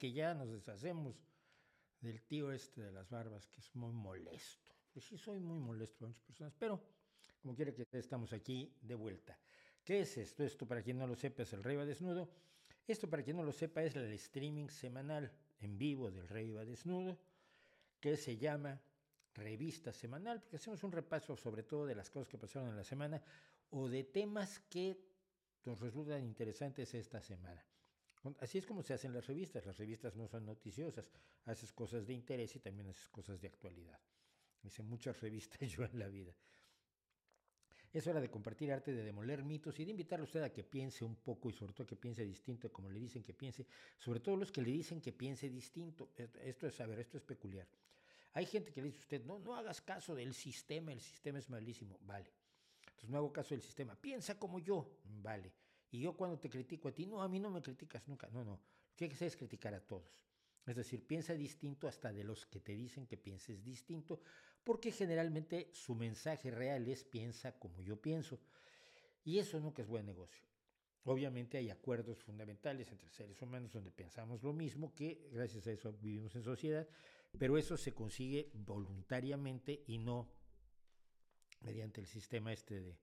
Que ya nos deshacemos del tío este de las barbas que es muy molesto? Pues sí, soy muy molesto para muchas personas, pero como quiere que estamos aquí de vuelta. ¿Qué es esto? Esto, para quien no lo sepa, es el Rey va Desnudo. Esto, para quien no lo sepa, es el streaming semanal en vivo del Rey va Desnudo, que se llama Revista Semanal, porque hacemos un repaso sobre todo de las cosas que pasaron en la semana o de temas que nos resultan interesantes esta semana. Así es como se hacen las revistas. Las revistas no son noticiosas. Haces cosas de interés y también haces cosas de actualidad. Hice muchas revistas yo en la vida. Es hora de compartir arte, de demoler mitos y de invitar a usted a que piense un poco y sobre todo que piense distinto, como le dicen que piense, sobre todo los que le dicen que piense distinto. Esto es saber, esto es peculiar. Hay gente que le dice a usted, no, no hagas caso del sistema, el sistema es malísimo. Vale. Entonces no hago caso del sistema. Piensa como yo. Vale. Y yo cuando te critico a ti, no, a mí no me criticas nunca. No, no. Lo que hay que hacer es criticar a todos. Es decir, piensa distinto hasta de los que te dicen que pienses distinto, porque generalmente su mensaje real es piensa como yo pienso. Y eso nunca es buen negocio. Obviamente hay acuerdos fundamentales entre seres humanos donde pensamos lo mismo, que gracias a eso vivimos en sociedad, pero eso se consigue voluntariamente y no mediante el sistema este de,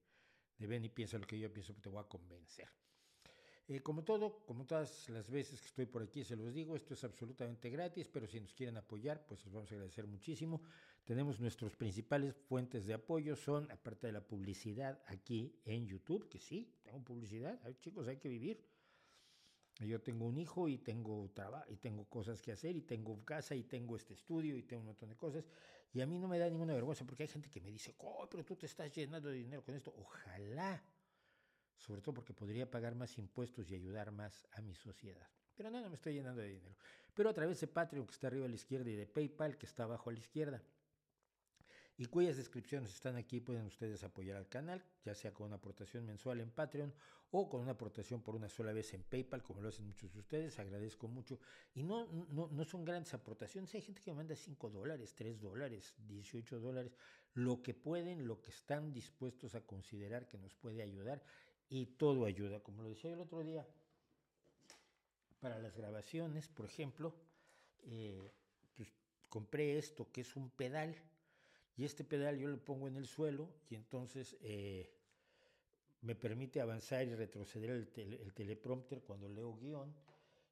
de ven y piensa lo que yo pienso te voy a convencer. Eh, como todo, como todas las veces que estoy por aquí, se los digo, esto es absolutamente gratis, pero si nos quieren apoyar, pues les vamos a agradecer muchísimo. Tenemos nuestros principales fuentes de apoyo, son, aparte de la publicidad aquí en YouTube, que sí, tengo publicidad, chicos, hay que vivir. Yo tengo un hijo y tengo trabajo y tengo cosas que hacer y tengo casa y tengo este estudio y tengo un montón de cosas. Y a mí no me da ninguna vergüenza porque hay gente que me dice, oh, pero tú te estás llenando de dinero con esto. Ojalá sobre todo porque podría pagar más impuestos y ayudar más a mi sociedad. Pero no, no me estoy llenando de dinero. Pero a través de Patreon, que está arriba a la izquierda, y de PayPal, que está abajo a la izquierda, y cuyas descripciones están aquí, pueden ustedes apoyar al canal, ya sea con una aportación mensual en Patreon o con una aportación por una sola vez en PayPal, como lo hacen muchos de ustedes, agradezco mucho. Y no, no, no son grandes aportaciones, hay gente que manda 5 dólares, 3 dólares, 18 dólares, lo que pueden, lo que están dispuestos a considerar que nos puede ayudar y todo ayuda. Como lo decía el otro día, para las grabaciones, por ejemplo, eh, pues compré esto que es un pedal y este pedal yo lo pongo en el suelo y entonces eh, me permite avanzar y retroceder el, teleprompter cuando leo guion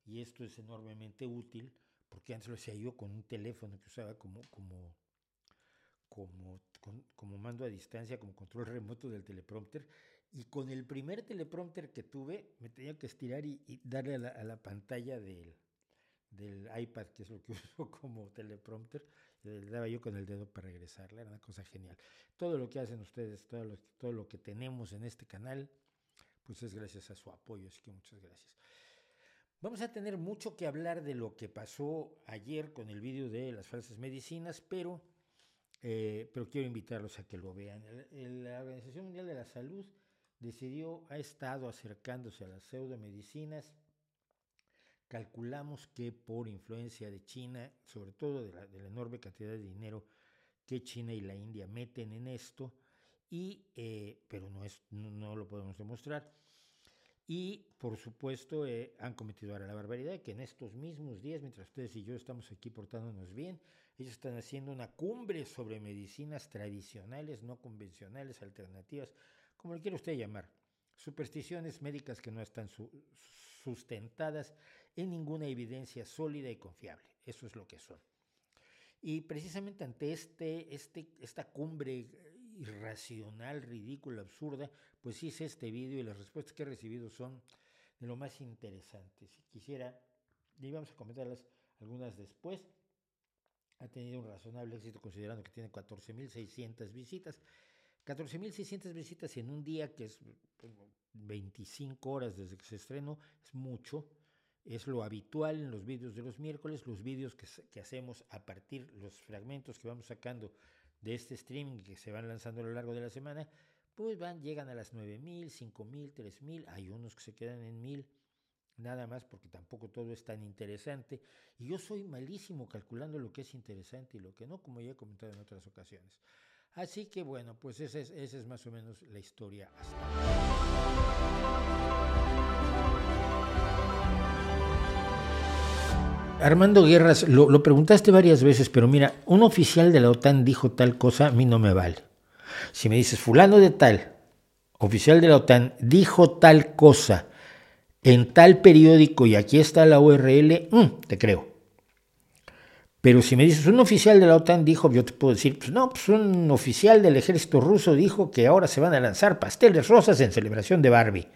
y esto es enormemente útil porque antes lo hacía yo con un teléfono que usaba como, como, como, como mando a distancia, como control remoto del teleprompter y con el primer teleprompter que tuve, me tenía que estirar y, darle a la, pantalla del, del, iPad, que es lo que uso como teleprompter, le daba yo con el dedo para regresarle, era una cosa genial. Todo lo que hacen ustedes, todo lo, todo lo que tenemos en este canal, pues es gracias a su apoyo, así que muchas gracias. Vamos a tener mucho que hablar de lo que pasó ayer con el vídeo de las falsas medicinas, pero, eh, pero quiero invitarlos a que lo vean. La Organización Mundial de la Salud decidió, ha estado acercándose a las pseudomedicinas. Calculamos que por influencia de China, sobre todo de la, enorme cantidad de dinero que China y la India meten en esto, y, eh, pero no, es, no, lo podemos demostrar. Y por supuesto eh, han cometido ahora la barbaridad que en estos mismos días, mientras ustedes y yo estamos aquí portándonos bien, ellos están haciendo una cumbre sobre medicinas tradicionales, no convencionales, alternativas como le quiera usted llamar, supersticiones médicas que no están sustentadas en ninguna evidencia sólida y confiable. Eso es lo que son. Y precisamente ante este, este, esta cumbre irracional, ridícula, absurda, pues hice este vídeo y las respuestas que he recibido son de lo más interesantes. Si quisiera, y vamos a comentarlas algunas después, ha tenido un razonable éxito considerando que tiene 14.600 visitas 14.600 visitas en un día, que es pues, 25 horas desde que se estrenó, es mucho, es lo habitual en los vídeos de los miércoles, los vídeos que, hacemos a partir, los fragmentos que vamos sacando de este streaming que se van lanzando a lo largo de la semana, pues van, llegan a las 9000, 5000, 3000, hay unos que se quedan en 1000, nada más porque tampoco todo es tan interesante. Y yo soy malísimo calculando lo que es interesante y lo que no, como ya he comentado en otras ocasiones. Así que bueno, pues esa es, esa es más o menos la historia Armando Guerras, lo, preguntaste varias veces, pero mira, un oficial de la OTAN dijo tal cosa, a mí no me vale. Si me dices, fulano de tal, oficial de la OTAN, dijo tal cosa en tal periódico y aquí está la URL, mm, te creo. Pero si me dices, un oficial de la OTAN dijo, yo te puedo decir, pues no, pues un oficial del ejército ruso dijo que ahora se van a lanzar pasteles rosas en celebración de Barbie.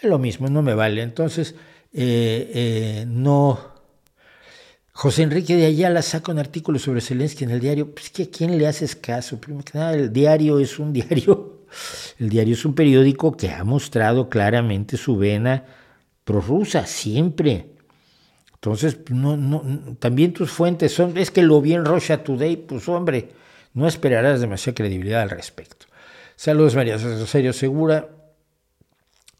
Es lo mismo, no me vale. Entonces, eh, eh, no. José Enrique de Ayala saca un artículo sobre Zelensky en el diario. Pues que a quién le haces caso. Primero que nada, el diario es un diario. El diario es un periódico que ha mostrado claramente su vena prorrusa, siempre. Entonces, no, no, también tus fuentes son, es que lo vi en Russia Today, pues hombre, no esperarás demasiada credibilidad al respecto. Saludos María Rosario Segura,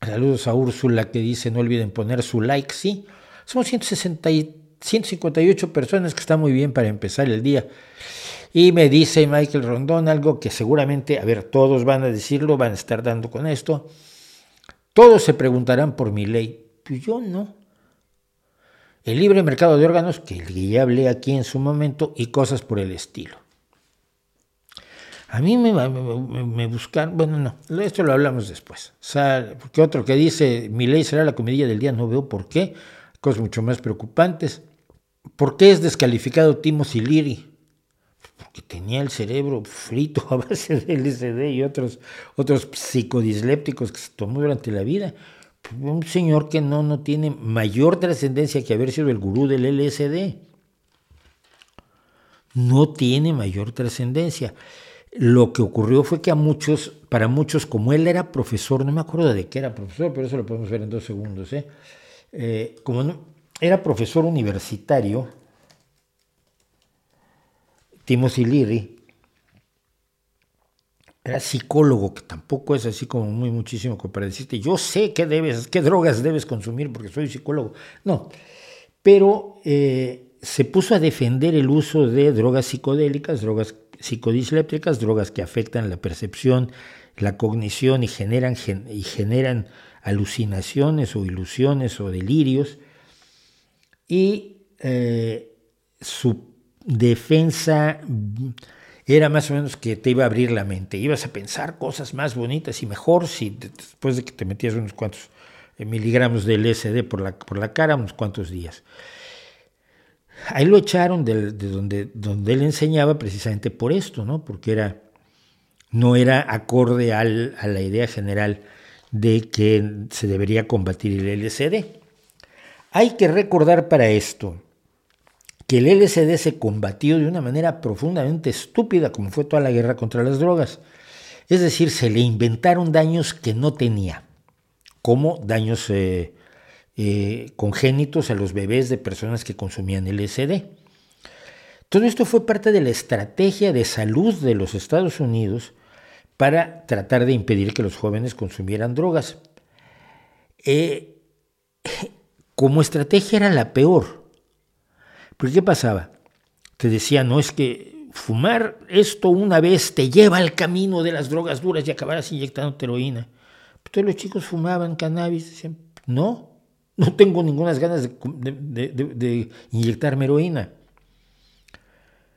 saludos a Úrsula que dice no olviden poner su like, sí, somos 160 158 personas que está muy bien para empezar el día. Y me dice Michael Rondón algo que seguramente, a ver, todos van a decirlo, van a estar dando con esto. Todos se preguntarán por mi ley. Pues yo no el libre mercado de órganos, que ya hablé aquí en su momento, y cosas por el estilo. A mí me, me, buscan, bueno, no, esto lo hablamos después. O sea, porque otro que dice, mi ley será la comedia del día, no veo por qué. Cosas mucho más preocupantes. ¿Por qué es descalificado Timothy Leary? Porque tenía el cerebro frito a base de LSD y otros, otros psicodislépticos que se tomó durante la vida un señor que no, no tiene mayor trascendencia que haber sido el gurú del LSD. No tiene mayor trascendencia. Lo que ocurrió fue que a muchos, para muchos, como él era profesor, no me acuerdo de qué era profesor, pero eso lo podemos ver en dos segundos, ¿eh? Eh, como era profesor universitario, Timothy Leary, era psicólogo, que tampoco es así como muy muchísimo para decirte, yo sé qué debes, qué drogas debes consumir porque soy psicólogo. No, pero eh, se puso a defender el uso de drogas psicodélicas, drogas psicodislépticas, drogas que afectan la percepción, la cognición y generan, y generan alucinaciones o ilusiones o delirios. Y eh, su defensa era más o menos que te iba a abrir la mente, ibas a pensar cosas más bonitas y mejor si después de que te metías unos cuantos eh, miligramos de LSD por la, por la cara, unos cuantos días. Ahí lo echaron de, donde, donde él enseñaba precisamente por esto, ¿no? porque era, no era acorde al, a la idea general de que se debería combatir el LSD. Hay que recordar para esto que el LSD se combatió de una manera profundamente estúpida, como fue toda la guerra contra las drogas. Es decir, se le inventaron daños que no tenía, como daños eh, eh, congénitos a los bebés de personas que consumían LSD. Todo esto fue parte de la estrategia de salud de los Estados Unidos para tratar de impedir que los jóvenes consumieran drogas. Eh, como estrategia era la peor, porque ¿qué pasaba? Te decía, no es que fumar esto una vez te lleva al camino de las drogas duras y acabarás inyectando heroína. Pero los chicos fumaban cannabis, decían, no, no tengo ninguna ganas de, de, inyectarme heroína.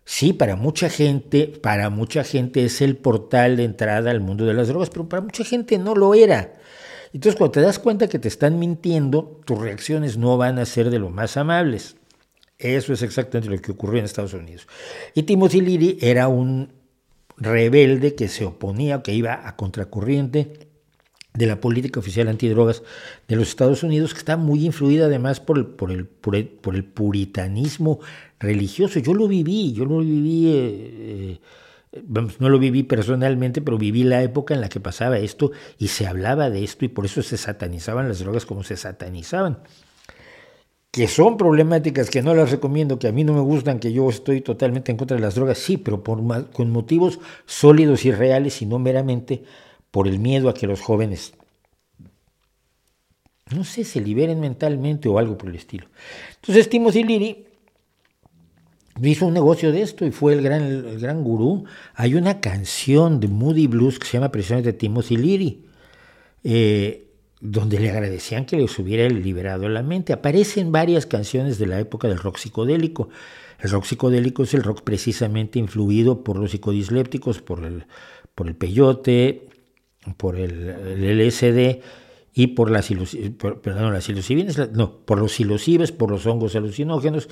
Sí, para mucha gente, para mucha gente es el portal de entrada al mundo de las drogas, pero para mucha gente no lo era. Entonces, cuando te das cuenta que te están mintiendo, tus reacciones no van a ser de lo más amables. Eso es exactamente lo que ocurrió en Estados Unidos. Y Timothy Leary era un rebelde que se oponía, que iba a contracorriente de la política oficial antidrogas de los Estados Unidos, que está muy influida además por el, por el, por el, puritanismo religioso. Yo lo viví, yo lo viví eh, no lo viví personalmente, pero viví la época en la que pasaba esto y se hablaba de esto y por eso se satanizaban las drogas como se satanizaban. Que son problemáticas que no las recomiendo, que a mí no me gustan, que yo estoy totalmente en contra de las drogas, sí, pero con motivos sólidos y reales y no meramente por el miedo a que los jóvenes, no sé, se liberen mentalmente o algo por el estilo. Entonces Timothy Leary hizo un negocio de esto y fue el gran, el gran gurú. Hay una canción de Moody Blues que se llama precisamente Timothy Leary, eh, donde le agradecían que les hubiera liberado la mente. Aparecen varias canciones de la época del rock psicodélico. El rock psicodélico es el rock precisamente influido por los psicodislépticos, por el, por el peyote, por el, LSD y por las, perdón, las no, por los psilocibes, por los hongos alucinógenos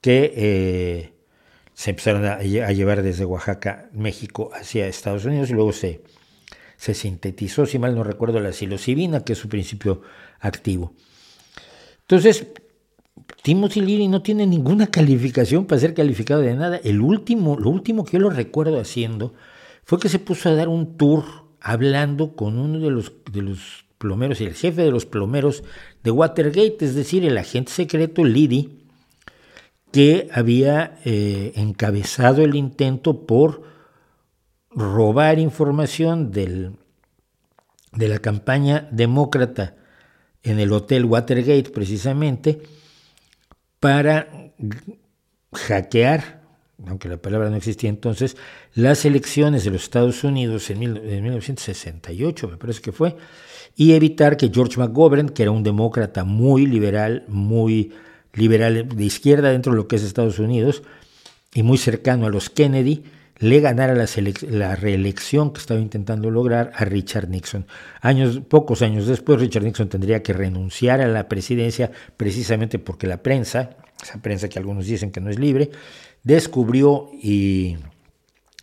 que eh, se empezaron a, llevar desde Oaxaca, México, hacia Estados Unidos y luego se, se sintetizó, si mal no recuerdo, la psilocibina, que es su principio activo. Entonces, Timothy Leary no tiene ninguna calificación para ser calificado de nada. El último, lo último que yo lo recuerdo haciendo fue que se puso a dar un tour hablando con uno de los, de los plomeros, el jefe de los plomeros de Watergate, es decir, el agente secreto Leary, que había eh, encabezado el intento por robar información de la campaña demócrata en el Hotel Watergate precisamente para hackear, aunque la palabra no existía entonces, las elecciones de los Estados Unidos en, en 1968, me parece que fue, y evitar que George McGovern, que era un demócrata muy liberal, muy liberal de izquierda dentro de lo que es Estados Unidos y muy cercano a los Kennedy, le ganara la, reelección que estaba intentando lograr a Richard Nixon. Años, pocos años después, Richard Nixon tendría que renunciar a la presidencia precisamente porque la prensa, esa prensa que algunos dicen que no es libre, descubrió y,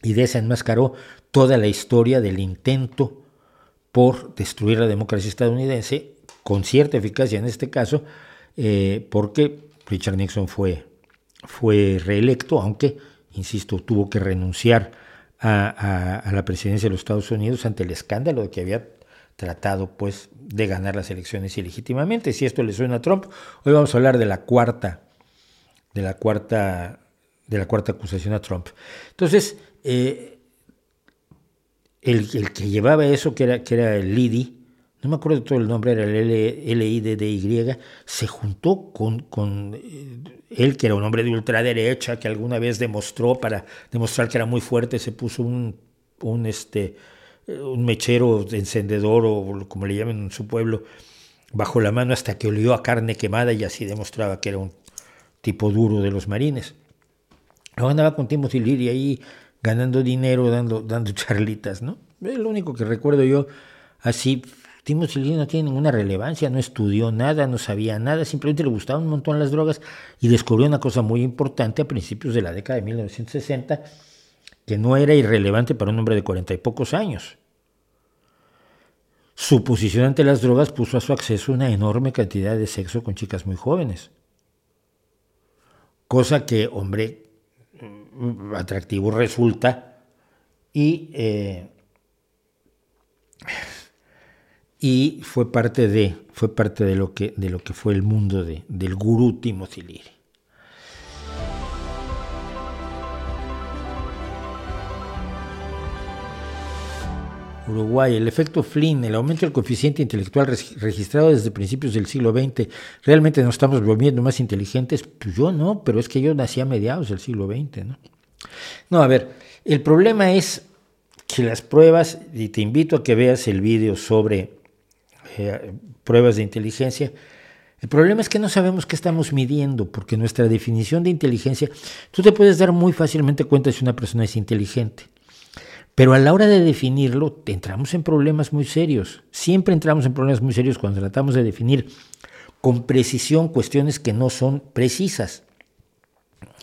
desenmascaró toda la historia del intento por destruir la democracia estadounidense, con cierta eficacia en este caso, eh, porque Richard Nixon fue, fue reelecto, aunque, insisto, tuvo que renunciar a, la presidencia de los Estados Unidos ante el escándalo de que había tratado pues de ganar las elecciones ilegítimamente. Si esto le suena a Trump, hoy vamos a hablar de la cuarta, de la cuarta, de la cuarta acusación a Trump. Entonces, eh, el, que llevaba eso, que era, que era el Liddy, no me acuerdo todo el nombre, era el L-I-D-D-Y, se juntó con, con eh, él, que era un hombre de ultraderecha, que alguna vez demostró, para demostrar que era muy fuerte, se puso un, un, este, un mechero de encendedor, o como le llaman en su pueblo, bajo la mano hasta que olió a carne quemada y así demostraba que era un tipo duro de los marines. Luego andaba con Timothy Leary ahí ganando dinero, dando, dando charlitas, ¿no? Lo único que recuerdo yo así Timothy Leary no tiene ninguna relevancia, no estudió nada, no sabía nada, simplemente le gustaban un montón las drogas y descubrió una cosa muy importante a principios de la década de 1960 que no era irrelevante para un hombre de cuarenta y pocos años. Su posición ante las drogas puso a su acceso una enorme cantidad de sexo con chicas muy jóvenes. Cosa que, hombre, mm, atractivo resulta y eh, y fue parte de, fue parte de, lo, que, de lo que fue el mundo de, del gurú Timothy Leary. Uruguay, el efecto Flynn, el aumento del coeficiente intelectual registrado desde principios del siglo XX, ¿realmente nos estamos volviendo más inteligentes? Pues yo no, pero es que yo nací a mediados del siglo XX, ¿no? No, a ver, el problema es que las pruebas, y te invito a que veas el vídeo sobre eh, pruebas de inteligencia. El problema es que no sabemos qué estamos midiendo, porque nuestra definición de inteligencia, tú te puedes dar muy fácilmente cuenta si una persona es inteligente. Pero a la hora de definirlo, entramos en problemas muy serios. Siempre entramos en problemas muy serios cuando tratamos de definir con precisión cuestiones que no son precisas.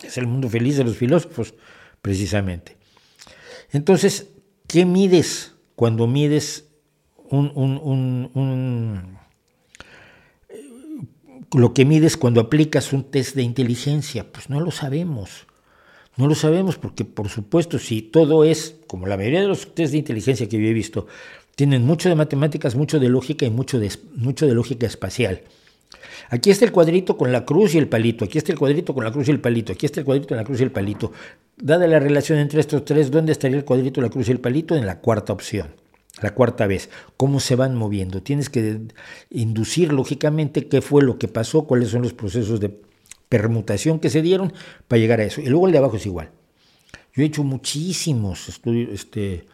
Es el mundo feliz de los filósofos, precisamente. Entonces, ¿qué mides cuando mides un, lo que mides cuando aplicas un test de inteligencia, pues no lo sabemos. No lo sabemos porque, por supuesto, si todo es, como la mayoría de los test de inteligencia que yo he visto, tienen mucho de matemáticas, mucho de lógica y mucho de, mucho de lógica espacial. Aquí está el cuadrito con la cruz y el palito, aquí está el cuadrito con la cruz y el palito, aquí está el cuadrito con la cruz y el palito. Dada la relación entre estos tres, ¿dónde estaría el cuadrito, la cruz y el palito? En la cuarta opción, la cuarta vez. ¿Cómo se van moviendo? Tienes que inducir lógicamente qué fue lo que pasó, cuáles son los procesos de permutación que se dieron para llegar a eso. Y luego el de abajo es igual. Yo he hecho muchísimos estudios, este,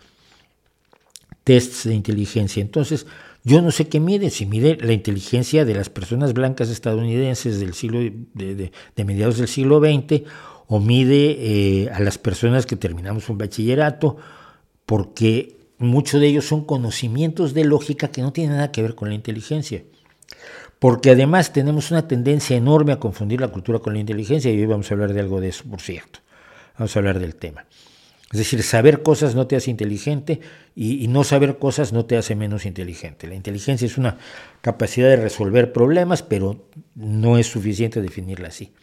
tests de inteligencia. Entonces, yo no sé qué mide, si mide la inteligencia de las personas blancas estadounidenses del siglo de, mediados del siglo XX o mide eh, a las personas que terminamos un bachillerato, porque muchos de ellos son conocimientos de lógica que no tienen nada que ver con la inteligencia. Porque además tenemos una tendencia enorme a confundir la cultura con la inteligencia y hoy vamos a hablar de algo de eso, por cierto. Vamos a hablar del tema. Es decir, saber cosas no te hace inteligente y, no saber cosas no te hace menos inteligente. La inteligencia es una capacidad de resolver problemas, pero no es suficiente definirla así.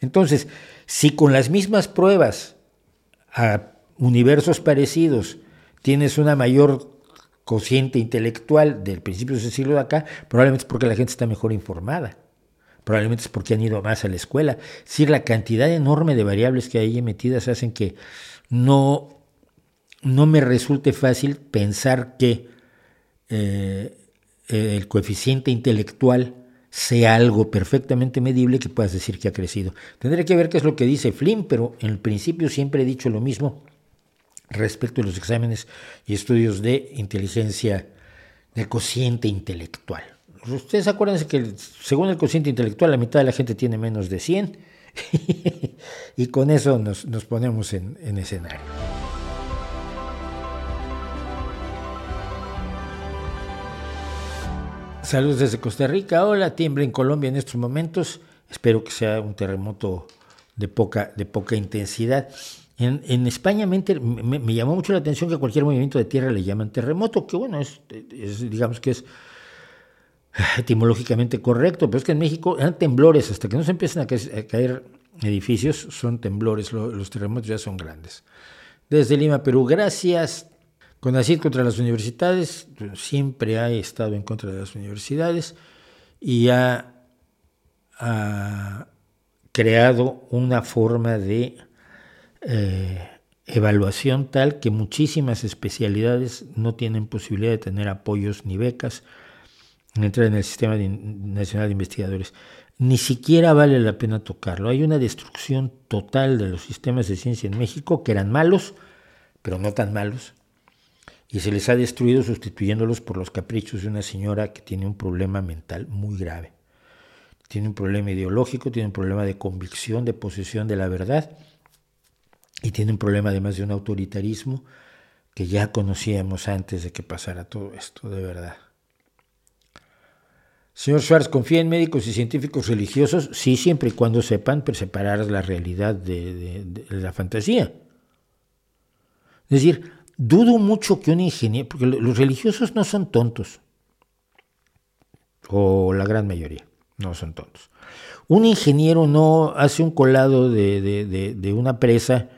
Entonces, si con las mismas pruebas a universos parecidos tienes una mayor cociente intelectual del principio de ese siglo de acá, probablemente es porque la gente está mejor informada. Probablemente es porque han ido más a la escuela. Es decir, la cantidad enorme de variables que hay metidas hacen que no, no me resulte fácil pensar que eh, el coeficiente intelectual sea algo perfectamente medible que puedas decir que ha crecido. Tendré que ver qué es lo que dice Flynn, pero en el principio siempre he dicho lo mismo respecto a los exámenes y estudios de inteligencia, de cociente intelectual. Ustedes acuérdense que según el cociente intelectual la mitad de la gente tiene menos de 100 y con eso nos, ponemos en, en escenario. Saludos desde Costa Rica. Hola, tiembla en Colombia en estos momentos. Espero que sea un terremoto de poca, de poca intensidad. En, España me, llamó mucho la atención que cualquier movimiento de tierra le llaman terremoto, que bueno, es, digamos que es etimológicamente correcto, pero es que en México eran temblores, hasta que no se empiezan a caer, edificios, son temblores, los terremotos ya son grandes. Desde Lima, Perú, gracias. Con CONACYT contra las universidades, siempre ha estado en contra de las universidades y ha, creado una forma de eh, evaluación tal que muchísimas especialidades no tienen posibilidad de tener apoyos ni becas entrar en el Sistema Nacional de Investigadores. Ni siquiera vale la pena tocarlo. Hay una destrucción total de los sistemas de ciencia en México que eran malos, pero no tan malos, y se les ha destruido sustituyéndolos por los caprichos de una señora que tiene un problema mental muy grave. Tiene un problema ideológico, tiene un problema de convicción, de posesión de la verdad, y tiene un problema además de un autoritarismo que ya conocíamos antes de que pasara todo esto, de verdad. Señor Schwartz, ¿confía en médicos y científicos religiosos? Sí, siempre y cuando sepan separar la realidad de, la fantasía. Es decir, dudo mucho que un ingeniero, porque los religiosos no son tontos, o la gran mayoría no son tontos. Un ingeniero no hace un colado de, una presa,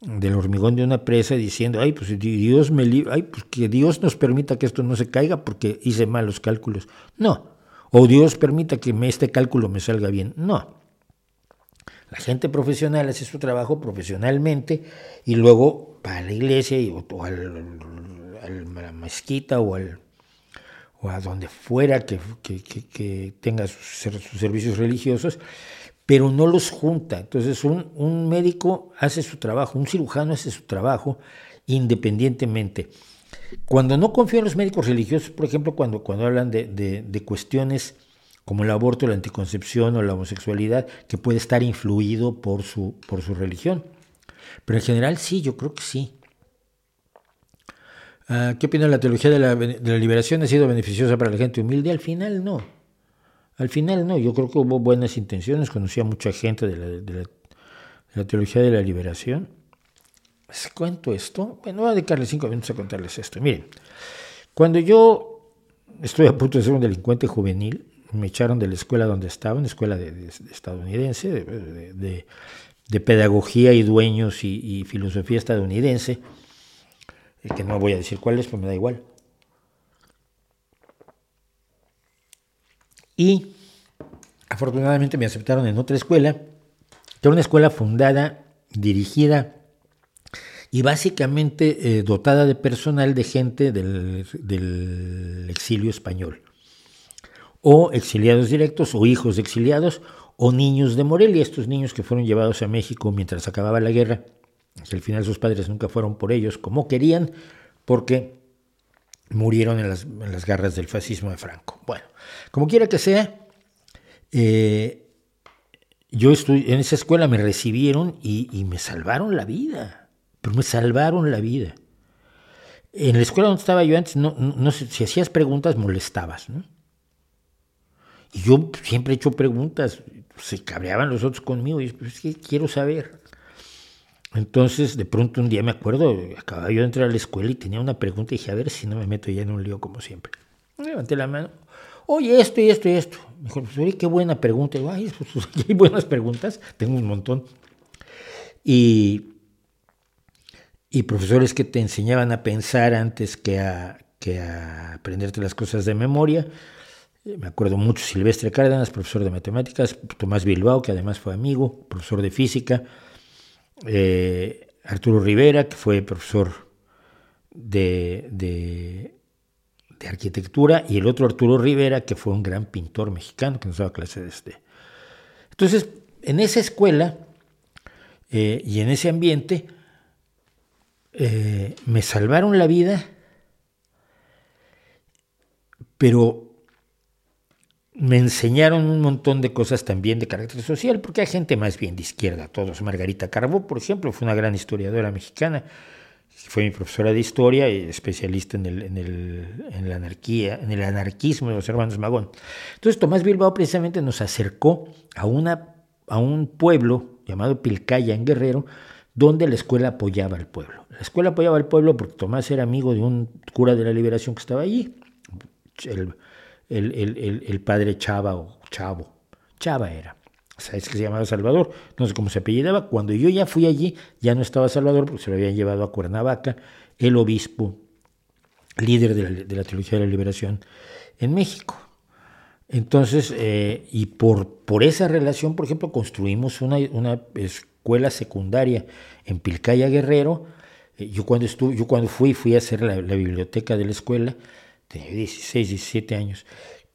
del hormigón de una presa, diciendo, ay, pues Dios me ay, pues que Dios nos permita que esto no se caiga porque hice malos cálculos. No, o Dios permita que este cálculo me salga bien. No. La gente profesional hace su trabajo profesionalmente y luego va a la iglesia o, a la mezquita o, al, o a donde fuera que, tenga sus, servicios religiosos, pero no los junta. Entonces un, un médico hace su trabajo, un cirujano hace su trabajo independientemente. Cuando no confío en los médicos religiosos, por ejemplo, cuando, cuando hablan de, cuestiones como el aborto, la anticoncepción o la homosexualidad, que puede estar influido por su, por su religión. Pero en general sí, yo creo que sí. Ah, ¿Qué opina la teología de la, liberación? ¿Ha sido beneficiosa para la gente humilde? Al final no. Al final no. Yo creo que hubo buenas intenciones. Conocí a mucha gente de la, teología de la liberación. ¿Les cuento esto? Bueno, voy a dedicarle cinco minutos a contarles esto. Miren, cuando yo estoy a punto de ser un delincuente juvenil, me echaron de la escuela donde estaba, una escuela de, estadounidense, de, de pedagogía y dueños y, filosofía estadounidense, que no voy a decir cuál es, pues me da igual. Y afortunadamente me aceptaron en otra escuela, que era una escuela fundada, dirigida y básicamente eh, dotada de personal de gente del, exilio español, o exiliados directos, o hijos de exiliados, o niños de Morelia, estos niños que fueron llevados a México mientras acababa la guerra, que al final sus padres nunca fueron por ellos como querían, porque murieron en las, garras del fascismo de Franco. Bueno, como quiera que sea, eh, yo estoy, en esa escuela me recibieron y me salvaron la vida pero me salvaron la vida. En la escuela donde estaba yo antes, no, no, si hacías preguntas molestabas, ¿no? Y yo siempre he hecho preguntas, se cabreaban los otros conmigo, y pues, es que quiero saber. Entonces, de pronto un día me acuerdo, acababa yo de entrar a la escuela y tenía una pregunta y dije, a ver si no me meto ya en un lío como siempre. Levanté la mano, oye, esto y esto y esto. Me dijo, pues, oye, qué buena pregunta. Y digo, ay, pues, hay buenas preguntas, tengo un montón. Y y profesores que te enseñaban a pensar antes que a, que a aprenderte las cosas de memoria. Me acuerdo mucho Silvestre Cárdenas, profesor de matemáticas, Tomás Bilbao, que además fue amigo, profesor de física, eh, Arturo Rivera, que fue profesor de, de, arquitectura, y el otro Arturo Rivera, que fue un gran pintor mexicano que nos daba clases de este. Entonces, en esa escuela eh, y en ese ambiente, eh, me salvaron la vida, pero me enseñaron un montón de cosas también de carácter social, porque hay gente más bien de izquierda, todos. Margarita Carbó, por ejemplo, fue una gran historiadora mexicana, fue mi profesora de historia y especialista en, el, en, el, en la anarquía, en el anarquismo de los hermanos Magón. Entonces Tomás Bilbao precisamente nos acercó a, una, a un pueblo llamado Pilcaya en Guerrero, donde la escuela apoyaba al pueblo. La escuela apoyaba al pueblo porque Tomás era amigo de un cura de la liberación que estaba allí, el, el, padre Chava o Chavo, Chava era. O sea, es que se llamaba Salvador, no sé cómo se apellidaba. Cuando yo ya fui allí, ya no estaba Salvador porque se lo habían llevado a Cuernavaca, el obispo, líder de la, de la teología de la liberación en México. Entonces, eh, y por, por esa relación, por ejemplo, construimos una, una escuela secundaria en Pilcaya Guerrero. Eh, yo cuando, estuve, yo cuando fui, fui a hacer la, biblioteca de la escuela, tenía 16, 17 años.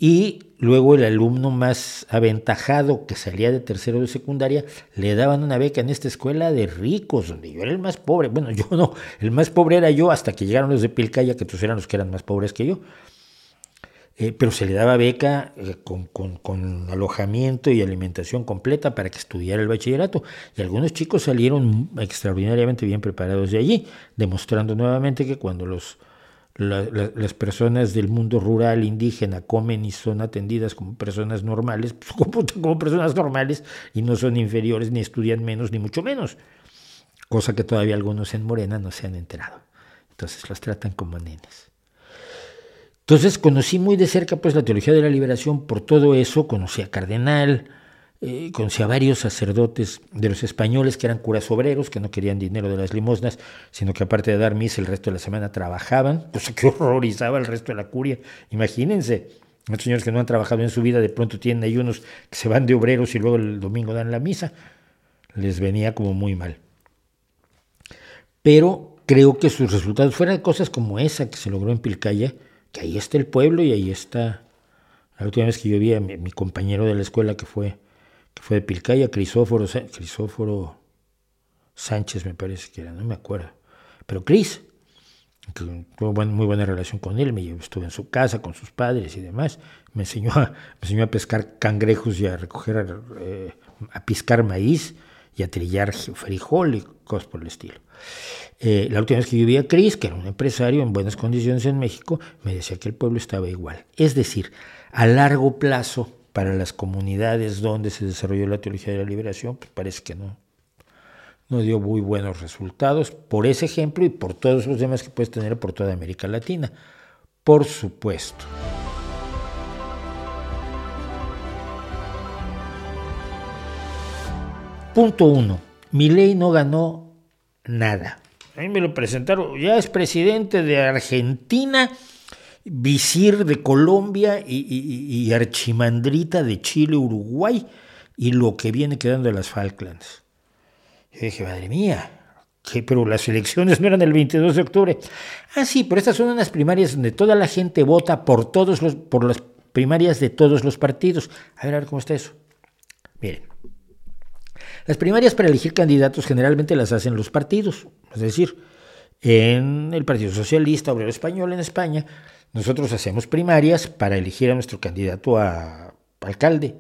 Y luego el alumno más aventajado que salía de tercero de secundaria, le daban una beca en esta escuela de ricos, donde yo era el más pobre. Bueno, yo no, el más pobre era yo hasta que llegaron los de Pilcaya, que todos eran los que eran más pobres que yo. Eh, pero se le daba beca eh, con, alojamiento y alimentación completa para que estudiara el bachillerato. Y algunos chicos salieron extraordinariamente bien preparados de allí, demostrando nuevamente que cuando los, las personas del mundo rural indígena comen y son atendidas como personas normales, pues como, como personas normales y no son inferiores, ni estudian menos, ni mucho menos. Cosa que todavía algunos en Morena no se han enterado. Entonces los tratan como nenes. Entonces conocí muy de cerca pues la teología de la liberación por todo eso, conocí a Cardenal, eh, a varios sacerdotes de los españoles que eran curas obreros, que no querían dinero de las limosnas, sino que aparte de dar misa el resto de la semana trabajaban, cosa que horrorizaba al resto de la curia. Imagínense, los señores que no han trabajado en su vida de pronto tienen ahí unos que se van de obreros y luego el domingo dan la misa, les venía como muy mal. Pero creo que sus resultados, fueran cosas como esa que se logró en Pilcaya, que ahí está el pueblo y ahí está. La última vez que yo vi a mi, compañero de la escuela que fue, que fue de Pilcaya, Crisóforo, Crisóforo Sánchez me parece que era, no me acuerdo. Pero Cris, que tuve muy buena relación con él, me estuve en su casa con sus padres y demás, me enseñó a, me enseñó a pescar cangrejos y a recoger, eh, a piscar maíz y a trillar frijol y cosas por el estilo. Eh, la última vez que yo vi a Cris, que era un empresario en buenas condiciones en México, me decía que el pueblo estaba igual. Es decir, a largo plazo, para las comunidades donde se desarrolló la teología de la liberación, pues parece que no, no dio muy buenos resultados por ese ejemplo y por todos los demás que puedes tener por toda América Latina. Por supuesto. Punto uno ley no ganó nada. A mí me lo presentaron, ya es presidente de Argentina, visir de Colombia y, archimandrita de Chile, Uruguay y lo que viene quedando de las Falklands. Yo dije, madre mía, ¿qué? pero las elecciones no eran el 22 de octubre. Ah, sí, pero estas son unas primarias donde toda la gente vota por, todos los, por las primarias de todos los partidos. A ver, a ver cómo está eso. Miren, las primarias para elegir candidatos generalmente las hacen los partidos, es decir, en el Partido Socialista Obrero Español en España, nosotros hacemos primarias para elegir a nuestro candidato a alcalde,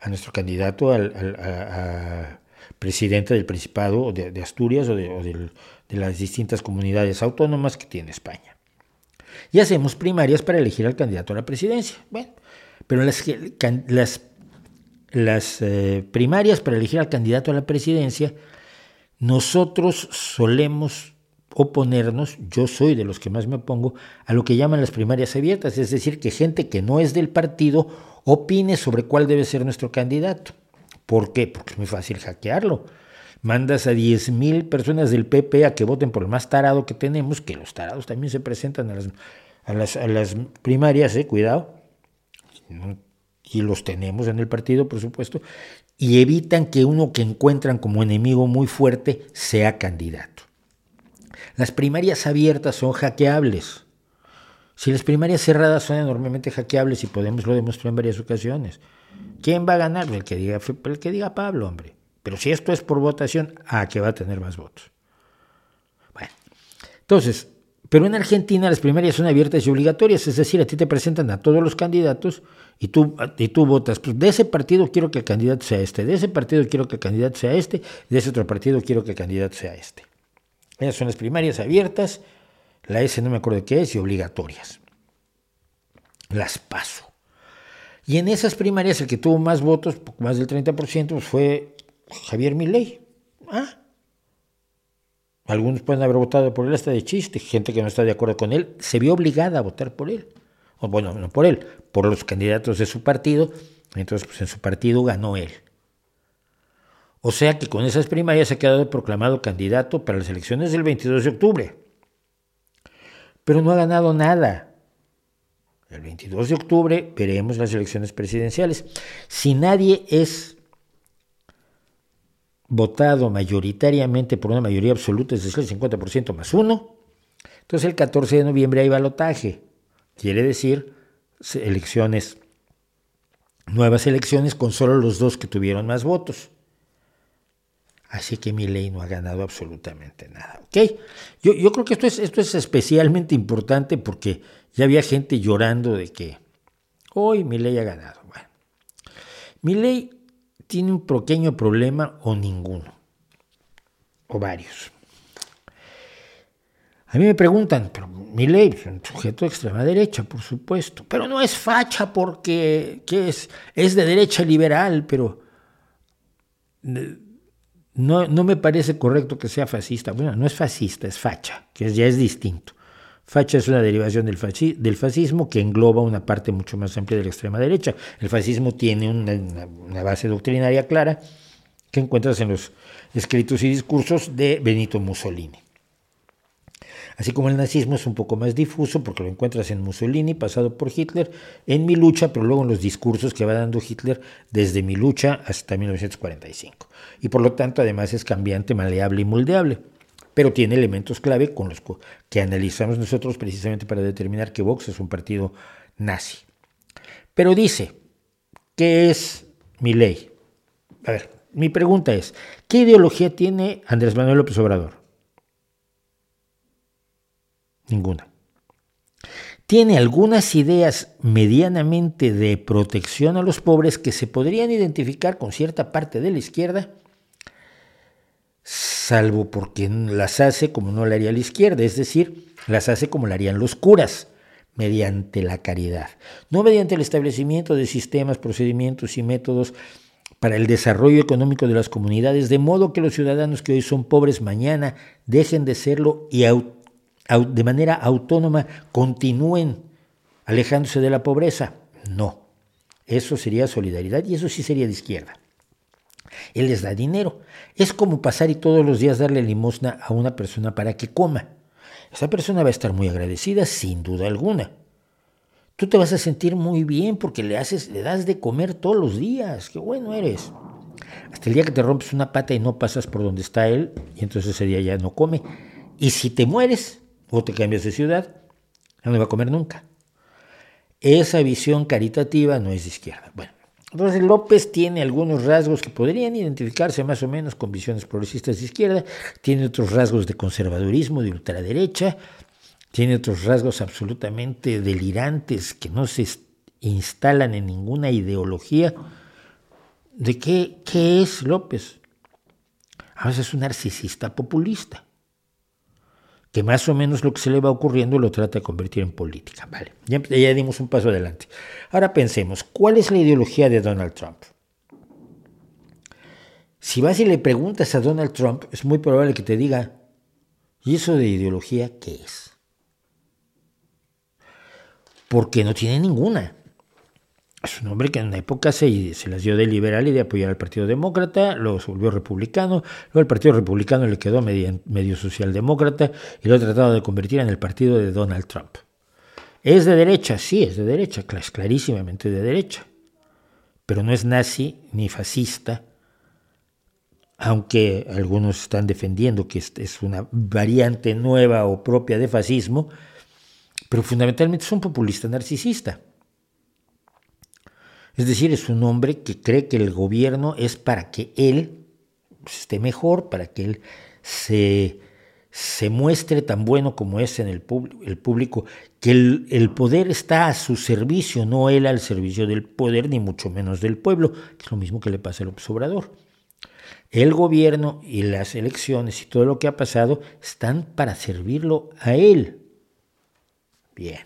a nuestro candidato a, presidente del Principado de, Asturias o, de, las distintas comunidades autónomas que tiene España. Y hacemos primarias para elegir al candidato a la presidencia. Bueno, pero las eh, primarias para elegir al candidato a la presidencia, nosotros solemos oponernos, yo soy de los que más me opongo, a lo que llaman las primarias abiertas, es decir, que gente que no es del partido opine sobre cuál debe ser nuestro candidato. ¿Por qué? Porque es muy fácil hackearlo. Mandas a 10.000 personas del PP a que voten por el más tarado que tenemos, que los tarados también se presentan a las, a las, a las primarias, eh, cuidado y los tenemos en el partido, por supuesto, y evitan que uno que encuentran como enemigo muy fuerte sea candidato. Las primarias abiertas son hackeables. Si las primarias cerradas son enormemente hackeables y podemos lo demostrar en varias ocasiones. ¿Quién va a ganar? El que diga, el que diga Pablo, hombre. Pero si esto es por votación, ¿a que va a tener más votos? Bueno, entonces, pero en Argentina las primarias son abiertas y obligatorias, es decir, a ti te presentan a todos los candidatos y tú, y tú votas, pues de ese partido quiero que el candidato sea este, de ese partido quiero que el candidato sea este, de ese otro partido quiero que el candidato sea este. Son las primarias abiertas, la S no me acuerdo qué es, y obligatorias. Las paso. Y en esas primarias el que tuvo más votos, más del 30%, pues fue Javier Milei. Ah, algunos pueden haber votado por él hasta de chiste, gente que no está de acuerdo con él se vio obligada a votar por él o bueno, no por él, por los candidatos de su partido, entonces pues en su partido ganó él. O sea que con esas primarias ha quedado proclamado candidato para las elecciones del 22 de octubre. Pero no ha ganado nada. El 22 de octubre veremos las elecciones presidenciales. Si nadie es votado mayoritariamente por una mayoría absoluta, es decir, el 50% más uno, entonces el 14 de noviembre hay balotaje. Quiere decir elecciones, nuevas elecciones con solo los dos que tuvieron más votos. Así que mi ley no ha ganado absolutamente nada. ¿ok? Yo, yo creo que esto es, esto es especialmente importante porque ya había gente llorando de que hoy mi ley ha ganado. Bueno, mi ley tiene un pequeño problema o ninguno, o varios. A mí me preguntan, pero mi ley es un sujeto de extrema derecha, por supuesto, pero no es facha porque es? es de derecha liberal, pero no, no, me parece correcto que sea fascista. Bueno, no es fascista, es facha, que ya es distinto. Facha es una derivación del, del, fascismo que engloba una parte mucho más amplia de la extrema derecha. El fascismo tiene una, una base doctrinaria clara que encuentras en los escritos y discursos de Benito Mussolini. Así como el nazismo es un poco más difuso porque lo encuentras en Mussolini, pasado por Hitler, en mi lucha, pero luego en los discursos que va dando Hitler desde mi lucha hasta 1945. Y por lo tanto además es cambiante, maleable y moldeable. Pero tiene elementos clave con los que analizamos nosotros precisamente para determinar que Vox es un partido nazi. Pero dice, ¿qué es mi ley? A ver, mi pregunta es, ¿qué ideología tiene Andrés Manuel López Obrador? Ninguna. Tiene algunas ideas medianamente de protección a los pobres que se podrían identificar con cierta parte de la izquierda, salvo porque las hace como no la haría la izquierda, es decir, las hace como la harían los curas, mediante la caridad, no mediante el establecimiento de sistemas, procedimientos y métodos para el desarrollo económico de las comunidades, de modo que los ciudadanos que hoy son pobres mañana dejen de serlo y de manera autónoma continúen alejándose de la pobreza. No, eso sería solidaridad y eso sí sería de izquierda. Él les da dinero. Es como pasar y todos los días darle limosna a una persona para que coma. Esa persona va a estar muy agradecida, sin duda alguna. Tú te vas a sentir muy bien porque le haces, le das de comer todos los días. Qué bueno eres. Hasta el día que te rompes una pata y no pasas por donde está él, y entonces ese día ya no come. Y si te mueres o te cambias de ciudad, no va a comer nunca. Esa visión caritativa no es de izquierda. Bueno, entonces López tiene algunos rasgos que podrían identificarse más o menos con visiones progresistas de izquierda, tiene otros rasgos de conservadurismo, de ultraderecha, tiene otros rasgos absolutamente delirantes que no se instalan en ninguna ideología. ¿De qué, qué es López? A veces es un narcisista populista que más o menos lo que se le va ocurriendo lo trata de convertir en política. Vale, ya, ya dimos un paso adelante. Ahora pensemos, ¿cuál es la ideología de Donald Trump? Si vas y le preguntas a Donald Trump, es muy probable que te diga, ¿y eso de ideología qué es? Porque no tiene ninguna. Es un hombre que en una época se, se, las dio de liberal y de apoyar al Partido Demócrata, luego volvió republicano, luego el Partido Republicano le quedó medio, medio socialdemócrata y lo ha tratado de convertir en el partido de Donald Trump. ¿Es de derecha? Sí, es de derecha, es clarísimamente de derecha. Pero no es nazi ni fascista, aunque algunos están defendiendo que es una variante nueva o propia de fascismo, pero fundamentalmente es un populista narcisista. Es decir, es un hombre que cree que el gobierno es para que él esté mejor, para que él se, se muestre tan bueno como es en el, el público, que el, el, poder está a su servicio, no él al servicio del poder, ni mucho menos del pueblo, que es lo mismo que le pasa al observador. El gobierno y las elecciones y todo lo que ha pasado están para servirlo a él. Bien.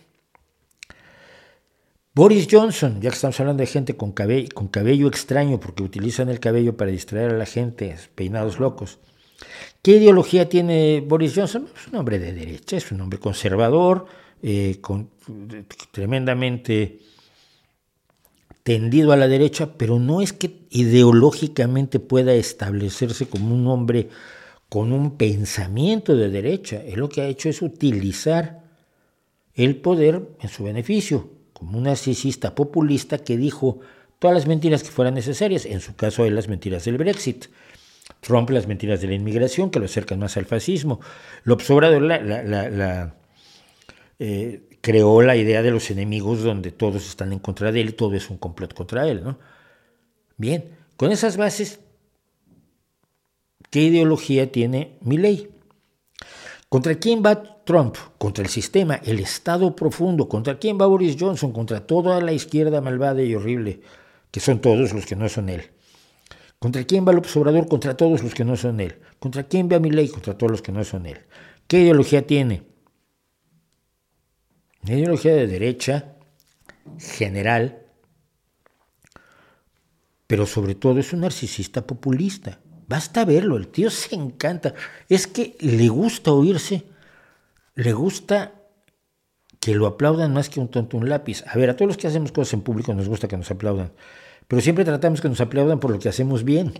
Boris Johnson, ya que estamos hablando de gente con cabello, extraño, porque utilizan el cabello para distraer a la gente, peinados locos. ¿Qué ideología tiene Boris Johnson? Es un hombre de derecha, es un hombre conservador, eh, tremendamente tendido a la derecha, pero no es que ideológicamente pueda establecerse como un hombre con un pensamiento de derecha. Él lo que ha hecho es utilizar el poder en su beneficio como un narcisista populista que dijo todas las mentiras que fueran necesarias, en su caso él las mentiras del Brexit, Trump las mentiras de la inmigración que lo acercan más al fascismo, López Obrador la, eh, creó la idea de los enemigos donde todos están en contra de él y todo es un complot contra él. ¿no? Bien, con esas bases, ¿qué ideología tiene mi ley? ¿Contra quién va Trump? Contra el sistema, el Estado profundo. ¿Contra quién va Boris Johnson? Contra toda la izquierda malvada y horrible, que son todos los que no son él. ¿Contra quién va López Obrador? Contra todos los que no son él. ¿Contra quién va ley? Contra todos los que no son él. ¿Qué ideología tiene? Una ideología de derecha, general, pero sobre todo es un narcisista populista. Basta verlo, el tío se encanta. Es que le gusta oírse, le gusta que lo aplaudan más que un tonto un lápiz. A ver, a todos los que hacemos cosas en público nos gusta que nos aplaudan, pero siempre tratamos que nos aplaudan por lo que hacemos bien.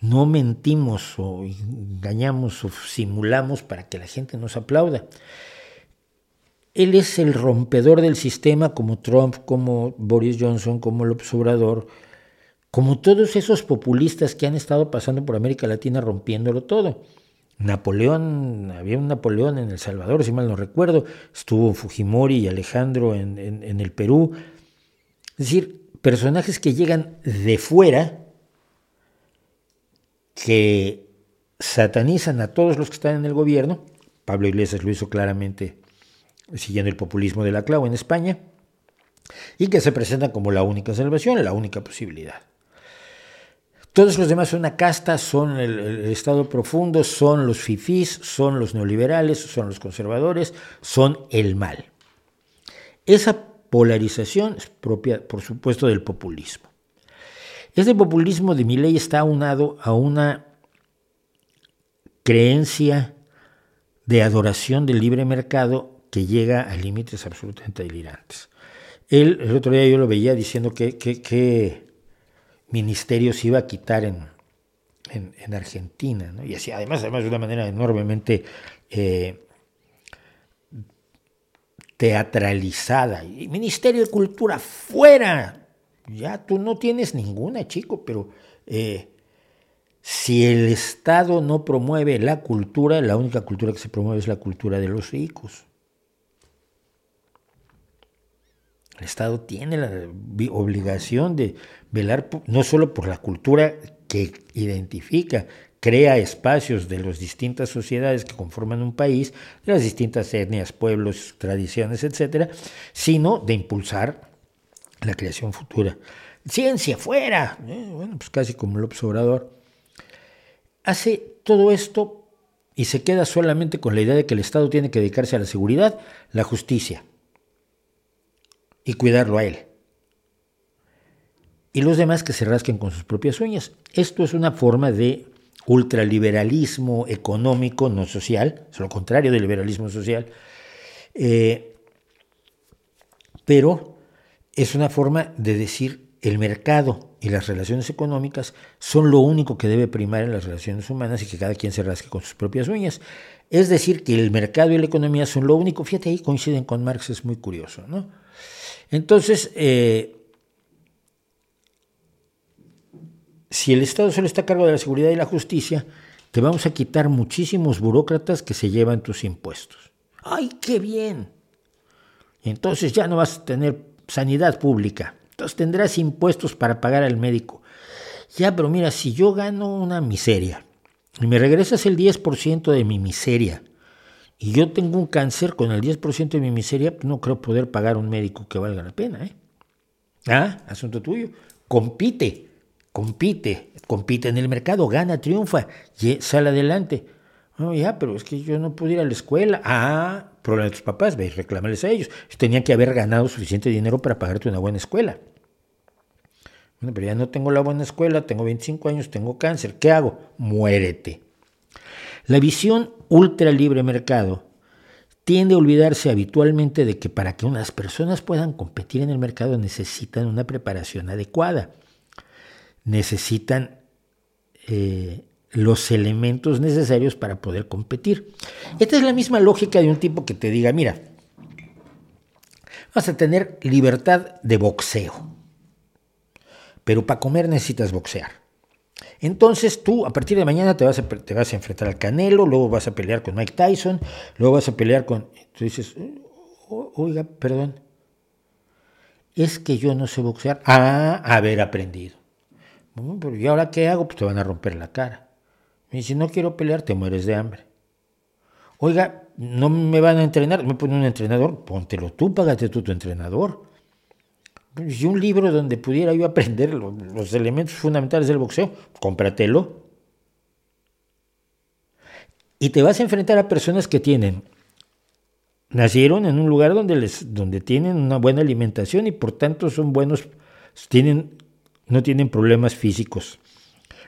No mentimos o engañamos o simulamos para que la gente nos aplauda. Él es el rompedor del sistema como Trump, como Boris Johnson, como López Obrador, como todos esos populistas que han estado pasando por América Latina rompiéndolo todo. Napoleón, había un Napoleón en El Salvador, si mal no recuerdo, estuvo Fujimori y Alejandro en, el Perú. Es decir, personajes que llegan de fuera, que satanizan a todos los que están en el gobierno. Pablo Iglesias lo hizo claramente siguiendo el populismo de la clavo en España, y que se presentan como la única salvación, la única posibilidad. Todos los demás son una casta, son el, Estado profundo, son los fifís, son los neoliberales, son los conservadores, son el mal. Esa polarización es propia, por supuesto, del populismo. Este populismo de mi ley está aunado a una creencia de adoración del libre mercado que llega a límites absolutamente delirantes. Él, el otro día yo lo veía diciendo que, que ministerios iba a quitar en, en, Argentina, ¿no? y así, además, además de una manera enormemente eh, teatralizada. Ministerio de Cultura, fuera. Ya tú no tienes ninguna, chico, pero eh, si el Estado no promueve la cultura, la única cultura que se promueve es la cultura de los ricos. El Estado tiene la obligación de velar no solo por la cultura que identifica, crea espacios de las distintas sociedades que conforman un país, de las distintas etnias, pueblos, tradiciones, etcétera, sino de impulsar la creación futura. Ciencia fuera, eh, bueno, pues casi como López Obrador. Hace todo esto y se queda solamente con la idea de que el Estado tiene que dedicarse a la seguridad, la justicia y cuidarlo a él. Y los demás que se rasquen con sus propias uñas. Esto es una forma de ultraliberalismo económico, no social, es lo contrario del liberalismo social, eh, pero es una forma de decir el mercado y las relaciones económicas son lo único que debe primar en las relaciones humanas y que cada quien se rasque con sus propias uñas. Es decir, que el mercado y la economía son lo único, fíjate ahí coinciden con Marx, es muy curioso, ¿no? Entonces, eh, si el Estado solo está a cargo de la seguridad y la justicia, te vamos a quitar muchísimos burócratas que se llevan tus impuestos. ¡Ay, qué bien! Entonces ya no vas a tener sanidad pública. Entonces tendrás impuestos para pagar al médico. Ya, pero mira, si yo gano una miseria y me regresas el 10% de mi miseria, y yo tengo un cáncer con el 10% de mi miseria, no creo poder pagar un médico que valga la pena. ¿eh? Ah, asunto tuyo. Compite, compite, compite en el mercado, gana, triunfa, sale adelante. No, ya, pero es que yo no pude ir a la escuela. Ah, problema de tus papás, ve, reclámales a ellos. Tenían que haber ganado suficiente dinero para pagarte una buena escuela. Bueno, pero ya no tengo la buena escuela, tengo 25 años, tengo cáncer. ¿Qué hago? Muérete. La visión ultra libre mercado tiende a olvidarse habitualmente de que para que unas personas puedan competir en el mercado necesitan una preparación adecuada, necesitan eh, los elementos necesarios para poder competir. Esta es la misma lógica de un tipo que te diga, mira, vas a tener libertad de boxeo, pero para comer necesitas boxear. Entonces tú a partir de mañana te vas, a, enfrentar al Canelo, luego vas a pelear con Mike Tyson, luego vas a pelear con... Tú dices, oiga, perdón, es que yo no sé boxear. Ah, haber aprendido. pero ¿y ahora qué hago? Pues te van a romper la cara. Y si no quiero pelear, te mueres de hambre. Oiga, no me van a entrenar, me pone un entrenador, póntelo tú, págate tú tu entrenador y un libro donde pudiera yo aprender los, elementos fundamentales del boxeo, cómpratelo. Y te vas a enfrentar a personas que tienen, nacieron en un lugar donde, les, donde tienen una buena alimentación y por tanto son buenos, tienen, no tienen problemas físicos.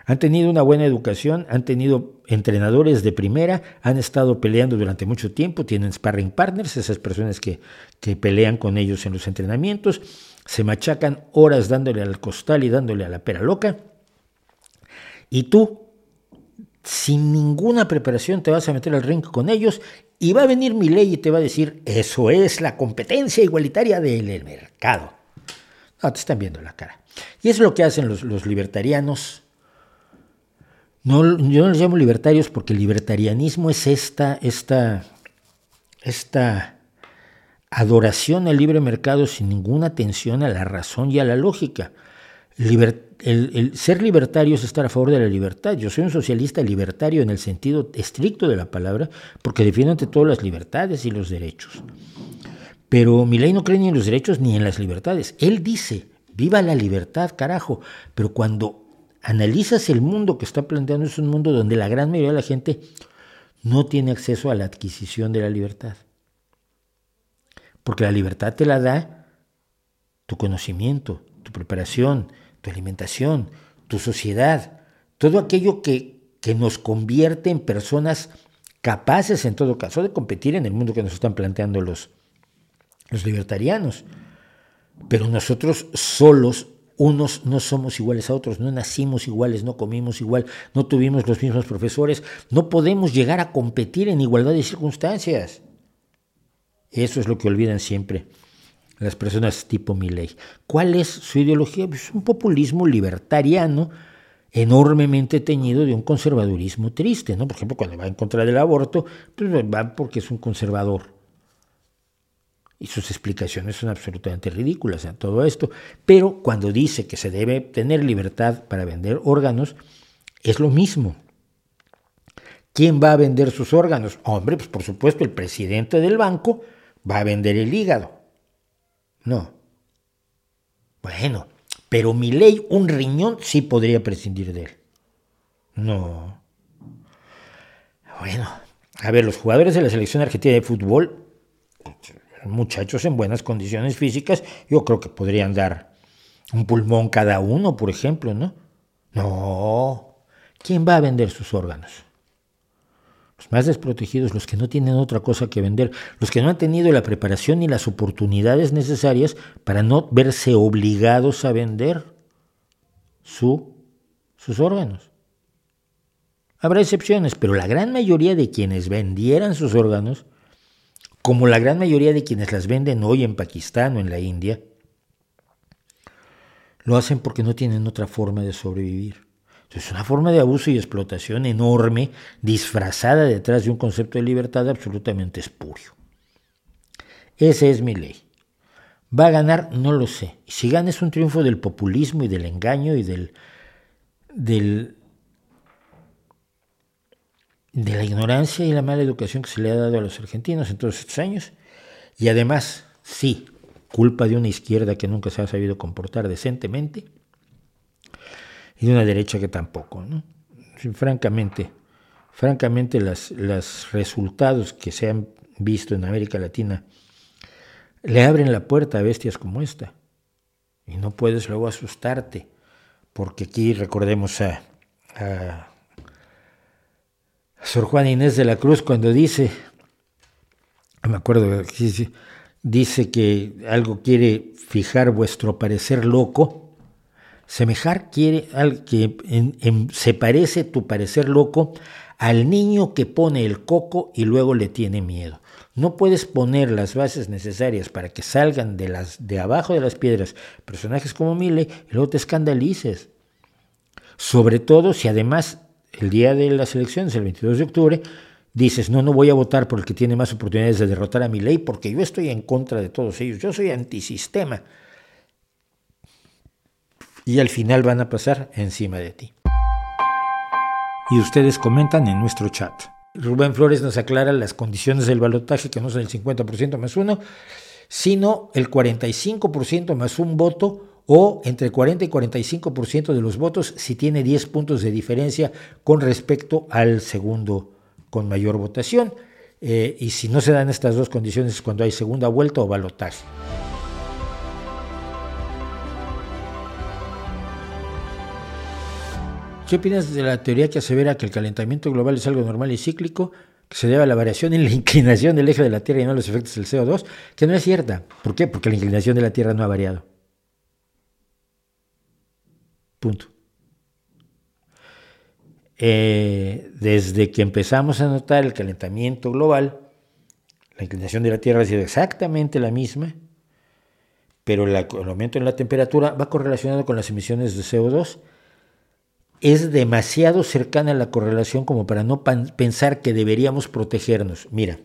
Han tenido una buena educación, han tenido entrenadores de primera, han estado peleando durante mucho tiempo, tienen sparring partners, esas personas que, que pelean con ellos en los entrenamientos, se machacan horas dándole al costal y dándole a la pera loca. Y tú, sin ninguna preparación, te vas a meter al ring con ellos y va a venir mi ley y te va a decir, eso es la competencia igualitaria del mercado. No, te están viendo la cara. Y es lo que hacen los, libertarianos. No, yo no los llamo libertarios porque el libertarianismo es esta, esta, esta adoración al libre mercado sin ninguna atención a la razón y a la lógica. ser libertario es estar a favor de la libertad. Yo soy un socialista libertario en el sentido estricto de la palabra, porque defiendo ante todo las libertades y los derechos. Pero mi ley no cree ni en los derechos ni en las libertades. Él dice, viva la libertad, carajo. Pero cuando analizas el mundo que está planteando, es un mundo donde la gran mayoría de la gente no tiene acceso a la adquisición de la libertad. Porque la libertad te la da tu conocimiento, tu preparación, tu alimentación, tu sociedad, todo aquello que, que nos convierte en personas capaces, en todo caso, de competir en el mundo que nos están planteando los, los libertarianos. Pero nosotros solos unos no somos iguales a otros, no nacimos iguales, no comimos igual, no tuvimos los mismos profesores, no podemos llegar a competir en igualdad de circunstancias. Eso es lo que olvidan siempre las personas tipo Milley. ¿Cuál es su ideología? Pues un populismo libertariano enormemente teñido de un conservadurismo triste, ¿no? Por ejemplo, cuando va en contra del aborto, pues va porque es un conservador y sus explicaciones son absolutamente ridículas en todo esto. Pero cuando dice que se debe tener libertad para vender órganos, es lo mismo. ¿Quién va a vender sus órganos? Hombre, pues por supuesto el presidente del banco va a vender el hígado. No. Bueno, pero mi ley, un riñón, sí podría prescindir de él. No. Bueno, a ver, los jugadores de la selección argentina de fútbol muchachos en buenas condiciones físicas, yo creo que podrían dar un pulmón cada uno, por ejemplo, ¿no? No. ¿Quién va a vender sus órganos? Los más desprotegidos, los que no tienen otra cosa que vender, los que no han tenido la preparación ni las oportunidades necesarias para no verse obligados a vender su, sus órganos. Habrá excepciones, pero la gran mayoría de quienes vendieran sus órganos como la gran mayoría de quienes las venden hoy en Pakistán o en la India, lo hacen porque no tienen otra forma de sobrevivir. Es una forma de abuso y explotación enorme, disfrazada detrás de un concepto de libertad absolutamente espurio. Esa es mi ley. ¿Va a ganar? No lo sé. Si gana es un triunfo del populismo y del engaño y del, del de la ignorancia y la mala educación que se le ha dado a los argentinos en todos estos años. Y además, sí, culpa de una izquierda que nunca se ha sabido comportar decentemente y una derecha que tampoco. ¿no? francamente, francamente los resultados que se han visto en América Latina le abren la puerta a bestias como esta. Y no puedes luego asustarte, porque aquí recordemos a Sor Juan Inés de la Cruz cuando dice, me acuerdo, dice que algo quiere fijar vuestro parecer loco, semejar quiere al que se parece tu parecer loco al niño que pone el coco y luego le tiene miedo. No puedes poner las bases necesarias para que salgan de, las, de abajo de las piedras personajes como Mile y luego te escandalices. Sobre todo si además el día de las elecciones, el 22 de octubre, dices, no, no voy a votar por el que tiene más oportunidades de derrotar a mi ley porque yo estoy en contra de todos ellos, yo soy antisistema. Y al final van a pasar encima de ti. Y ustedes comentan en nuestro chat. Rubén Flores nos aclara las condiciones del balotaje, que no son el 50% más uno, sino el 45% más un voto o entre 40 y 45% de los votos si tiene 10 puntos de diferencia con respecto al segundo con mayor votación. Eh, y si no se dan estas dos condiciones es cuando hay segunda vuelta o balotaje. ¿Qué opinas de la teoría que asevera que el calentamiento global es algo normal y cíclico, que se debe a la variación en la inclinación del eje de la Tierra y no a los efectos del CO2? Que no es cierta. ¿Por qué? Porque la inclinación de la Tierra no ha variado. Punto. Eh, desde que empezamos a notar el calentamiento global, la inclinación de la Tierra ha sido exactamente la misma, pero el aumento en la temperatura va correlacionado con las emisiones de CO2. Es demasiado cercana la correlación como para no pensar que deberíamos protegernos. Mira,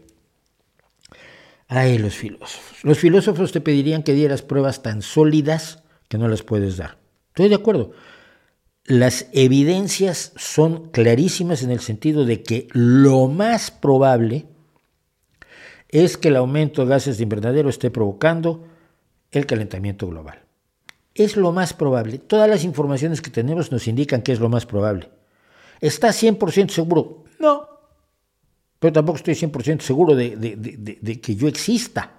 ay, los filósofos. Los filósofos te pedirían que dieras pruebas tan sólidas que no las puedes dar. Estoy de acuerdo. Las evidencias son clarísimas en el sentido de que lo más probable es que el aumento de gases de invernadero esté provocando el calentamiento global. Es lo más probable. Todas las informaciones que tenemos nos indican que es lo más probable. ¿Está 100% seguro? No. Pero tampoco estoy 100% seguro de, de, que yo exista.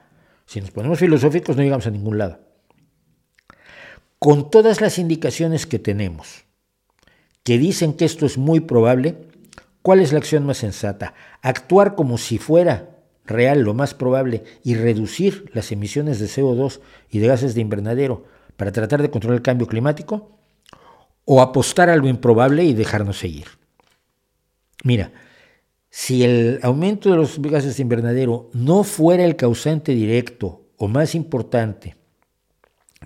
Si nos ponemos filosóficos no llegamos a ningún lado con todas las indicaciones que tenemos, que dicen que esto es muy probable, ¿cuál es la acción más sensata? Actuar como si fuera real lo más probable y reducir las emisiones de CO2 y de gases de invernadero para tratar de controlar el cambio climático o apostar a lo improbable y dejarnos seguir. Mira, si el aumento de los gases de invernadero no fuera el causante directo o más importante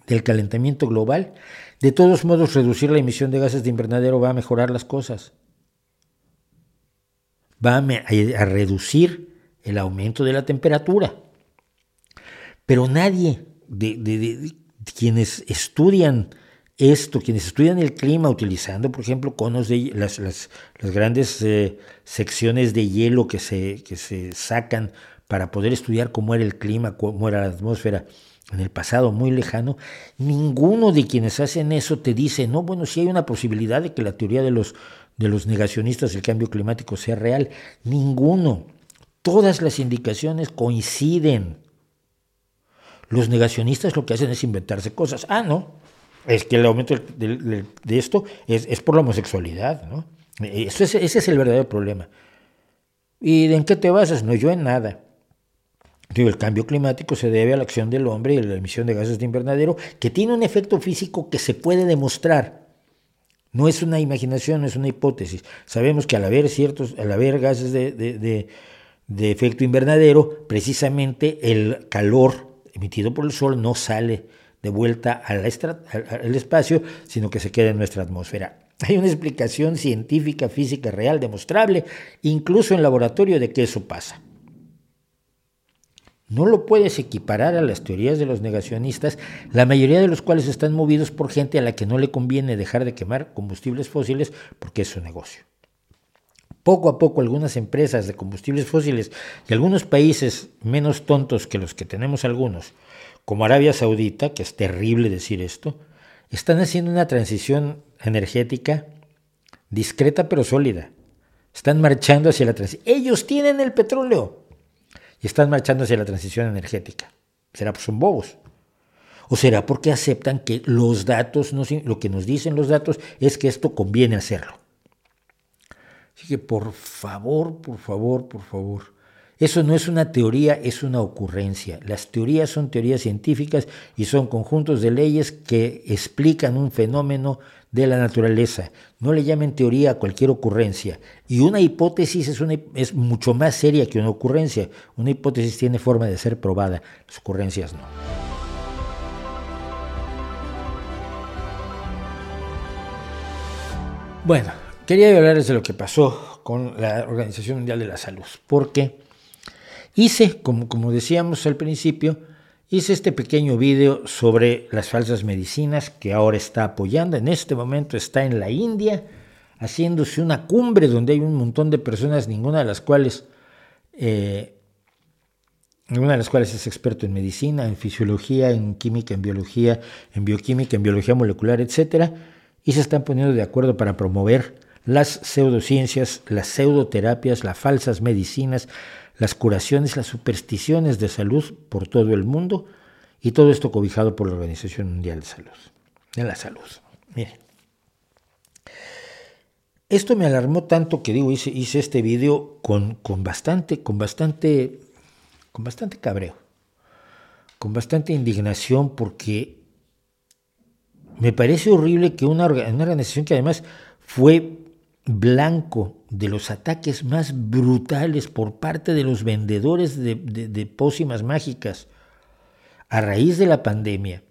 del calentamiento global, de todos modos reducir la emisión de gases de invernadero va a mejorar las cosas. Va a, reducir el aumento de la temperatura. Pero nadie de quienes estudian esto, quienes estudian el clima utilizando, por ejemplo, conos de las, grandes eh, secciones de hielo que se, que se sacan para poder estudiar cómo era el clima, cómo era la atmósfera en el pasado muy lejano, ninguno de quienes hacen eso te dice, no, bueno, si hay una posibilidad de que la teoría de los, de los negacionistas del cambio climático sea real. Ninguno. Todas las indicaciones coinciden. Los negacionistas lo que hacen es inventarse cosas. Ah, no, es que el aumento de, esto es, por la homosexualidad, ¿no? Eso ese es el verdadero problema. ¿Y en qué te basas? No, yo en nada. el cambio climático se debe a la acción del hombre y a la emisión de gases de invernadero, que tiene un efecto físico que se puede demostrar. No es una imaginación, no es una hipótesis. Sabemos que al haber ciertos, al haber gases de, de efecto invernadero, precisamente el calor emitido por el sol no sale de vuelta al, espacio, sino que se queda en nuestra atmósfera. Hay una explicación científica, física, real, demostrable, incluso en laboratorio, de que eso pasa. No lo puedes equiparar a las teorías de los negacionistas, la mayoría de los cuales están movidos por gente a la que no le conviene dejar de quemar combustibles fósiles porque es su negocio. Poco a poco algunas empresas de combustibles fósiles y algunos países menos tontos que los que tenemos algunos, como Arabia Saudita, que es terrible decir esto, están haciendo una transición energética discreta pero sólida. Están marchando hacia la transición. Ellos tienen el petróleo y están marchando hacia la transición energética. ¿Será porque son bobos? ¿O será porque aceptan que los datos, lo que nos dicen los datos es que esto conviene hacerlo? Así que por favor, por favor, por favor, eso no es una teoría, es una ocurrencia. Las teorías son teorías científicas y son conjuntos de leyes que explican un fenómeno de la naturaleza. No le llamen teoría a cualquier ocurrencia. Y una hipótesis es, es mucho más seria que una ocurrencia. Una hipótesis tiene forma de ser probada, las ocurrencias no. Bueno, quería hablarles de lo que pasó con la Organización Mundial de la Salud, porque Hice, como, decíamos al principio, hice este pequeño video sobre las falsas medicinas que ahora está apoyando. En este momento está en la India haciéndose una cumbre donde hay un montón de personas, ninguna de las cuales, eh, ninguna de las cuales es experto en medicina, en fisiología, en química, en biología, en bioquímica, en biología molecular, etc. Y se están poniendo de acuerdo para promover las pseudociencias, las pseudoterapias, las falsas medicinas, las curaciones, las supersticiones de salud por todo el mundo y todo esto cobijado por la Organización Mundial de Salud, de la Salud. Miren, esto me alarmó tanto que digo, hice, hice este video con, con, bastante, con bastante, con bastante cabreo, con bastante indignación porque me parece horrible que una, una organización que además fue blanco de los ataques más brutales por parte de los vendedores de, pócimas mágicas a raíz de la pandemia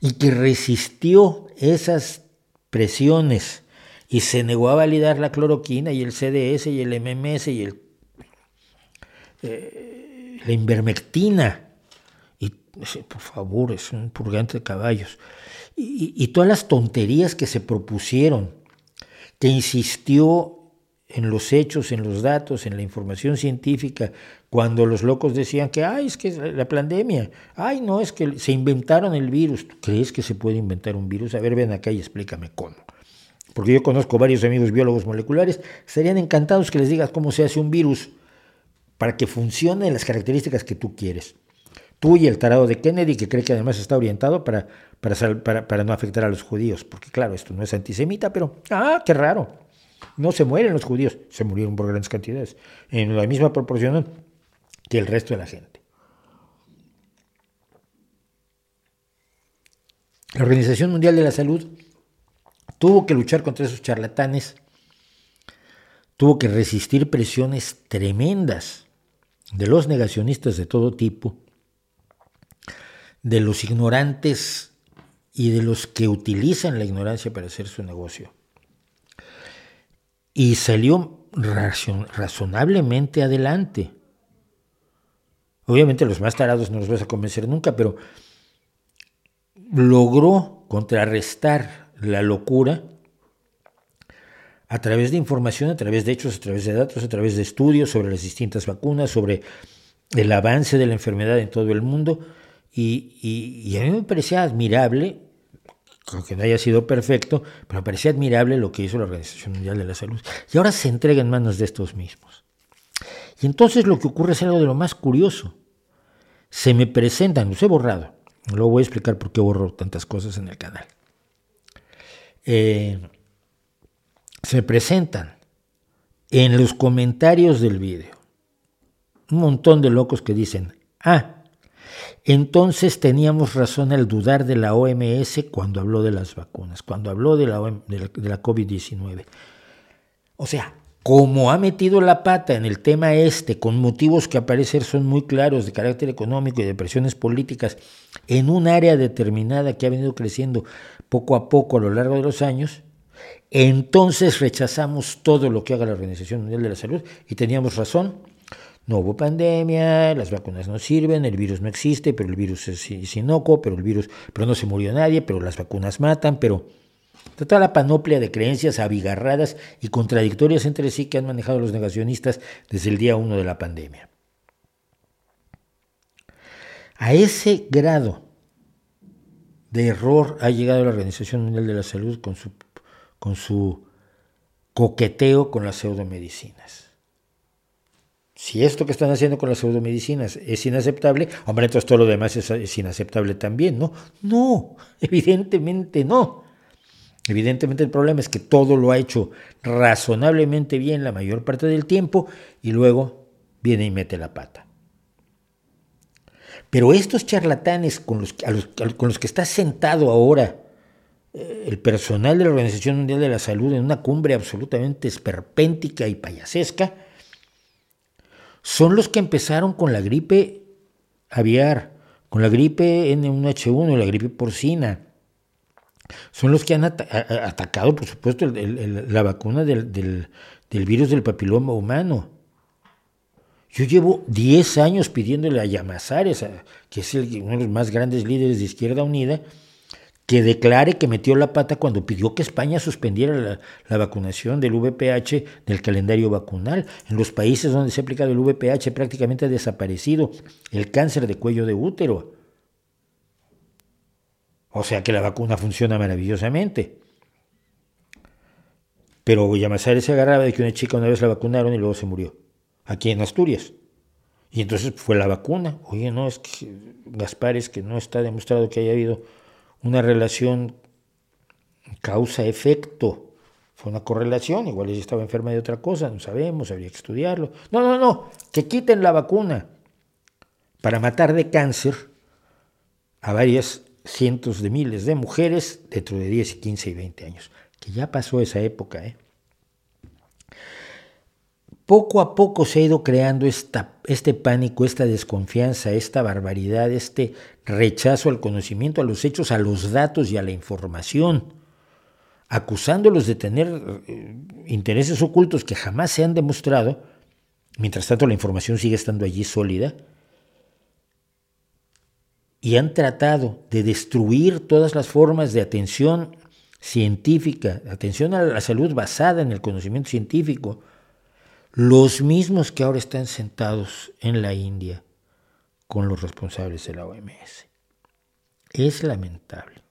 y que resistió esas presiones y se negó a validar la cloroquina y el CDS y el MMS y el, eh, la invermectina. Y por favor, es un purgante de caballos. y todas las tonterías que se propusieron que insistió en los hechos, en los datos, en la información científica, cuando los locos decían que, ay, es que es la pandemia, ay, no, es que se inventaron el virus. ¿Tú crees que se puede inventar un virus? A ver, ven acá y explícame cómo. Porque yo conozco varios amigos biólogos moleculares, estarían encantados que les digas cómo se hace un virus para que funcione las características que tú quieres. Tú y el tarado de Kennedy, que cree que además está orientado para, para, para, no afectar a los judíos, porque claro, esto no es antisemita, pero, ah, qué raro. No se mueren los judíos, se murieron por grandes cantidades, en la misma proporción que el resto de la gente. La Organización Mundial de la Salud tuvo que luchar contra esos charlatanes, tuvo que resistir presiones tremendas de los negacionistas de todo tipo, de los ignorantes y de los que utilizan la ignorancia para hacer su negocio. Y salió razonablemente adelante. Obviamente los más tarados no los vas a convencer nunca, pero logró contrarrestar la locura a través de información, a través de hechos, a través de datos, a través de estudios sobre las distintas vacunas, sobre el avance de la enfermedad en todo el mundo. Y, a mí me parecía admirable, aunque no haya sido perfecto, pero parecía admirable lo que hizo la Organización Mundial de la Salud. Y ahora se entrega en manos de estos mismos. Y entonces lo que ocurre es algo de lo más curioso. Se me presentan, los he borrado, luego voy a explicar por qué borro tantas cosas en el canal. Eh, se presentan en los comentarios del vídeo un montón de locos que dicen, ah, entonces teníamos razón al dudar de la OMS cuando habló de las vacunas, cuando habló de la, de la COVID-19. O sea, como ha metido la pata en el tema este, con motivos que a parecer son muy claros de carácter económico y de presiones políticas, en un área determinada que ha venido creciendo poco a poco a lo largo de los años, entonces rechazamos todo lo que haga la Organización Mundial de la Salud y teníamos razón. No hubo pandemia, las vacunas no sirven, el virus no existe, pero el virus es inocuo, pero el virus, pero no se murió nadie, pero las vacunas matan, pero Toda la panoplia de creencias abigarradas y contradictorias entre sí que han manejado los negacionistas desde el día uno de la pandemia. A ese grado de error ha llegado la Organización Mundial de la Salud con su, con su coqueteo con las pseudomedicinas. Si esto que están haciendo con las pseudomedicinas es inaceptable, hombre, entonces todo lo demás es, inaceptable también, ¿no? No, evidentemente no. Evidentemente el problema es que todo lo ha hecho razonablemente bien la mayor parte del tiempo y luego viene y mete la pata. Pero estos charlatanes con los, con los que está sentado ahora eh, el personal de la Organización Mundial de la Salud en una cumbre absolutamente esperpéntica y payasesca, son los que empezaron con la gripe aviar, con la gripe N1H1, la gripe porcina, son los que han atacado, por supuesto, la vacuna del, virus del papiloma humano. Yo llevo 10 años pidiéndole a Yamazares, que es uno de los más grandes líderes de Izquierda Unida, que declare que metió la pata cuando pidió que España suspendiera la, vacunación del VPH del calendario vacunal. En los países donde se ha aplicado el VPH prácticamente ha desaparecido el cáncer de cuello de útero. O sea que la vacuna funciona maravillosamente. Pero Llamazares se agarraba de que una chica una vez la vacunaron y luego se murió. Aquí en Asturias. Y entonces fue la vacuna. Oye, no, es que Gaspar es que no está demostrado que haya habido una relación causa-efecto. Fue una correlación, igual ella estaba enferma de otra cosa, no sabemos, habría que estudiarlo. No, no, no, que quiten la vacuna para matar de cáncer a varias cientos de miles de mujeres dentro de 10, 15 y 20 años, que ya pasó esa época. ¿eh? Poco a poco se ha ido creando este pánico, esta desconfianza, esta barbaridad, este rechazo al conocimiento, a los hechos, a los datos y a la información, acusándolos de tener eh, intereses ocultos que jamás se han demostrado, mientras tanto la información sigue estando allí sólida, y han tratado de destruir todas las formas de atención científica, atención a la salud basada en el conocimiento científico, los mismos que ahora están sentados en la India con los responsables de la OMS. Es lamentable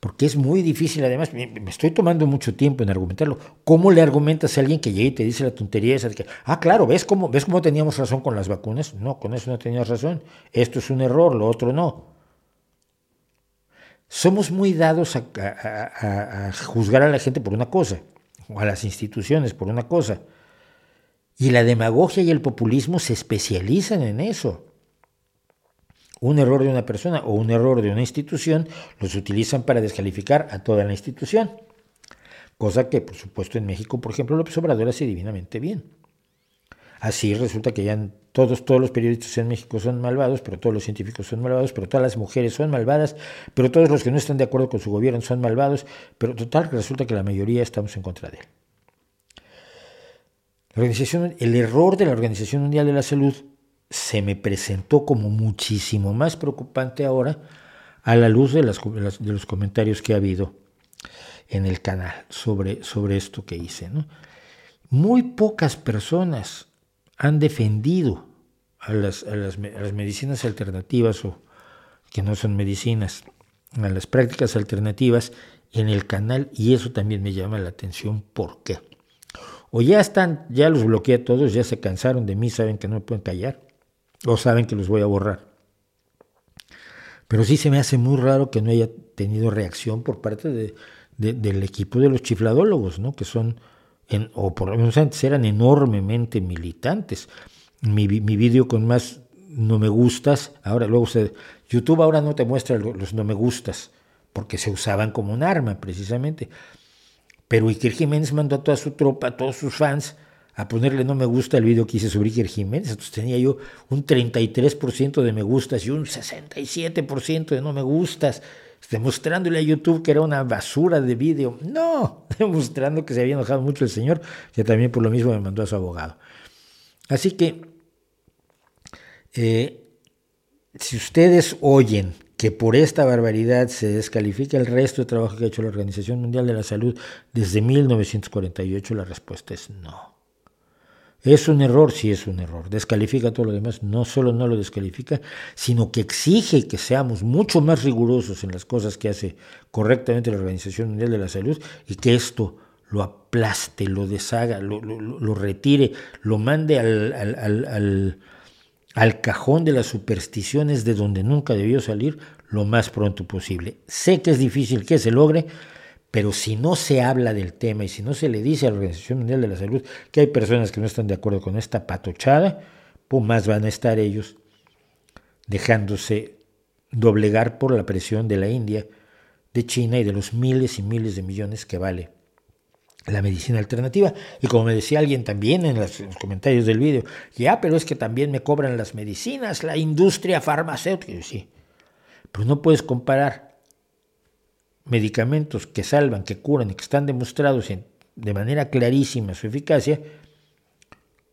porque es muy difícil, además, me, estoy tomando mucho tiempo en argumentarlo. ¿Cómo le argumentas a alguien que llega y te dice la tontería esa de que, ah, claro, ¿ves cómo, ¿ves cómo teníamos razón con las vacunas? No, con eso no tenías razón. Esto es un error, lo otro no. Somos muy dados a, a juzgar a la gente por una cosa, o a las instituciones por una cosa. Y la demagogia y el populismo se especializan en eso. un error de una persona o un error de una institución, los utilizan para descalificar a toda la institución. Cosa que, por supuesto, en México, por ejemplo, López Obrador hace divinamente bien. Así resulta que ya todos, todos los periodistas en México son malvados, pero todos los científicos son malvados, pero todas las mujeres son malvadas, pero todos los que no están de acuerdo con su gobierno son malvados, pero total resulta que la mayoría estamos en contra de él. El error de la Organización Mundial de la Salud se me presentó como muchísimo más preocupante ahora a la luz de, las, los comentarios que ha habido en el canal sobre, sobre esto que hice. Muy pocas personas han defendido a las, a las, medicinas alternativas o que no son medicinas, a las prácticas alternativas en el canal y eso también me llama la atención. ¿Por qué? O ya están, ya los bloqueé a todos, ya se cansaron de mí, saben que no me pueden callar, o saben que los voy a borrar. Pero sí se me hace muy raro que no haya tenido reacción por parte de, del equipo de los chifladólogos, ¿no? que son, en, o por lo menos antes eran enormemente militantes. Mi, mi vídeo con más no me gustas, ahora luego se, YouTube ahora no te muestra los no me gustas, porque se usaban como un arma precisamente. Pero Iker Jiménez mandó a toda su tropa, a todos sus fans, a ponerle no me gusta el vídeo que hice sobre Iker Jiménez. Entonces tenía yo un 33% de me gustas y un 67% de no me gustas demostrándole a YouTube que era una basura de vídeo. No, demostrando que se había enojado mucho el señor, que también por lo mismo me mandó a su abogado. Así que, eh, si ustedes oyen que por esta barbaridad se descalifica el resto de trabajo que ha hecho la Organización Mundial de la Salud desde 1948, la respuesta es no. Es un error, sí es un error. Descalifica todo lo demás. No solo no lo descalifica, sino que exige que seamos mucho más rigurosos en las cosas que hace correctamente la Organización Mundial de la Salud y que esto lo aplaste, lo deshaga, lo, retire, lo mande al, al cajón de las supersticiones de donde nunca debió salir lo más pronto posible. Sé que es difícil que se logre, pero si no se habla del tema y si no se le dice a la Organización Mundial de la Salud que hay personas que no están de acuerdo con esta patochada, pues más van a estar ellos dejándose doblegar por la presión de la India, de China y de los miles y miles de millones que vale la medicina alternativa. Y como me decía alguien también en, los comentarios del vídeo, ya, pero es que también me cobran las medicinas, la industria farmacéutica. sí, pero no puedes comparar medicamentos que salvan, que curan y que están demostrados de manera clarísima su eficacia,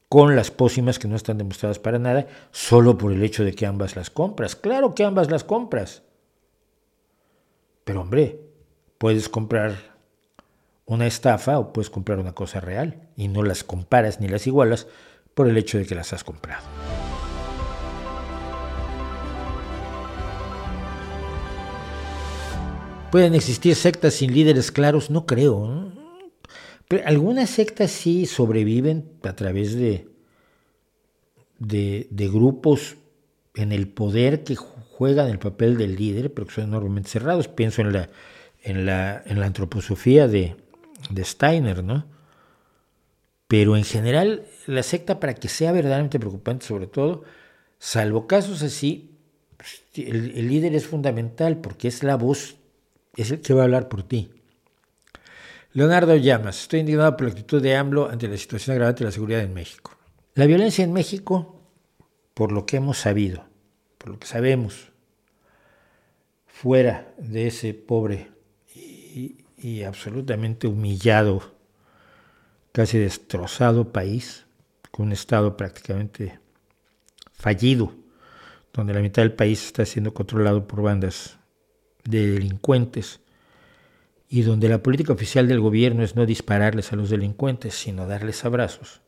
con las pócimas que no están demostradas para nada, solo por el hecho de que ambas las compras. Claro que ambas las compras. Pero hombre, puedes comprar una estafa o puedes comprar una cosa real y no las comparas ni las igualas por el hecho de que las has comprado. ¿Pueden existir sectas sin líderes claros? No creo. Pero algunas sectas sí sobreviven a través de, de, grupos en el poder que juegan el papel del líder, pero que son enormemente cerrados. Pienso en la, en la, en la antroposofía de, de Steiner, ¿no? Pero en general, la secta, para que sea verdaderamente preocupante, sobre todo, salvo casos así, el, el líder es fundamental porque es la voz es el que va a hablar por ti. Leonardo Llamas, estoy indignado por la actitud de AMLO ante la situación agravante de la seguridad en México. La violencia en México, por lo que hemos sabido, por lo que sabemos, fuera de ese pobre y absolutamente humillado, casi destrozado país, con un Estado prácticamente fallido, donde la mitad del país está siendo controlado por bandas de delincuentes y donde la política oficial del gobierno es no dispararles a los delincuentes, sino darles abrazos.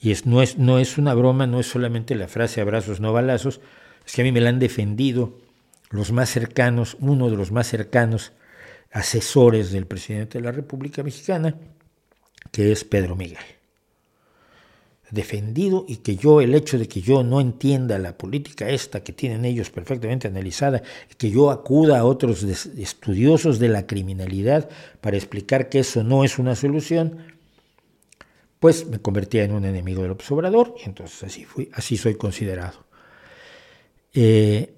Y es, no, es, no es una broma, no es solamente la frase abrazos, no balazos, es que a mí me la han defendido los más cercanos, uno de los más cercanos asesores del presidente de la República Mexicana, que es Pedro Miguel defendido y que yo, el hecho de que yo no entienda la política esta que tienen ellos perfectamente analizada, que yo acuda a otros estudiosos de la criminalidad para explicar que eso no es una solución, pues me convertía en un enemigo del observador y entonces así, fui, así soy considerado. Eh,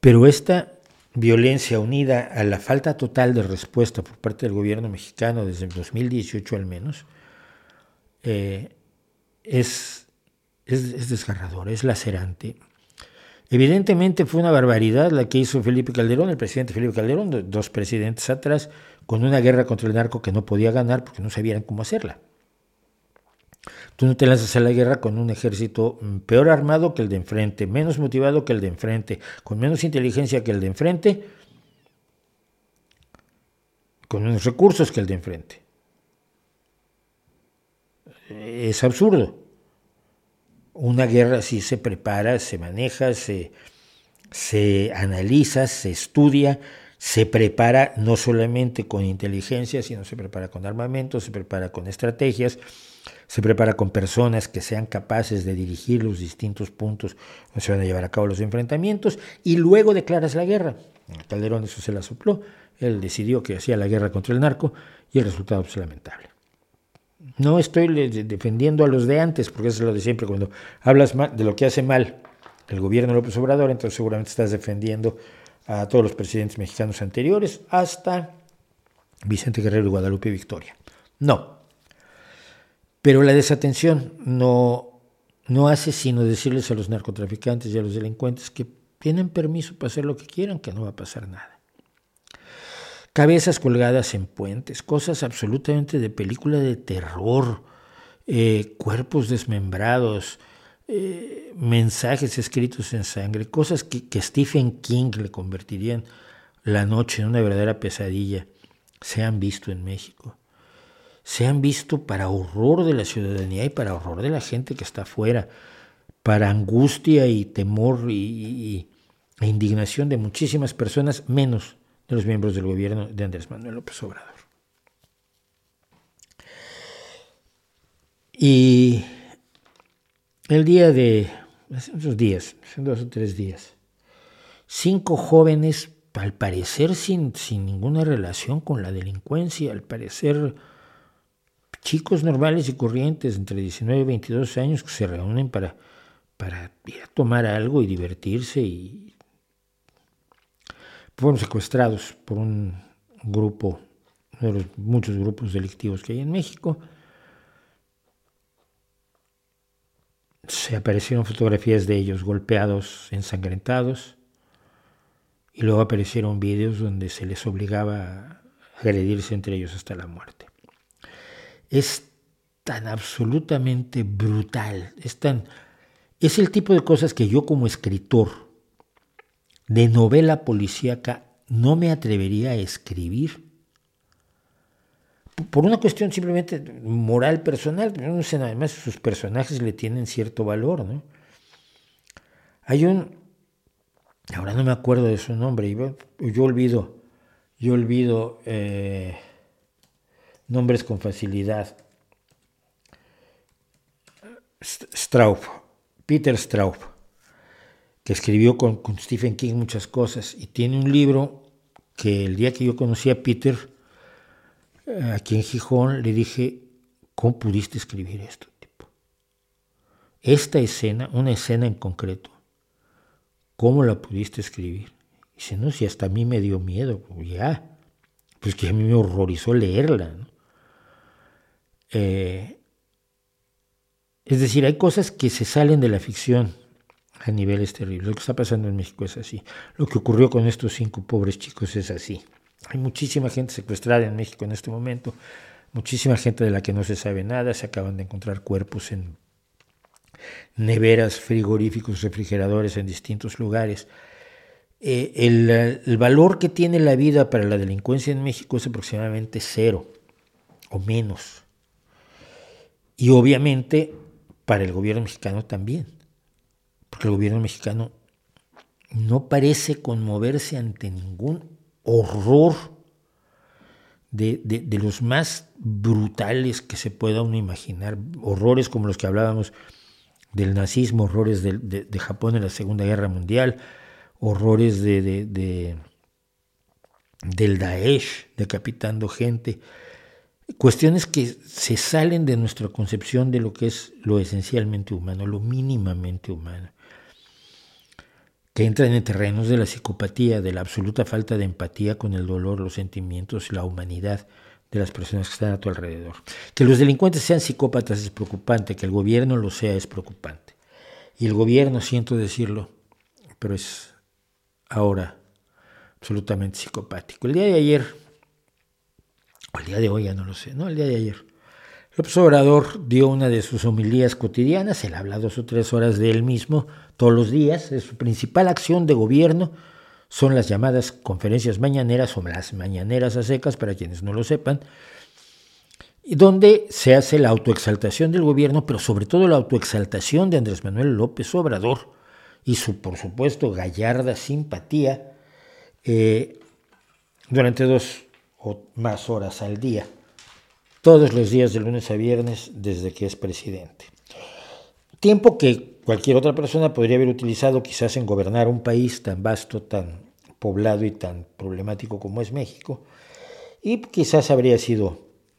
pero esta violencia unida a la falta total de respuesta por parte del gobierno mexicano desde el 2018 al menos, eh, es, es, desgarrador, es lacerante. Evidentemente fue una barbaridad la que hizo Felipe Calderón, el presidente Felipe Calderón, dos presidentes atrás, con una guerra contra el narco que no podía ganar porque no sabían cómo hacerla. Tú no te lanzas a la guerra con un ejército mm, peor armado que el de enfrente, menos motivado que el de enfrente, con menos inteligencia que el de enfrente, con menos recursos que el de enfrente. Es absurdo. Una guerra sí se prepara, se maneja, se, se analiza, se estudia, se prepara no solamente con inteligencia, sino se prepara con armamento, se prepara con estrategias, se prepara con personas que sean capaces de dirigir los distintos puntos donde se van a llevar a cabo los enfrentamientos y luego declaras la guerra. Calderón eso se la sopló, él decidió que hacía la guerra contra el narco y el resultado es lamentable. No estoy defendiendo a los de antes, porque eso es lo de siempre, cuando hablas de lo que hace mal el gobierno de López Obrador, entonces seguramente estás defendiendo a todos los presidentes mexicanos anteriores hasta Vicente Guerrero y Guadalupe Victoria. No. Pero la desatención no, no hace sino decirles a los narcotraficantes y a los delincuentes que tienen permiso para hacer lo que quieran, que no va a pasar nada. Cabezas colgadas en puentes, cosas absolutamente de película de terror, eh, cuerpos desmembrados, eh, mensajes escritos en sangre, cosas que, que Stephen King le convertirían la noche en una verdadera pesadilla, se han visto en México. Se han visto para horror de la ciudadanía y para horror de la gente que está afuera, para angustia y temor y, e indignación de muchísimas personas, menos de los miembros del gobierno de Andrés Manuel López Obrador. Y el día de, hace unos días, dos o tres días, cinco jóvenes, al parecer sin, sin ninguna relación con la delincuencia, al parecer chicos normales y corrientes entre 19 y 22 años que se reúnen para, para ir a tomar algo y divertirse y fueron secuestrados por un grupo, uno de los muchos grupos delictivos que hay en México, se aparecieron fotografías de ellos golpeados, ensangrentados, y luego aparecieron vídeos donde se les obligaba a agredirse entre ellos hasta la muerte. Es tan absolutamente brutal, es tan... Es el tipo de cosas que yo como escritor de novela policíaca no me atrevería a escribir por una cuestión simplemente moral personal, además sus personajes le tienen cierto valor, ¿no? Hay un, ahora no me acuerdo de su nombre, yo olvido, yo olvido eh, nombres con facilidad. Straub, Peter Straub, que escribió con, Stephen King muchas cosas y tiene un libro que el día que yo conocí a Peter, aquí en Gijón, le dije, ¿cómo pudiste escribir esto? Tipo? Esta escena, una escena en concreto, ¿cómo la pudiste escribir? Dice, no, si hasta a mí me dio miedo, ya, pues que a mí me horrorizó leerla. Eh, es decir, hay cosas que se salen de la ficción a niveles terribles. Lo que está pasando en México es así. Lo que ocurrió con estos cinco pobres chicos es así. Hay muchísima gente secuestrada en México en este momento, muchísima gente de la que no se sabe nada, se acaban de encontrar cuerpos en neveras, frigoríficos, refrigeradores en distintos lugares. Eh, el, el, valor que tiene la vida para la delincuencia en México es aproximadamente cero o menos. Y obviamente para el gobierno mexicano también, porque el gobierno mexicano no parece conmoverse ante ningún horror de, los más brutales que se pueda uno imaginar, horrores como los que hablábamos del nazismo, horrores de, Japón en la Segunda Guerra Mundial, horrores de, del Daesh decapitando gente, cuestiones que se salen de nuestra concepción de lo que es lo esencialmente humano, lo mínimamente humano. que entran en terrenos de la psicopatía, de la absoluta falta de empatía con el dolor, los sentimientos la humanidad de las personas que están a tu alrededor. Que los delincuentes sean psicópatas es preocupante, que el gobierno lo sea es preocupante. Y el gobierno, siento decirlo, pero es ahora absolutamente psicopático. El día de ayer, el día de hoy ya no lo sé, no, el día de ayer, López Obrador dio una de sus homilías cotidianas, él habla dos o tres horas de él mismo todos los días, es su principal acción de gobierno son las llamadas conferencias mañaneras o las mañaneras a secas, para quienes no lo sepan, donde se hace la autoexaltación del gobierno, pero sobre todo la autoexaltación de Andrés Manuel López Obrador y su, por supuesto, gallarda simpatía eh, durante dos o más horas al día todos los días de lunes a viernes desde que es presidente. Tiempo que cualquier otra persona podría haber utilizado quizás en gobernar un país tan vasto, tan poblado y tan problemático como es México, y quizás habría sido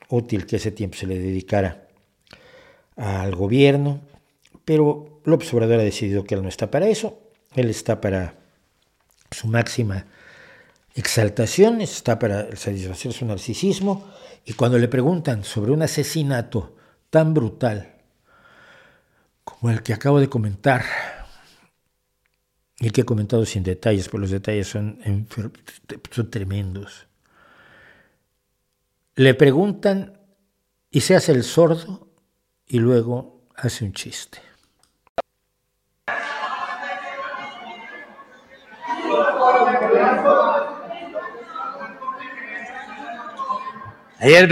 útil que ese tiempo se le dedicara al gobierno, pero López Obrador ha decidido que él no está para eso, él está para su máxima exaltación, está para satisfacer su narcisismo, y cuando le preguntan sobre un asesinato tan brutal como el que acabo de comentar, y que he comentado sin detalles, porque los detalles son, son tremendos, le preguntan y se hace el sordo y luego hace un chiste. Ayer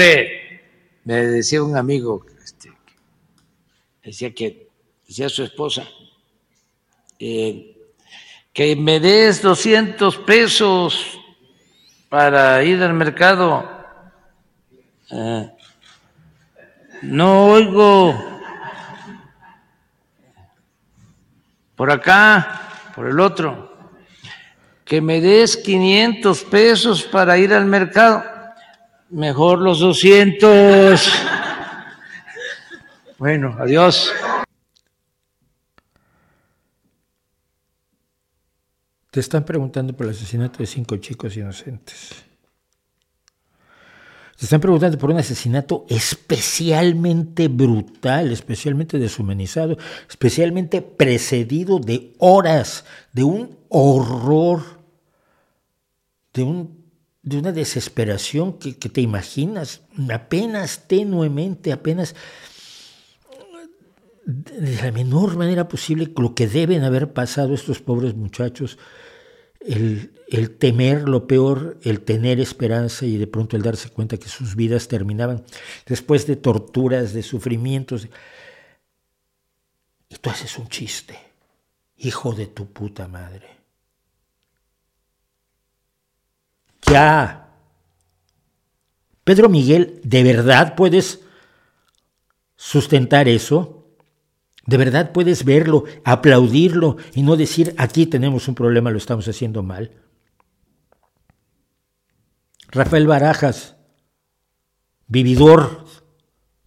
me, decía un amigo, este, decía que, decía su esposa, eh, que me des 200 pesos para ir al mercado. Eh, no oigo por acá, por el otro, que me des 500 pesos para ir al mercado. Mejor los 200. Bueno, adiós. Te están preguntando por el asesinato de cinco chicos inocentes. Te están preguntando por un asesinato especialmente brutal, especialmente deshumanizado, especialmente precedido de horas, de un horror, de un de una desesperación que, te imaginas apenas tenuemente, apenas de la menor manera posible lo que deben haber pasado estos pobres muchachos, el, el, temer lo peor, el tener esperanza y de pronto el darse cuenta que sus vidas terminaban después de torturas, de sufrimientos. Y tú haces un chiste, hijo de tu puta madre. Ya. Pedro Miguel, ¿de verdad puedes sustentar eso? ¿De verdad puedes verlo, aplaudirlo y no decir, aquí tenemos un problema, lo estamos haciendo mal? Rafael Barajas, vividor,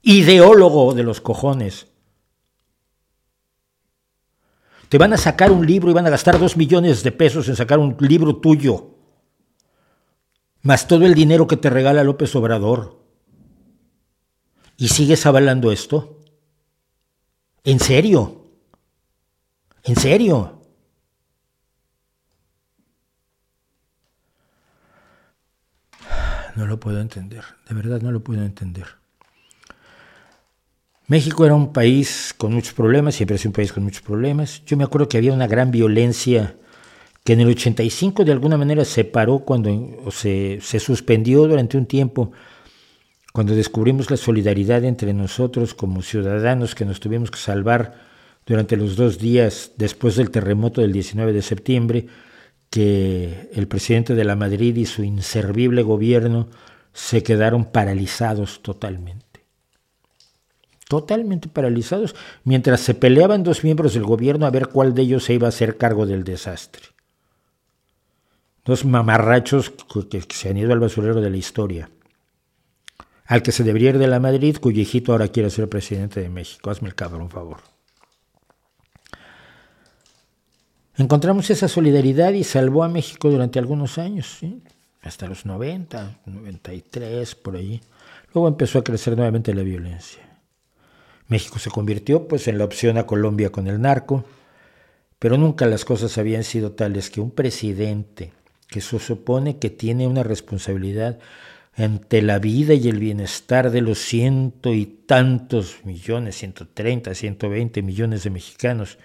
ideólogo de los cojones. Te van a sacar un libro y van a gastar dos millones de pesos en sacar un libro tuyo más todo el dinero que te regala López Obrador. ¿Y sigues avalando esto? ¿En serio? ¿En serio? No lo puedo entender, de verdad no lo puedo entender. México era un país con muchos problemas, siempre es un país con muchos problemas. Yo me acuerdo que había una gran violencia que en el 85 de alguna manera se paró cuando se, se suspendió durante un tiempo, cuando descubrimos la solidaridad entre nosotros como ciudadanos que nos tuvimos que salvar durante los dos días después del terremoto del 19 de septiembre, que el presidente de la Madrid y su inservible gobierno se quedaron paralizados totalmente. Totalmente paralizados, mientras se peleaban dos miembros del gobierno a ver cuál de ellos se iba a hacer cargo del desastre dos mamarrachos que, se han ido al basurero de la historia. Al que se debería ir de la Madrid, cuyo hijito ahora quiere ser presidente de México. Hazme el cabrón, favor. encontramos esa solidaridad y salvó a México durante algunos años, hasta los 90, 93, por allí. Luego empezó a crecer nuevamente la violencia. México se convirtió pues en la opción a Colombia con el narco, pero nunca las cosas habían sido tales que un presidente que se supone que tiene una responsabilidad ante la vida y el bienestar de los ciento y tantos millones, 130, 120 millones de mexicanos,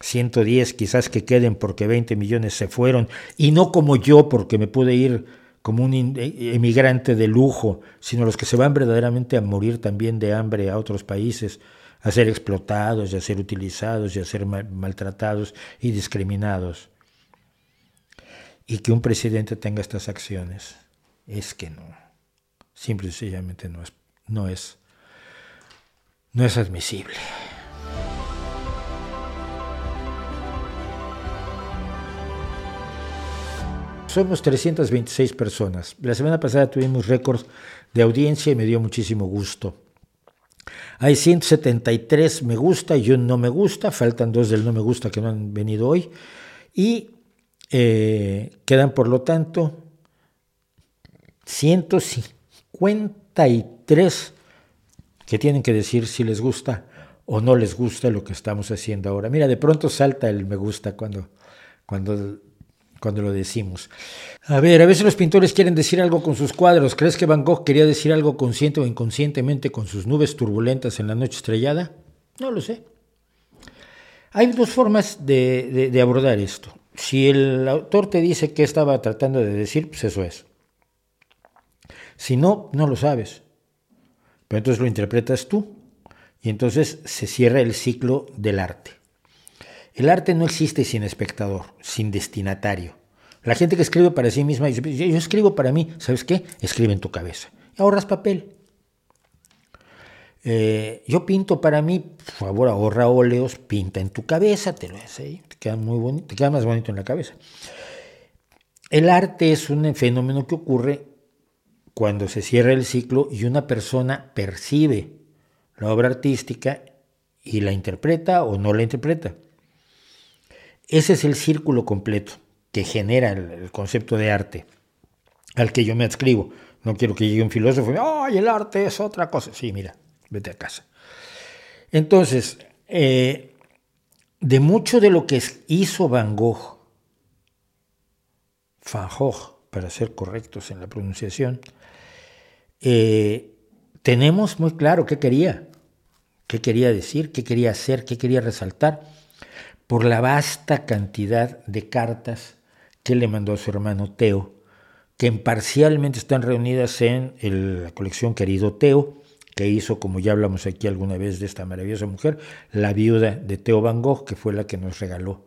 110 quizás que queden porque 20 millones se fueron, y no como yo porque me pude ir como un e, emigrante de lujo, sino los que se van verdaderamente a morir también de hambre a otros países, a ser explotados y a ser utilizados y a ser maltratados y discriminados. Y que un presidente tenga estas acciones, es que no, simple y sencillamente no es, no es, no es admisible. Somos 326 personas. La semana pasada tuvimos récords de audiencia y me dio muchísimo gusto. Hay 173 me gusta y un no me gusta, faltan dos del no me gusta que no han venido hoy. Y eh, quedan, por lo tanto, 153 que tienen que decir si les gusta o no les gusta lo que estamos haciendo ahora. Mira, de pronto salta el me gusta cuando, cuando cuando lo decimos. A ver, a veces los pintores quieren decir algo con sus cuadros. ¿Crees que Van Gogh quería decir algo consciente o inconscientemente con sus nubes turbulentas en la noche estrellada? No lo sé. Hay dos formas de, abordar esto. Si el autor te dice qué estaba tratando de decir, pues eso es. Si no, no lo sabes. Pero entonces lo interpretas tú. Y entonces se cierra el ciclo del arte. El arte no existe sin espectador, sin destinatario. La gente que escribe para sí misma dice, yo escribo para mí, ¿sabes qué? Escribe en tu cabeza. ahorras papel. Eh, yo pinto para mí, por favor, ahorra óleos, pinta en tu cabeza, te lo ahí, te queda muy bonito, te queda más bonito en la cabeza. El arte es un fenómeno que ocurre cuando se cierra el ciclo y una persona percibe la obra artística y la interpreta o no la interpreta. Ese es el círculo completo que genera el, concepto de arte al que yo me adscribo. No quiero que llegue un filósofo y ¡ay, el arte es otra cosa! Sí, mira, vete a casa. Entonces, eh, de mucho de lo que hizo Van Gogh, Van Gogh, para ser correctos en la pronunciación, eh, tenemos muy claro qué quería, qué quería decir, qué quería hacer, qué quería resaltar por la vasta cantidad de cartas que le mandó a su hermano Teo, que imparcialmente están reunidas en la colección Querido Teo, que hizo, como ya hablamos aquí alguna vez de esta maravillosa mujer, la viuda de Teo Van Gogh, que fue la que nos regaló.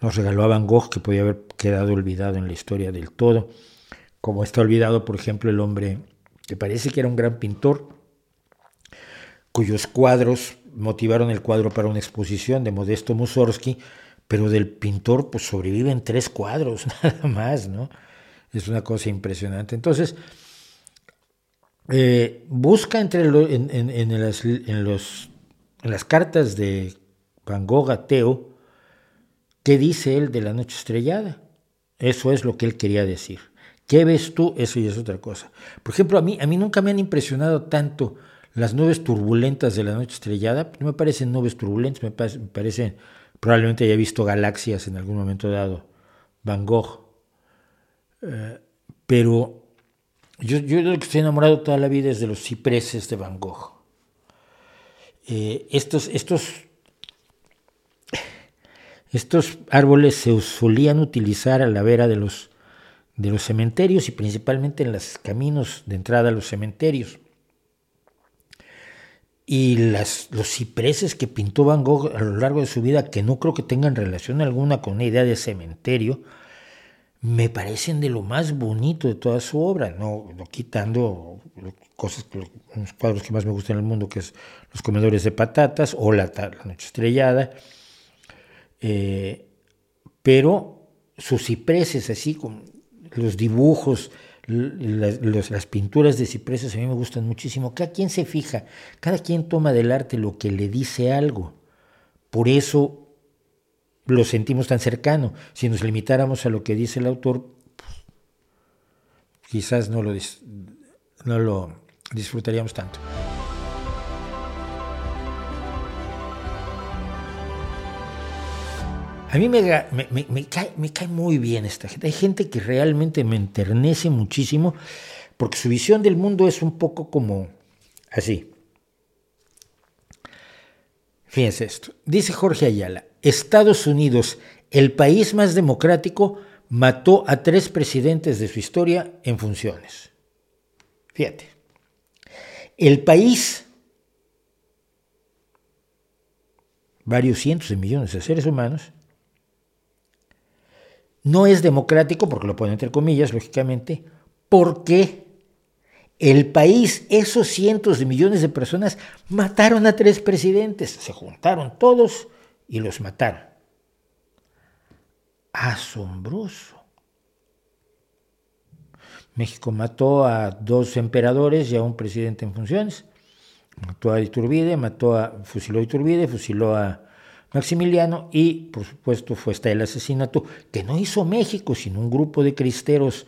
Nos regaló a Van Gogh, que podía haber quedado olvidado en la historia del todo, como está olvidado, por ejemplo, el hombre que parece que era un gran pintor, cuyos cuadros motivaron el cuadro para una exposición de Modesto Mussorgsky, pero del pintor pues sobreviven tres cuadros nada más, ¿no? Es una cosa impresionante. Entonces, eh, busca entre en, las, los, en las cartas de Van Gogh a Teo qué dice él de la noche estrellada. Eso es lo que él quería decir. ¿Qué ves tú? Eso ya es otra cosa. Por ejemplo, a mí, a mí nunca me han impresionado tanto las nubes turbulentas de la noche estrellada, no me parecen nubes turbulentas, me, parecen, probablemente haya visto galaxias en algún momento dado, Van Gogh. Eh, pero yo, yo que estoy enamorado toda la vida es de los cipreses de Van Gogh. Eh, estos, estos, estos árboles se solían utilizar a la vera de los, de los cementerios y principalmente en los caminos de entrada a los cementerios. Y las, los cipreses que pintó Van Gogh a lo largo de su vida, que no creo que tengan relación alguna con una idea de cementerio, me parecen de lo más bonito de toda su obra, no, quitando cosas, unos cuadros que más me gustan en el mundo, que es Los comedores de patatas o La, noche estrellada, eh, pero sus cipreses así, con los dibujos, las, pinturas de cipreses a mí me gustan muchísimo. Cada quien se fija, cada quien toma del arte lo que le dice algo. Por eso lo sentimos tan cercano. Si nos limitáramos a lo que dice el autor, pues, quizás no lo, no lo disfrutaríamos tanto. A mí me, cae, me, cae, muy bien esta gente. Hay gente que realmente me enternece muchísimo porque su visión del mundo es un poco como así. Fíjense esto. Dice Jorge Ayala, Estados Unidos, el país más democrático, mató a tres presidentes de su historia en funciones. Fíjate. El país, varios cientos de millones de seres humanos, no es democrático, porque lo ponen entre comillas, lógicamente, porque el país, esos cientos de millones de personas, mataron a tres presidentes, se juntaron todos y los mataron. Asombroso. México mató a dos emperadores y a un presidente en funciones. Mató a Iturbide, mató a, fusiló a Iturbide, fusiló a Maximiliano y por supuesto fue hasta el asesinato que no hizo México, sino un grupo de cristeros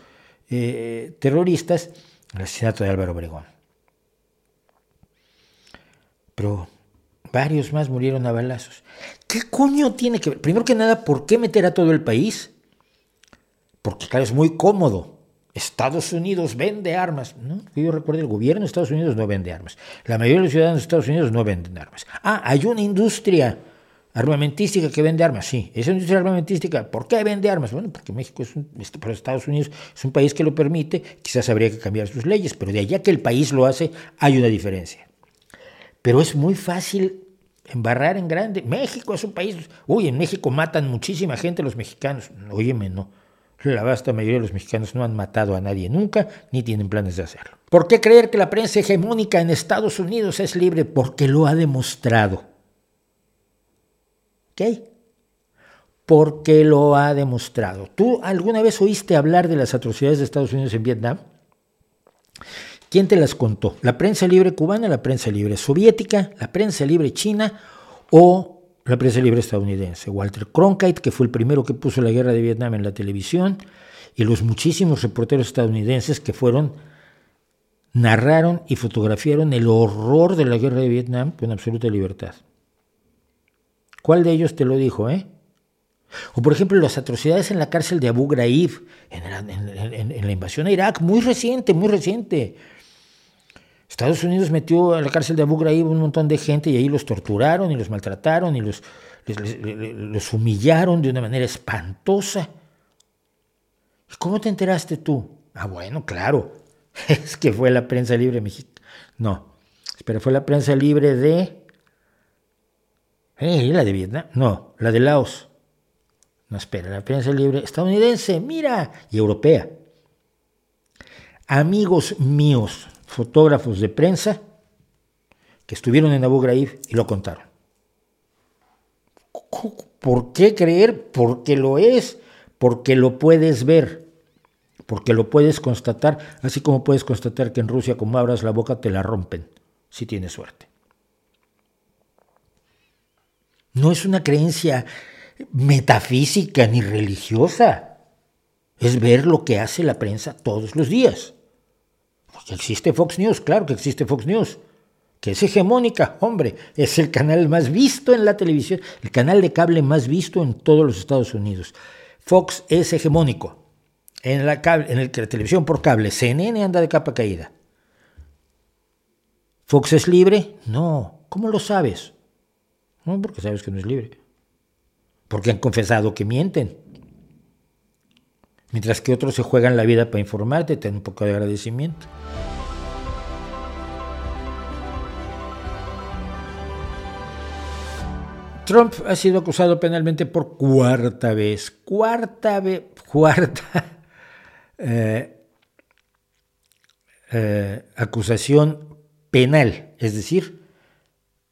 eh, terroristas, el asesinato de Álvaro Obregón. Pero varios más murieron a balazos. ¿Qué coño tiene que ver? Primero que nada, ¿por qué meter a todo el país? Porque claro, es muy cómodo. Estados Unidos vende armas. No, yo recuerdo, el gobierno de Estados Unidos no vende armas. La mayoría de los ciudadanos de Estados Unidos no venden armas. Ah, hay una industria Armamentística que vende armas, sí. Es una industria armamentística. ¿Por qué vende armas? Bueno, porque México es un, este, Estados Unidos es un país que lo permite, quizás habría que cambiar sus leyes, pero de allá que el país lo hace, hay una diferencia. Pero es muy fácil embarrar en grande. México es un país, uy, en México matan muchísima gente los mexicanos. Óyeme, no. La vasta mayoría de los mexicanos no han matado a nadie nunca, ni tienen planes de hacerlo. ¿Por qué creer que la prensa hegemónica en Estados Unidos es libre? Porque lo ha demostrado. ¿Ok? Porque lo ha demostrado. ¿Tú alguna vez oíste hablar de las atrocidades de Estados Unidos en Vietnam? ¿Quién te las contó? ¿La prensa libre cubana, la prensa libre soviética, la prensa libre china o la prensa libre estadounidense? Walter Cronkite, que fue el primero que puso la guerra de Vietnam en la televisión, y los muchísimos reporteros estadounidenses que fueron, narraron y fotografiaron el horror de la guerra de Vietnam con absoluta libertad. ¿Cuál de ellos te lo dijo, eh? O por ejemplo las atrocidades en la cárcel de Abu Ghraib, en, la invasión a Irak, muy reciente, muy reciente. Estados Unidos metió a la cárcel de Abu Ghraib un montón de gente y ahí los torturaron y los maltrataron y los, los humillaron de una manera espantosa. ¿Cómo te enteraste tú? Ah, bueno, claro, es que fue la prensa libre mexicana. No, pero fue la prensa libre de ¿Eh? ¿La de Vietnam? No, la de Laos. No, espera, la prensa libre estadounidense, mira, y europea. Amigos míos, fotógrafos de prensa, que estuvieron en Abu Ghraib y lo contaron. ¿Por qué creer? Porque lo es, porque lo puedes ver, porque lo puedes constatar, así como puedes constatar que en Rusia, como abras la boca, te la rompen, si tienes suerte. No es una creencia metafísica ni religiosa. Es ver lo que hace la prensa todos los días. Existe Fox News, claro que existe Fox News, que es hegemónica, hombre, es el canal más visto en la televisión, el canal de cable más visto en todos los Estados Unidos. Fox es hegemónico. En la, cable, en la televisión por cable, CNN anda de capa caída. ¿Fox es libre? No. ¿Cómo lo sabes? No, porque sabes que no es libre. Porque han confesado que mienten. Mientras que otros se juegan la vida para informarte, ten un poco de agradecimiento. Trump ha sido acusado penalmente por cuarta vez, cuarta vez, cuarta eh, eh, acusación penal, es decir,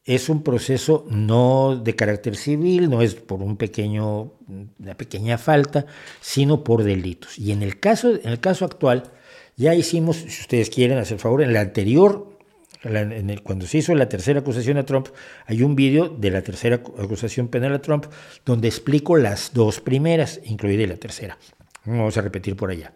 es un proceso no de carácter civil, no es por un pequeño, una pequeña falta, sino por delitos. Y en el caso, en el caso actual, ya hicimos, si ustedes quieren hacer favor, en el anterior cuando se hizo la tercera acusación a Trump, hay un vídeo de la tercera acusación penal a Trump donde explico las dos primeras, incluida la tercera. Vamos a repetir por allá.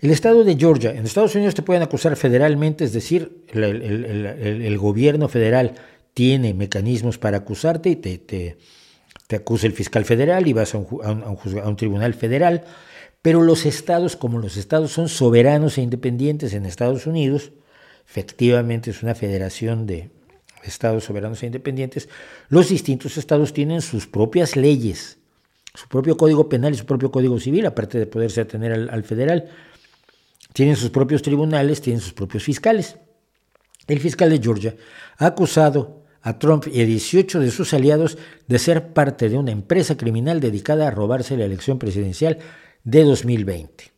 El estado de Georgia, en Estados Unidos te pueden acusar federalmente, es decir, el, gobierno federal tiene mecanismos para acusarte y te, te, acusa el fiscal federal y vas a un tribunal federal, pero los estados, como los estados son soberanos e independientes en Estados Unidos, efectivamente es una federación de estados soberanos e independientes, los distintos estados tienen sus propias leyes, su propio código penal y su propio código civil, aparte de poderse atener al, federal. Tienen sus propios tribunales, tienen sus propios fiscales. El fiscal de Georgia ha acusado a Trump y a 18 de sus aliados de ser parte de una empresa criminal dedicada a robarse la elección presidencial de 2020.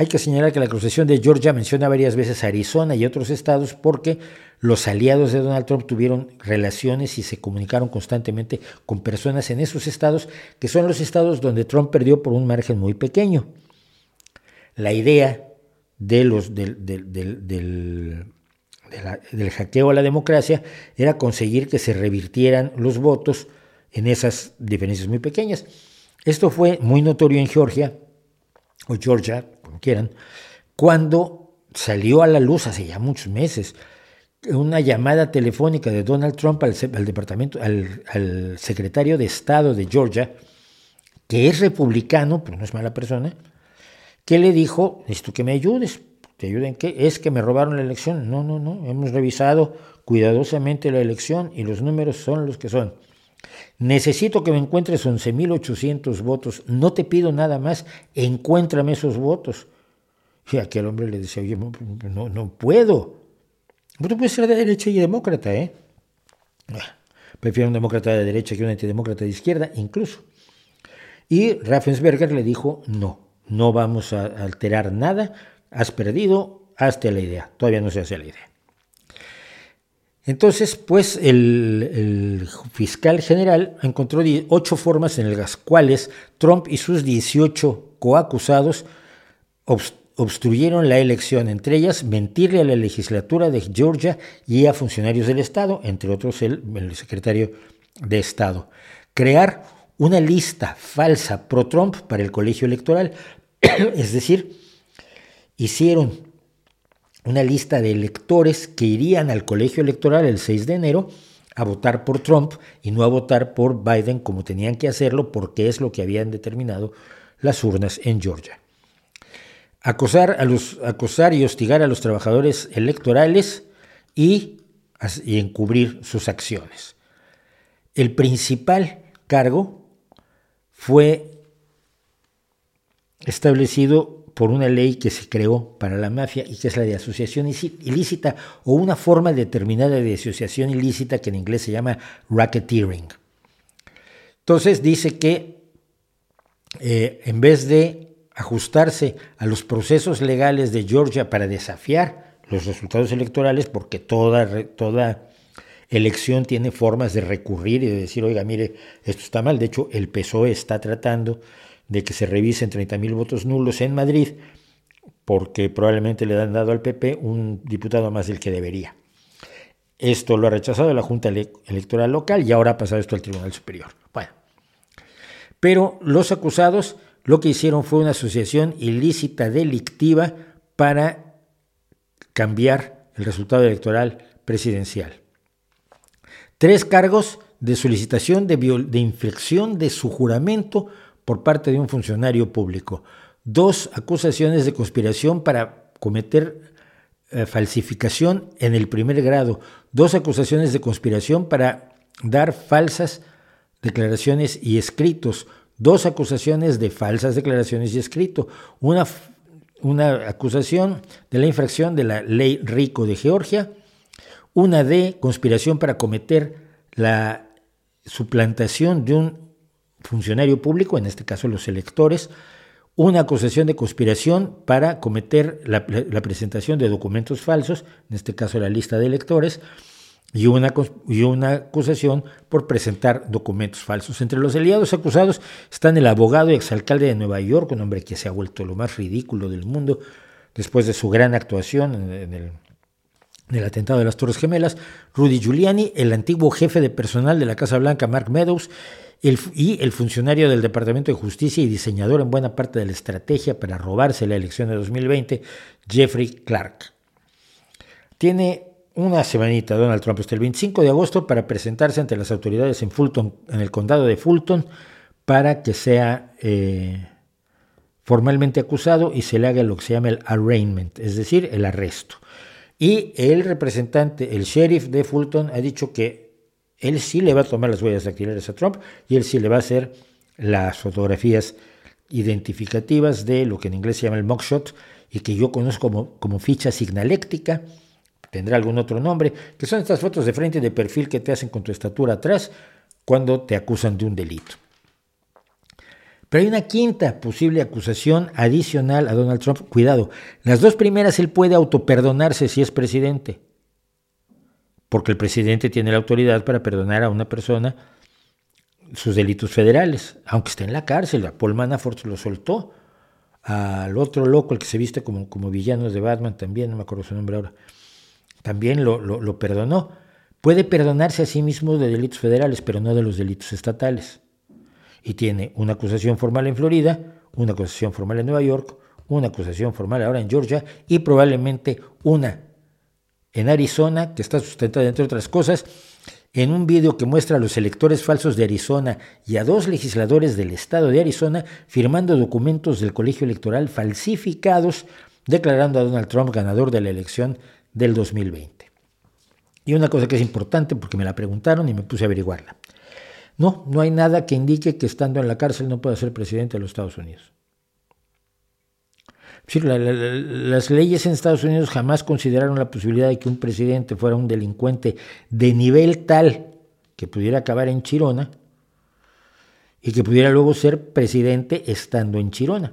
Hay que señalar que la acusación de Georgia menciona varias veces Arizona y otros estados porque los aliados de Donald Trump tuvieron relaciones y se comunicaron constantemente con personas en esos estados, que son los estados donde Trump perdió por un margen muy pequeño. La idea de los, del, del, hackeo a la democracia era conseguir que se revirtieran los votos en esas diferencias muy pequeñas. Esto fue muy notorio en Georgia, o Georgia, como quieran, cuando salió a la luz hace ya muchos meses una llamada telefónica de Donald Trump al, departamento, al, secretario de Estado de Georgia, que es republicano, pero no es mala persona, que le dijo, necesito que me ayudes. ¿Te ayuden qué? Es que me robaron la elección. No, no, no. Hemos revisado cuidadosamente la elección y los números son los que son. Necesito que me encuentres 11.800 votos. No te pido nada más. Encuéntrame esos votos. Y aquel hombre le decía, oye, no, no puedo. Tú puedes ser de derecha y demócrata, ¿eh? Ah, prefiero un demócrata de derecha que un antidemócrata de izquierda, incluso. Y Raffensberger le dijo, no, no vamos a alterar nada. Has perdido, hazte la idea. Todavía no se hace la idea. Entonces, pues el, fiscal general encontró ocho formas en las cuales Trump y sus 18 coacusados obstruyeron la elección, entre ellas mentirle a la legislatura de Georgia y a funcionarios del Estado, entre otros el, secretario de Estado. Crear una lista falsa pro-Trump para el colegio electoral, es decir, hicieron una lista de electores que irían al colegio electoral el 6 de enero a votar por Trump y no a votar por Biden como tenían que hacerlo porque es lo que habían determinado las urnas en Georgia. Acosar, a los, acosar y hostigar a los trabajadores electorales y, y encubrir sus acciones. El principal cargo fue establecido por una ley que se creó para la mafia y que es la de asociación ilícita o una forma determinada de asociación ilícita que en inglés se llama racketeering. Entonces dice que eh, en vez de ajustarse a los procesos legales de Georgia para desafiar los resultados electorales, porque toda, toda elección tiene formas de recurrir y de decir, oiga, mire, esto está mal. De hecho, el PSOE está tratando de que se revisen 30.000 votos nulos en Madrid, porque probablemente le han dado al PP un diputado más del que debería. Esto lo ha rechazado la Junta Electoral Local y ahora ha pasado esto al Tribunal Superior. Bueno, pero los acusados lo que hicieron fue una asociación ilícita delictiva para cambiar el resultado electoral presidencial. Tres cargos de solicitación de, de inflexión de su juramento por parte de un funcionario público. Dos, acusaciones de conspiración para cometer eh, falsificación en el primer grado. Dos acusaciones de conspiración para dar falsas declaraciones y escritos. Dos acusaciones de falsas declaraciones y escrito. Una, una acusación de la infracción de la ley Rico de Georgia. Una de conspiración para cometer la suplantación de un funcionario público, en este caso los electores, una acusación de conspiración para cometer la, presentación de documentos falsos, en este caso la lista de electores, y una, y una acusación por presentar documentos falsos. Entre los aliados acusados están el abogado y exalcalde de Nueva York, un hombre que se ha vuelto lo más ridículo del mundo después de su gran actuación en, el, atentado de las Torres Gemelas, Rudy Giuliani, el antiguo jefe de personal de la Casa Blanca, Mark Meadows, y el funcionario del Departamento de Justicia y diseñador en buena parte de la estrategia para robarse la elección de 2020, Jeffrey Clark. Tiene una semanita Donald Trump hasta el 25 de agosto para presentarse ante las autoridades en Fulton, en el condado de Fulton, para que sea eh, formalmente acusado y se le haga lo que se llama el arraignment, es decir, el arresto. Y el representante, el sheriff de Fulton, ha dicho que él sí le va a tomar las huellas dactilares a Trump y él sí le va a hacer las fotografías identificativas de lo que en inglés se llama el mugshot y que yo conozco como, como ficha signaléctica, tendrá algún otro nombre, que son estas fotos de frente de perfil que te hacen con tu estatura atrás cuando te acusan de un delito. Pero hay una quinta posible acusación adicional a Donald Trump. Cuidado, las dos primeras él puede autoperdonarse si es presidente, porque el presidente tiene la autoridad para perdonar a una persona sus delitos federales, aunque esté en la cárcel. A Paul Manafort lo soltó. Al otro loco, el que se viste como, como villano de Batman, también, no me acuerdo su nombre ahora, también lo, lo perdonó. Puede perdonarse a sí mismo de delitos federales, pero no de los delitos estatales y tiene una acusación formal en Florida, una acusación formal en Nueva York, una acusación formal ahora en Georgia y probablemente una en Arizona, que está sustentada, entre otras cosas, en un vídeo que muestra a los electores falsos de Arizona y a dos legisladores del estado de Arizona firmando documentos del colegio electoral falsificados, declarando a Donald Trump ganador de la elección del 2020. Y una cosa que es importante, porque me la preguntaron y me puse a averiguarla. No, no hay nada que indique que estando en la cárcel no pueda ser presidente de los Estados Unidos. Las leyes en Estados Unidos jamás consideraron la posibilidad de que un presidente fuera un delincuente de nivel tal que pudiera acabar en Chirona y que pudiera luego ser presidente estando en Chirona.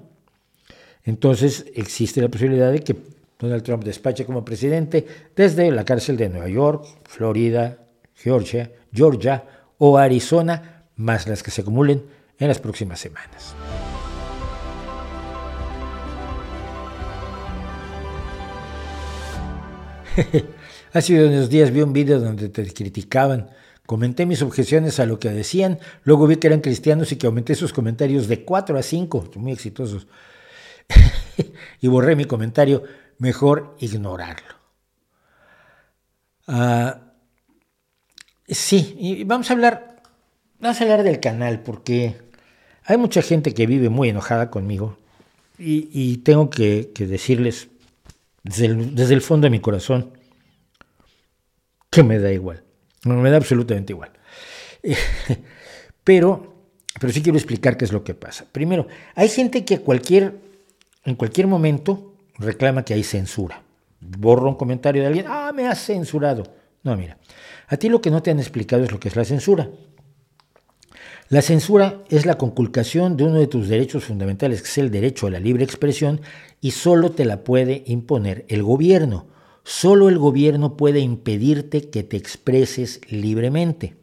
Entonces existe la posibilidad de que Donald Trump despache como presidente desde la cárcel de Nueva York, Florida, Georgia, Georgia o Arizona, más las que se acumulen en las próximas semanas. Hace unos días vi un video donde te criticaban. Comenté mis objeciones a lo que decían, luego vi que eran cristianos y que aumenté sus comentarios de 4 a 5, muy exitosos. y borré mi comentario, mejor ignorarlo. Ah, Sí, y vamos a hablar, vamos a hablar del canal porque hay mucha gente que vive muy enojada conmigo y, tengo que, decirles desde el, fondo de mi corazón que me da igual, me da absolutamente igual. pero, pero sí quiero explicar qué es lo que pasa. Primero, hay gente que cualquier, en cualquier momento reclama que hay censura. Borro un comentario de alguien, ah, me has censurado. No, mira, a ti lo que no te han explicado es lo que es la censura. La censura es la conculcación de uno de tus derechos fundamentales, que es el derecho a la libre expresión, y solo te la puede imponer el gobierno. Solo el gobierno puede impedirte que te expreses libremente.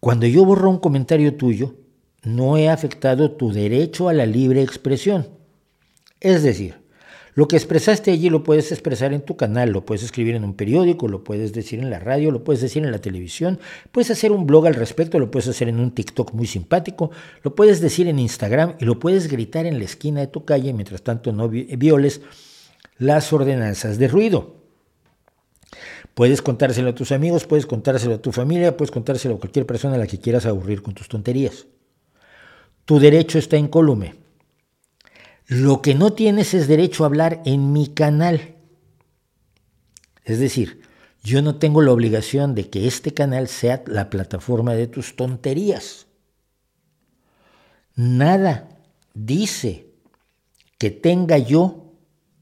Cuando yo borro un comentario tuyo, no he afectado tu derecho a la libre expresión. Es decir, lo que expresaste allí lo puedes expresar en tu canal, lo puedes escribir en un periódico, lo puedes decir en la radio, lo puedes decir en la televisión, puedes hacer un blog al respecto, lo puedes hacer en un TikTok muy simpático, lo puedes decir en Instagram y lo puedes gritar en la esquina de tu calle, mientras tanto no violes las ordenanzas de ruido. Puedes contárselo a tus amigos, puedes contárselo a tu familia, puedes contárselo a cualquier persona a la que quieras aburrir con tus tonterías. Tu derecho está incólume. Lo que no tienes es derecho a hablar en mi canal. Es decir, yo no tengo la obligación de que este canal sea la plataforma de tus tonterías. Nada dice que tenga yo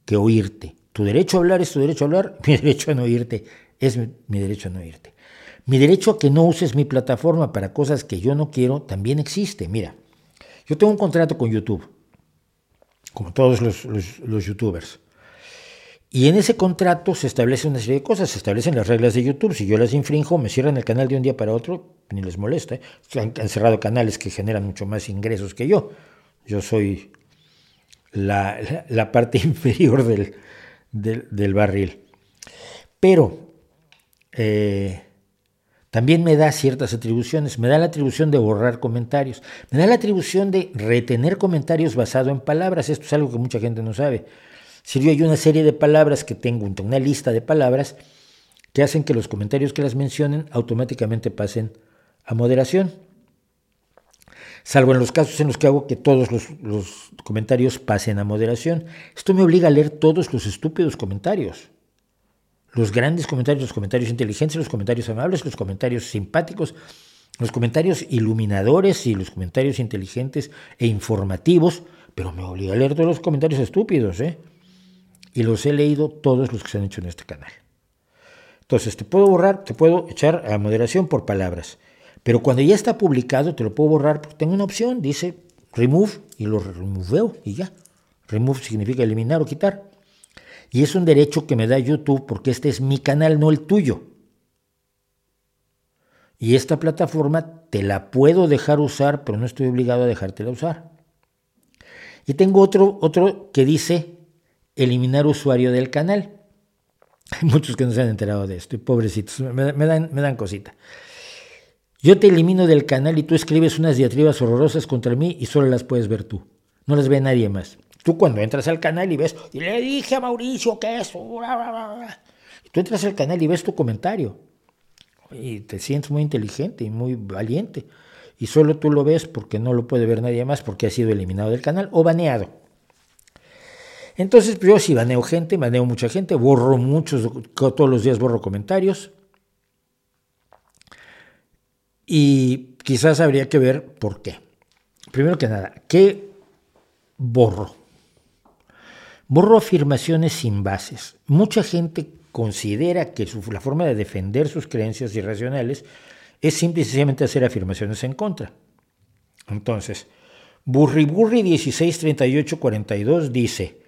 que oírte. Tu derecho a hablar es tu derecho a hablar, mi derecho a no oírte es mi, derecho a no oírte. Mi derecho a que no uses mi plataforma para cosas que yo no quiero también existe. Mira, yo tengo un contrato con YouTube como todos los, youtubers. Y en ese contrato se establece una serie de cosas, se establecen las reglas de YouTube. Si yo las infrinjo, me cierran el canal de un día para otro, ni les molesta. ¿eh? Han, cerrado canales que generan mucho más ingresos que yo. Yo soy la, parte inferior del, del, barril. Pero eh, también me da ciertas atribuciones. Me da la atribución de borrar comentarios. Me da la atribución de retener comentarios basado en palabras. Esto es algo que mucha gente no sabe. Si yo hay una serie de palabras que tengo, una lista de palabras que hacen que los comentarios que las mencionen automáticamente pasen a moderación. Salvo en los casos en los que hago que todos los comentarios pasen a moderación. Esto me obliga a leer todos los estúpidos comentarios los grandes comentarios, los comentarios inteligentes, los comentarios amables, los comentarios simpáticos, los comentarios iluminadores y los comentarios inteligentes e informativos, pero me obliga a leer todos los comentarios estúpidos, ¿eh? Y los he leído todos los que se han hecho en este canal. Entonces, te puedo borrar, te puedo echar a moderación por palabras, pero cuando ya está publicado te lo puedo borrar porque tengo una opción, dice remove y lo removeo y ya. Remove significa eliminar o quitar. Y es un derecho que me da YouTube porque este es mi canal, no el tuyo. Y esta plataforma te la puedo dejar usar, pero no estoy obligado a dejártela usar. Y tengo otro, otro que dice eliminar usuario del canal. Hay muchos que no se han enterado de esto, pobrecitos, me, dan, me dan cosita. Yo te elimino del canal y tú escribes unas diatribas horrorosas contra mí y solo las puedes ver tú. No las ve nadie más. Tú cuando entras al canal y ves, y le dije a Mauricio que eso, y tú entras al canal y ves tu comentario, y te sientes muy inteligente y muy valiente, y solo tú lo ves porque no lo puede ver nadie más porque ha sido eliminado del canal o baneado. Entonces, pues, yo sí baneo gente, baneo mucha gente, borro muchos, todos los días borro comentarios. Y quizás habría que ver por qué. Primero que nada, ¿qué borro? Borro afirmaciones sin bases. Mucha gente considera que la forma de defender sus creencias irracionales es simple y sencillamente hacer afirmaciones en contra. Entonces, Burri Burri 163842 dice,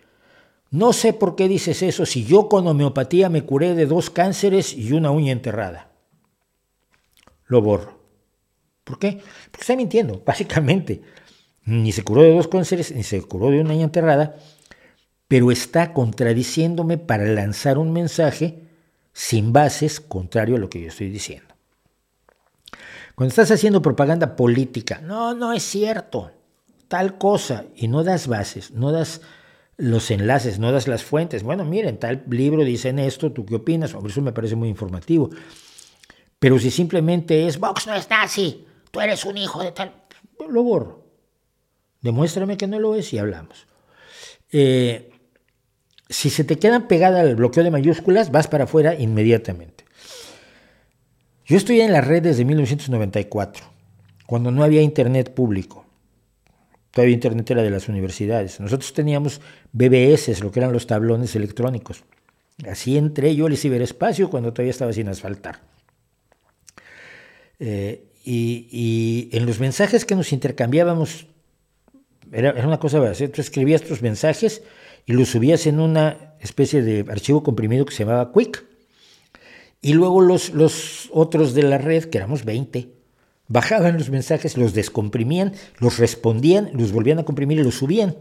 no sé por qué dices eso si yo con homeopatía me curé de dos cánceres y una uña enterrada. Lo borro. ¿Por qué? Porque está mintiendo, básicamente. Ni se curó de dos cánceres, ni se curó de una uña enterrada, pero está contradiciéndome para lanzar un mensaje sin bases contrario a lo que yo estoy diciendo. Cuando estás haciendo propaganda política, no, no es cierto, tal cosa, y no das bases, no das los enlaces, no das las fuentes. Bueno, miren, tal libro dicen esto, ¿tú qué opinas? Hombre, eso me parece muy informativo. Pero si simplemente es, Vox no es nazi, tú eres un hijo de tal, lo borro. Demuéstrame que no lo es y hablamos. Eh, si se te queda pegada el bloqueo de mayúsculas, vas para afuera inmediatamente. Yo estoy en la red desde 1994, cuando no había internet público. Todavía internet era de las universidades. Nosotros teníamos BBS, lo que eran los tablones electrónicos. Así entré yo al ciberespacio cuando todavía estaba sin asfaltar. Eh, y, en los mensajes que nos intercambiábamos, era, era una cosa, tú escribías tus mensajes y lo subías en una especie de archivo comprimido que se llamaba Quick. Y luego los, los otros de la red, que éramos 20, bajaban los mensajes, los descomprimían, los respondían, los volvían a comprimir y los subían.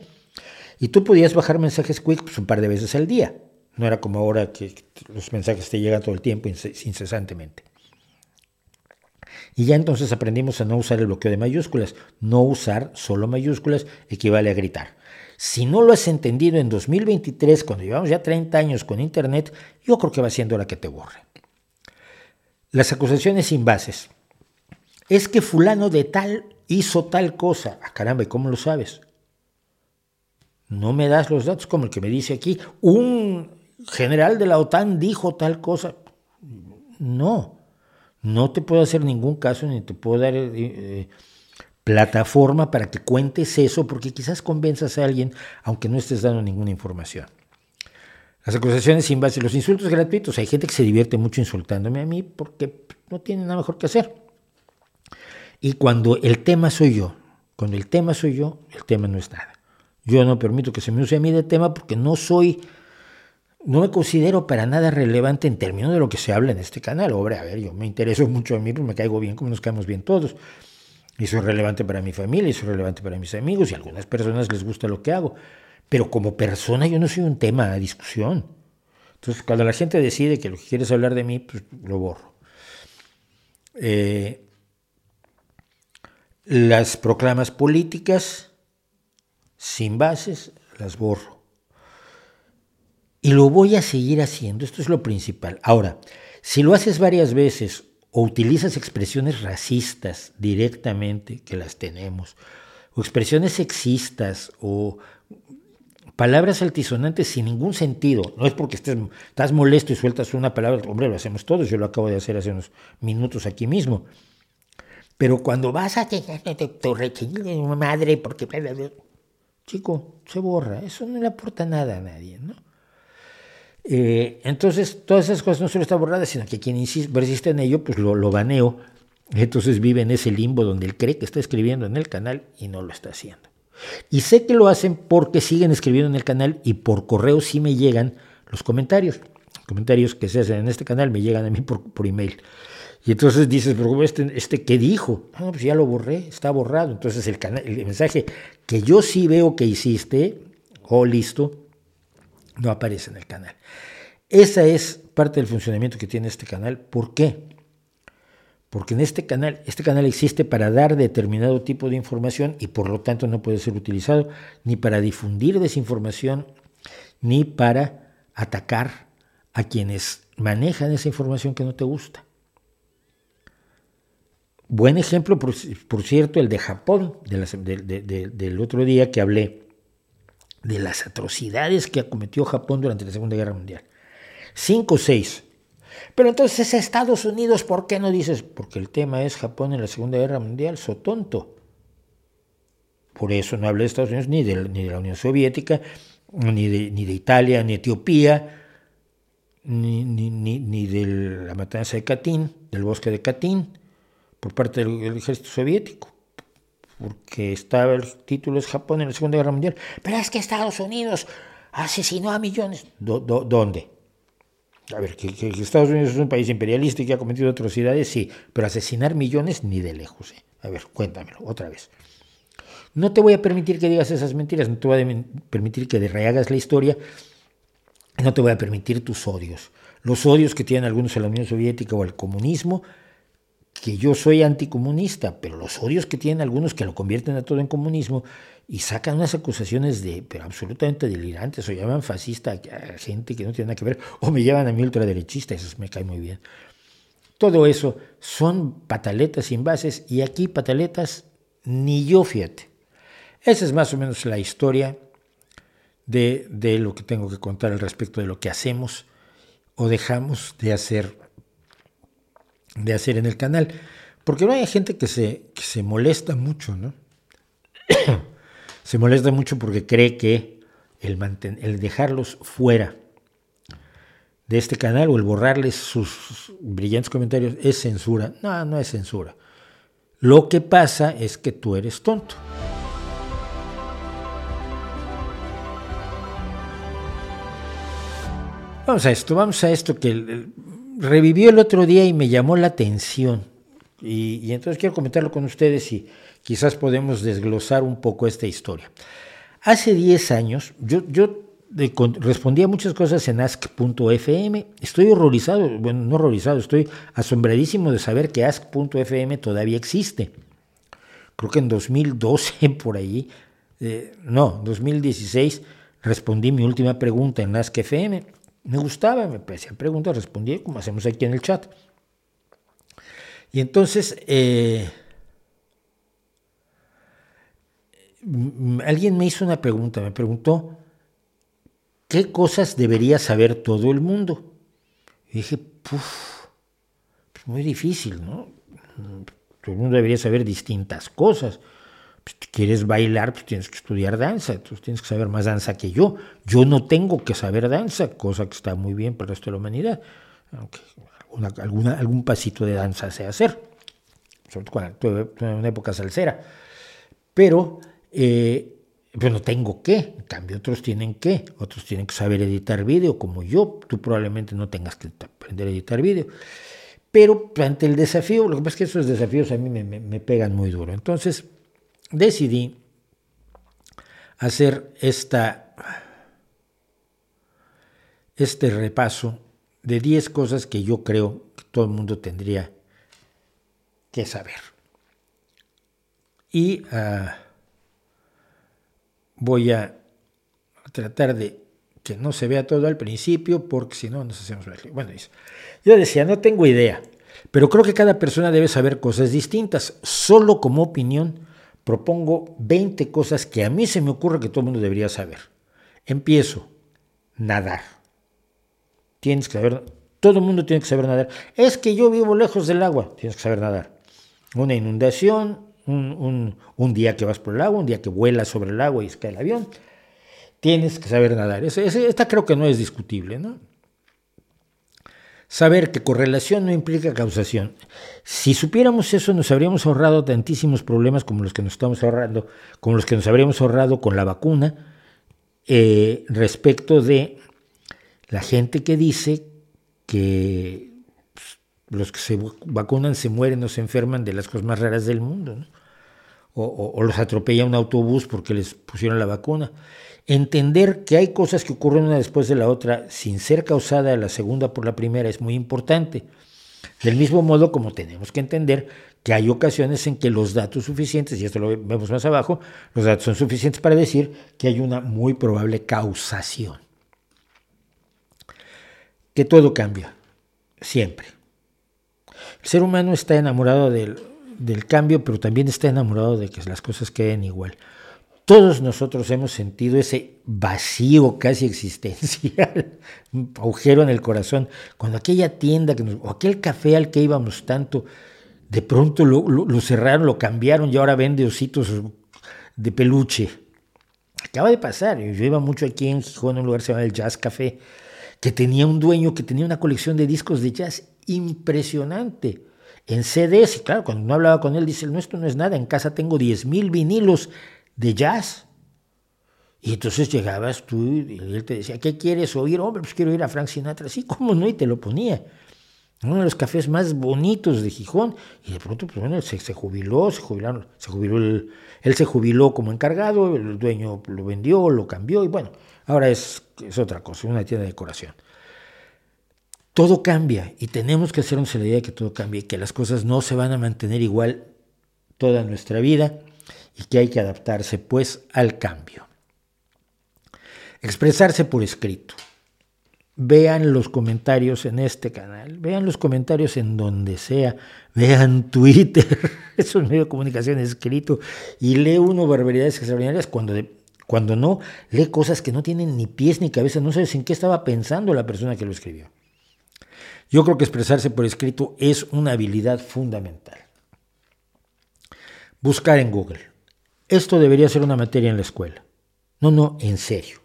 Y tú podías bajar mensajes Quick pues, un par de veces al día. No era como ahora que los mensajes te llegan todo el tiempo incesantemente. Y ya entonces aprendimos a no usar el bloqueo de mayúsculas. No usar solo mayúsculas equivale a gritar. Si no lo has entendido en 2023, cuando llevamos ya 30 años con Internet, yo creo que va siendo hora que te borre. Las acusaciones sin bases. Es que fulano de tal hizo tal cosa. Ah, caramba, ¿y cómo lo sabes? No me das los datos como el que me dice aquí, un general de la OTAN dijo tal cosa. No, no te puedo hacer ningún caso ni te puedo dar eh, eh, plataforma para que cuentes eso, porque quizás convenzas a alguien aunque no estés dando ninguna información. Las acusaciones sin base, los insultos gratuitos. Hay gente que se divierte mucho insultándome a mí porque no tiene nada mejor que hacer. Y cuando el tema soy yo, cuando el tema soy yo, el tema no es nada. Yo no permito que se me use a mí de tema porque no soy, no me considero para nada relevante en términos de lo que se habla en este canal. Hombre, a ver, yo me intereso mucho a mí, pues me caigo bien, como nos caemos bien todos. Eso es relevante para mi familia, eso es relevante para mis amigos y a algunas personas les gusta lo que hago. Pero como persona yo no soy un tema a discusión. Entonces, cuando la gente decide que lo que quiere es hablar de mí, pues lo borro. Eh, las proclamas políticas sin bases las borro. Y lo voy a seguir haciendo, esto es lo principal. Ahora, si lo haces varias veces o utilizas expresiones racistas directamente, que las tenemos, o expresiones sexistas o palabras altisonantes sin ningún sentido. No es porque estés, estás molesto y sueltas una palabra, hombre, lo hacemos todos, yo lo acabo de hacer hace unos minutos aquí mismo. Pero cuando vas a tu madre, porque... Chico, se borra, eso no le aporta nada a nadie, ¿no? Eh, entonces, todas esas cosas no solo están borradas, sino que quien persiste en ello, pues lo, baneo. Entonces vive en ese limbo donde él cree que está escribiendo en el canal y no lo está haciendo. Y sé que lo hacen porque siguen escribiendo en el canal y por correo sí me llegan los comentarios. comentarios que se hacen en este canal me llegan a mí por, email. Y entonces dices, pero este, este ¿qué dijo? No, pues ya lo borré, está borrado. Entonces el, canal, el mensaje que yo sí veo que hiciste, oh, listo, no aparece en el canal. Esa es parte del funcionamiento que tiene este canal. ¿Por qué? porque en este canal, este canal existe para dar determinado tipo de información y por lo tanto no puede ser utilizado ni para difundir desinformación ni para atacar a quienes manejan esa información que no te gusta. Buen ejemplo, por, cierto, el de Japón, del otro día que hablé de las atrocidades que cometió Japón durante la Segunda Guerra Mundial. Cinco o seis pero entonces Estados Unidos, ¿por qué no dices? Porque el tema es Japón en la Segunda Guerra Mundial, so tonto. Por eso no hablé de Estados Unidos ni de, ni de la Unión Soviética, ni de, ni de Italia, ni Etiopía, ni, ni, ni, de la matanza de Katyn, del bosque de Katyn, por parte del, ejército soviético. Porque estaba el título es Japón en la Segunda Guerra Mundial. Pero es que Estados Unidos asesinó a millones. ¿Dónde? A ver, que, Estados Unidos es un país imperialista y que ha cometido atrocidades, sí, pero asesinar millones ni de lejos. ¿eh? A ver, cuéntamelo otra vez. No te voy a permitir que digas esas mentiras, no te voy a permitir que rehagas la historia, no te voy a permitir tus odios. Los odios que tienen algunos a la Unión Soviética o al comunismo, que yo soy anticomunista, pero los odios que tienen algunos que lo convierten a todo en comunismo, y sacan unas acusaciones de, pero absolutamente delirantes, o llaman fascista a gente que no tiene nada que ver, o me llaman a mí ultraderechista, eso me cae muy bien. Todo eso son pataletas sin bases, y aquí pataletas ni yo, fíjate. Esa es más o menos la historia de, de lo que tengo que contar al respecto de lo que hacemos o dejamos de hacer, de hacer en el canal. Porque no hay gente que se, que se molesta mucho, ¿no? se molesta mucho porque cree que el, el dejarlos fuera de este canal o el borrarles sus brillantes comentarios es censura. No, no es censura. Lo que pasa es que tú eres tonto. Vamos a esto, vamos a esto que revivió el otro día y me llamó la atención. Y, entonces quiero comentarlo con ustedes y quizás podemos desglosar un poco esta historia. Hace 10 años yo, yo respondía muchas cosas en ask.fm. Estoy horrorizado, bueno, no horrorizado, estoy asombradísimo de saber que ask.fm todavía existe. Creo que en 2012, por ahí, eh, no, 2016, respondí mi última pregunta en ask.fm. Me gustaba, me parecían preguntas, respondí como hacemos aquí en el chat. Y entonces, eh, alguien me hizo una pregunta, me preguntó, ¿qué cosas debería saber todo el mundo? Y dije, puff, pues muy difícil, ¿no? Todo el mundo debería saber distintas cosas. Pues, quieres bailar, pues tienes que estudiar danza, tú tienes que saber más danza que yo. Yo no tengo que saber danza, cosa que está muy bien para el resto de la humanidad, aunque alguna, algún pasito de danza sé hacer, sobre todo cuando tuve una época salsera. Pero eh, pero no tengo que, en cambio otros tienen que, otros tienen que saber editar vídeo como yo, tú probablemente no tengas que aprender a editar vídeo. Pero ante el desafío, lo que pasa es que esos desafíos a mí me, me pegan muy duro. Entonces decidí hacer esta, este repaso de 10 cosas que yo creo que todo el mundo tendría que saber. Y ah, voy a tratar de que no se vea todo al principio, porque si no nos hacemos Bueno, yo decía, no tengo idea, pero creo que cada persona debe saber cosas distintas. Solo como opinión propongo 20 cosas que a mí se me ocurre que todo el mundo debería saber. Empiezo, nadar. Tienes que saber, todo el mundo tiene que saber nadar. Es que yo vivo lejos del agua, tienes que saber nadar. Una inundación, un, día que vas por el agua, un día que vuelas sobre el agua y cae el avión, tienes que saber nadar. esta creo que no es discutible, ¿no? Saber que correlación no implica causación. Si supiéramos eso, nos habríamos ahorrado tantísimos problemas como los que nos estamos ahorrando, como los que nos habríamos ahorrado con la vacuna, eh, respecto de la gente que dice que pues, los que se vacunan se mueren o se enferman de las cosas más raras del mundo, o, o los atropella un autobús porque les pusieron la vacuna. Entender que hay cosas que ocurren una después de la otra sin ser causada la segunda por la primera es muy importante. Del mismo modo como tenemos que entender que hay ocasiones en que los datos suficientes, y esto lo vemos más abajo, los datos son suficientes para decir que hay una muy probable causación. Que todo cambia, siempre. El ser humano está enamorado del, del cambio, pero también está enamorado de que las cosas queden igual. Todos nosotros hemos sentido ese vacío casi existencial, un agujero en el corazón, cuando aquella tienda que o aquel café al que íbamos tanto, de pronto lo, cerraron, lo cambiaron y ahora vende ositos de peluche. Acaba de pasar, yo iba mucho aquí en Gijón, en un lugar que se llama el Jazz Café, que tenía un dueño que tenía una colección de discos de jazz impresionante en CDs. Y claro, cuando no hablaba con él, dice, no, esto no es nada, en casa tengo 10.000 vinilos de jazz. Y entonces llegabas tú y él te decía, ¿qué quieres oír? Hombre, pues quiero ir a Frank Sinatra. Sí, ¿cómo no? Y te lo ponía. Uno de los cafés más bonitos de Gijón. Y de pronto, pues bueno, se, jubiló, se jubilaron, se jubiló él se jubiló como encargado, el dueño lo vendió, lo cambió y bueno, ahora es, es otra cosa, una tienda de decoración. Todo cambia y tenemos que hacernos la idea de que todo cambia y que las cosas no se van a mantener igual toda nuestra vida y que hay que adaptarse pues al cambio. Expresarse por escrito. Vean los comentarios en este canal, vean los comentarios en donde sea, vean Twitter, es un medio de comunicación escrito, y lee uno barbaridades extraordinarias cuando, cuando no, lee cosas que no tienen ni pies ni cabeza, no sabes en qué estaba pensando la persona que lo escribió. Yo creo que expresarse por escrito es una habilidad fundamental. Buscar en Google. Esto debería ser una materia en la escuela. No, no, en serio.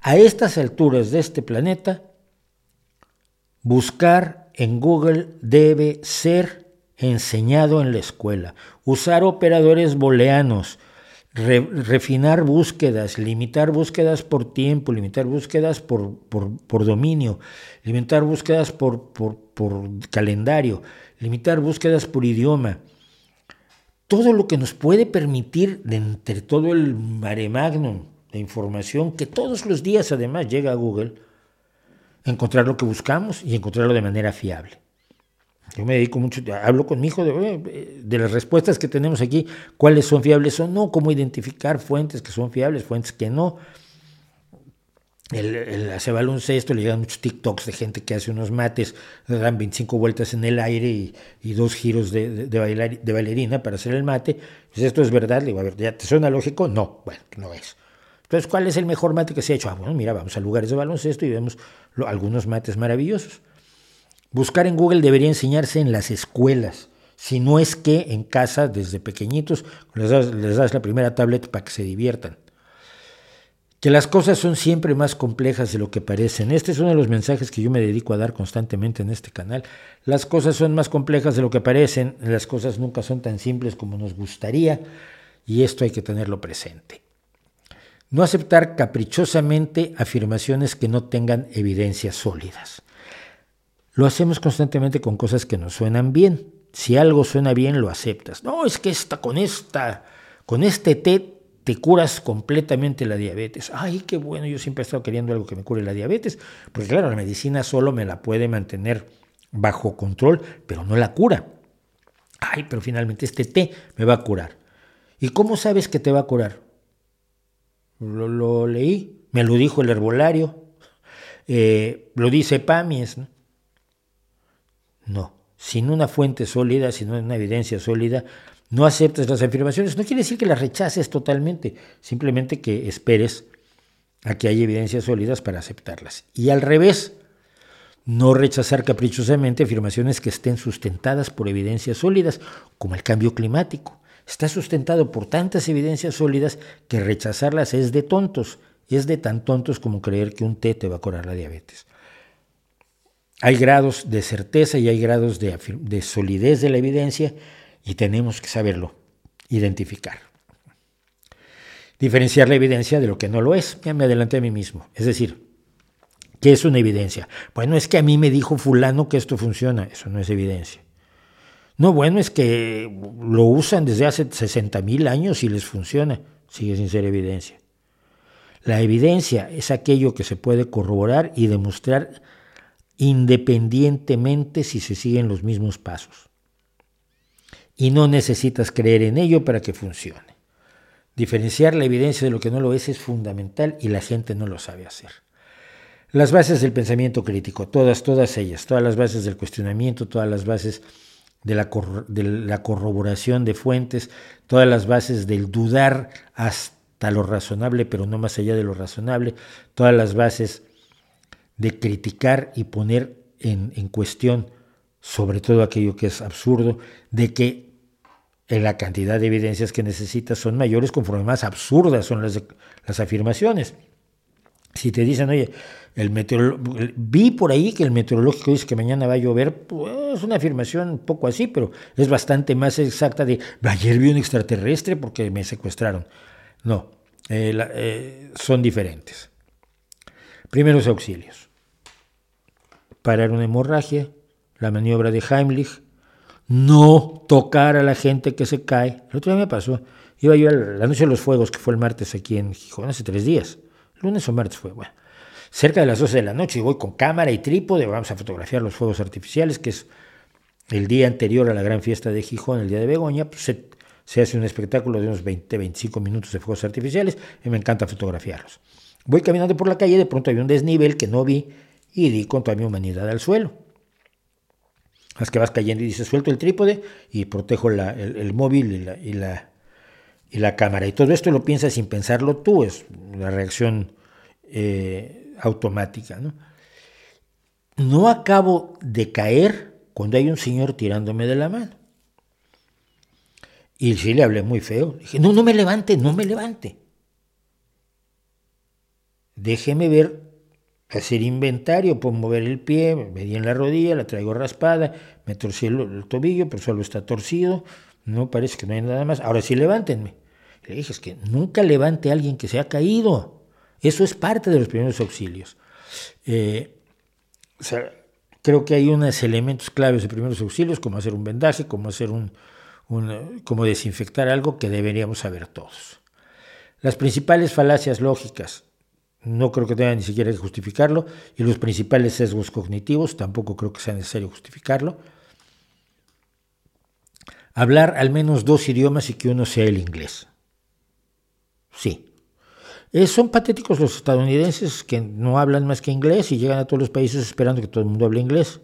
A estas alturas de este planeta, buscar en Google debe ser enseñado en la escuela. Usar operadores booleanos, refinar búsquedas, limitar búsquedas por tiempo, limitar búsquedas por, por, dominio, limitar búsquedas por, por calendario, limitar búsquedas por idioma todo lo que nos puede permitir, de entre todo el mare magnum de información que todos los días además llega a Google, encontrar lo que buscamos y encontrarlo de manera fiable. Yo me dedico mucho, hablo con mi hijo de, de, las respuestas que tenemos aquí, cuáles son fiables o no, cómo identificar fuentes que son fiables, fuentes que no él, hace baloncesto, le llegan muchos TikToks de gente que hace unos mates, le dan 25 vueltas en el aire y, dos giros de, de, bailarina para hacer el mate. Pues esto es verdad, le digo, a ver, ¿ya te suena lógico? No, bueno, no es. Entonces, ¿cuál es el mejor mate que se ha hecho? Ah, bueno, mira, vamos a lugares de baloncesto y vemos algunos mates maravillosos. Buscar en Google debería enseñarse en las escuelas, si no es que en casa, desde pequeñitos, les les das la primera tablet para que se diviertan que las cosas son siempre más complejas de lo que parecen. Este es uno de los mensajes que yo me dedico a dar constantemente en este canal. Las cosas son más complejas de lo que parecen, las cosas nunca son tan simples como nos gustaría y esto hay que tenerlo presente. No aceptar caprichosamente afirmaciones que no tengan evidencias sólidas. Lo hacemos constantemente con cosas que nos suenan bien. Si algo suena bien, lo aceptas. No, es que esta con esta, con este té te curas completamente la diabetes. Ay, qué bueno, yo siempre he estado queriendo algo que me cure la diabetes, porque claro, la medicina solo me la puede mantener bajo control, pero no la cura. Ay, pero finalmente este té me va a curar. ¿Y cómo sabes que te va a curar? Lo, leí, me lo dijo el herbolario, eh, lo dice Pamies. ¿no? no, sin una fuente sólida, sin una evidencia sólida, no aceptes las afirmaciones. No quiere decir que las rechaces totalmente, simplemente que esperes a que haya evidencias sólidas para aceptarlas. Y al revés, no rechazar caprichosamente afirmaciones que estén sustentadas por evidencias sólidas, como el cambio climático. Está sustentado por tantas evidencias sólidas que rechazarlas es de tontos, es de tan tontos como creer que un té te va a curar la diabetes. Hay grados de certeza y hay grados de, de solidez de la evidencia y tenemos que saberlo identificar. Diferenciar la evidencia de lo que no lo es. Ya me adelanté a mí mismo. Es decir, ¿qué es una evidencia? Bueno, es que a mí me dijo fulano que esto funciona. Eso no es evidencia. No, bueno, es que lo usan desde hace 60 mil años y les funciona. Sigue sin ser evidencia. La evidencia es aquello que se puede corroborar y demostrar independientemente si se siguen los mismos pasos y no necesitas creer en ello para que funcione. Diferenciar la evidencia de lo que no lo es es fundamental y la gente no lo sabe hacer. Las bases del pensamiento crítico, todas, todas ellas, todas las bases del cuestionamiento, todas las bases de la, corroboración de fuentes, todas las bases del dudar hasta lo razonable, pero no más allá de lo razonable, todas las bases de criticar y poner en cuestión sobre todo aquello que es absurdo, de que la cantidad de evidencias que necesitas son mayores conforme más absurdas son las, las afirmaciones. Si te dicen, oye, el vi por ahí que el meteorológico dice que mañana va a llover, pues es una afirmación un poco así, pero es bastante más exacta de, ayer vi un extraterrestre porque me secuestraron. No, eh, eh, son diferentes. Primeros auxilios. Parar una hemorragia, la maniobra de Heimlich, no tocar a la gente que se cae. El otro día me pasó, iba yo al anuncio de los fuegos, que fue el martes aquí en Gijón, hace tres días. lunes o martes fue, bueno. Cerca de las 12 de la noche, y voy con cámara y trípode, vamos a fotografiar los fuegos artificiales, que es el día anterior a la gran fiesta de Gijón, el día de Begoña, pues se, se hace un espectáculo de unos 20, 25 minutos de fuegos artificiales, y me encanta fotografiarlos. Voy caminando por la calle, de pronto había un desnivel que no vi, y di con toda mi humanidad al suelo. Es que vas cayendo y dices, suelto el trípode y protejo el, móvil y la, y, la, cámara. Y todo esto lo piensas sin pensarlo tú, es una reacción eh, automática. ¿no? no acabo de caer cuando hay un señor tirándome de la mano. Y sí le hablé muy feo. Dije, no, no me levante, no me levante. Déjeme ver hacer inventario, puedo mover el pie, me di en la rodilla, la traigo raspada, me torcí el, tobillo, pero solo está torcido, no parece que no hay nada más. Ahora sí, levántenme. Le dije, es que nunca levante a alguien que se ha caído. Eso es parte de los primeros auxilios. Eh, creo que hay unos elementos claves de primeros auxilios, como hacer un vendaje, como hacer un, un como desinfectar algo que deberíamos saber todos. Las principales falacias lógicas no creo que tenga ni siquiera que justificarlo, y los principales sesgos cognitivos, tampoco creo que sea necesario justificarlo. Hablar al menos dos idiomas y que uno sea el inglés. Sí. Eh, son patéticos los estadounidenses que no hablan más que inglés y llegan a todos los países esperando que todo el mundo hable inglés.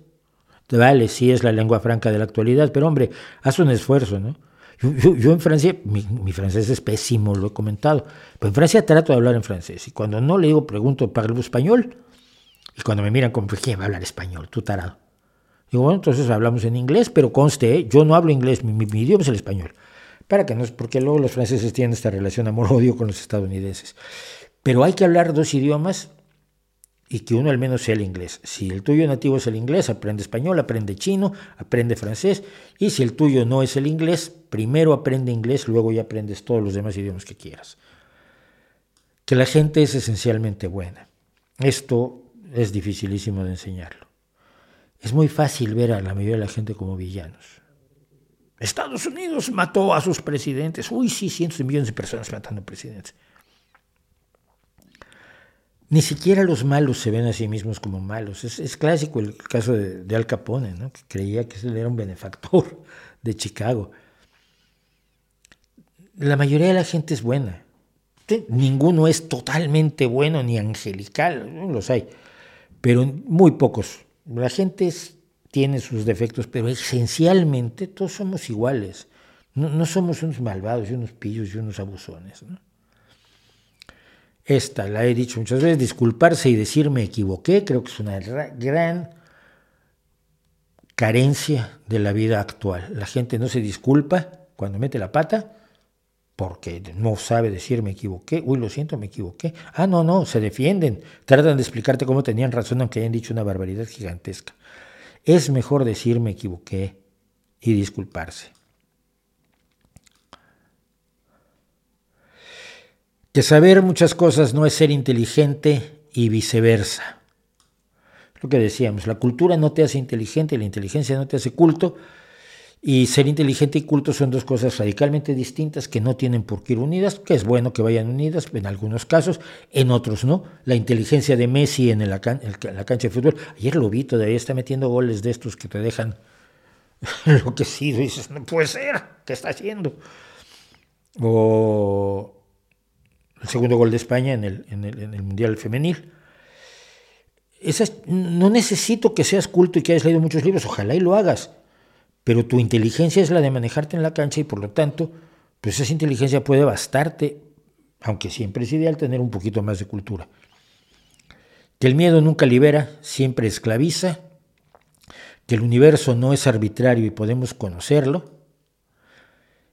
Vale, sí es la lengua franca de la actualidad, pero hombre, haz un esfuerzo, ¿no? Yo, en Francia, mi, francés es pésimo, lo he comentado, pero en Francia trato de hablar en francés y cuando no le digo, pregunto, ¿parlo español? Y cuando me miran como, ¿quién va a hablar español? Tú tarado. Digo, bueno, entonces hablamos en inglés, pero conste, ¿eh? yo no hablo inglés, mi, idioma es el español. Para que no, porque luego los franceses tienen esta relación amor-odio con los estadounidenses. Pero hay que hablar dos idiomas y que uno al menos sea el inglés. Si el tuyo nativo es el inglés, aprende español, aprende chino, aprende francés. Y si el tuyo no es el inglés, primero aprende inglés, luego ya aprendes todos los demás idiomas que quieras. Que la gente es esencialmente buena. Esto es dificilísimo de enseñarlo. Es muy fácil ver a la mayoría de la gente como villanos. Estados Unidos mató a sus presidentes. Uy, sí, cientos de millones de personas matando presidentes. Ni siquiera los malos se ven a sí mismos como malos. Es, clásico el caso de, Al Capone, ¿no? que creía que él era un benefactor de Chicago. La mayoría de la gente es buena. Ninguno es totalmente bueno ni angelical, los hay, pero muy pocos. La gente tiene sus defectos, pero esencialmente todos somos iguales. No, no somos unos malvados y unos pillos y unos abusones. ¿no? Esta, la he dicho muchas veces, disculparse y decir me equivoqué, creo que es una gran carencia de la vida actual. La gente no se disculpa cuando mete la pata porque no sabe decir me equivoqué, uy, lo siento, me equivoqué. Ah, no, no, se defienden, tratan de explicarte cómo tenían razón aunque hayan dicho una barbaridad gigantesca. Es mejor decir me equivoqué y disculparse. Que saber muchas cosas no es ser inteligente y viceversa. Lo que decíamos, la cultura no te hace inteligente, la inteligencia no te hace culto, y ser inteligente y culto son dos cosas radicalmente distintas que no tienen por qué ir unidas, que es bueno que vayan unidas en algunos casos, en otros no. La inteligencia de Messi en la, cancha de fútbol, ayer lo vi todavía, está metiendo goles de estos que te dejan enloquecido y dices, no puede ser, ¿qué está haciendo? O el segundo gol de España en el, en el, Mundial Femenil. no necesito que seas culto y que hayas leído muchos libros, ojalá y lo hagas, pero tu inteligencia es la de manejarte en la cancha y por lo tanto, pues esa inteligencia puede bastarte, aunque siempre es ideal tener un poquito más de cultura. Que el miedo nunca libera, siempre esclaviza, que el universo no es arbitrario y podemos conocerlo,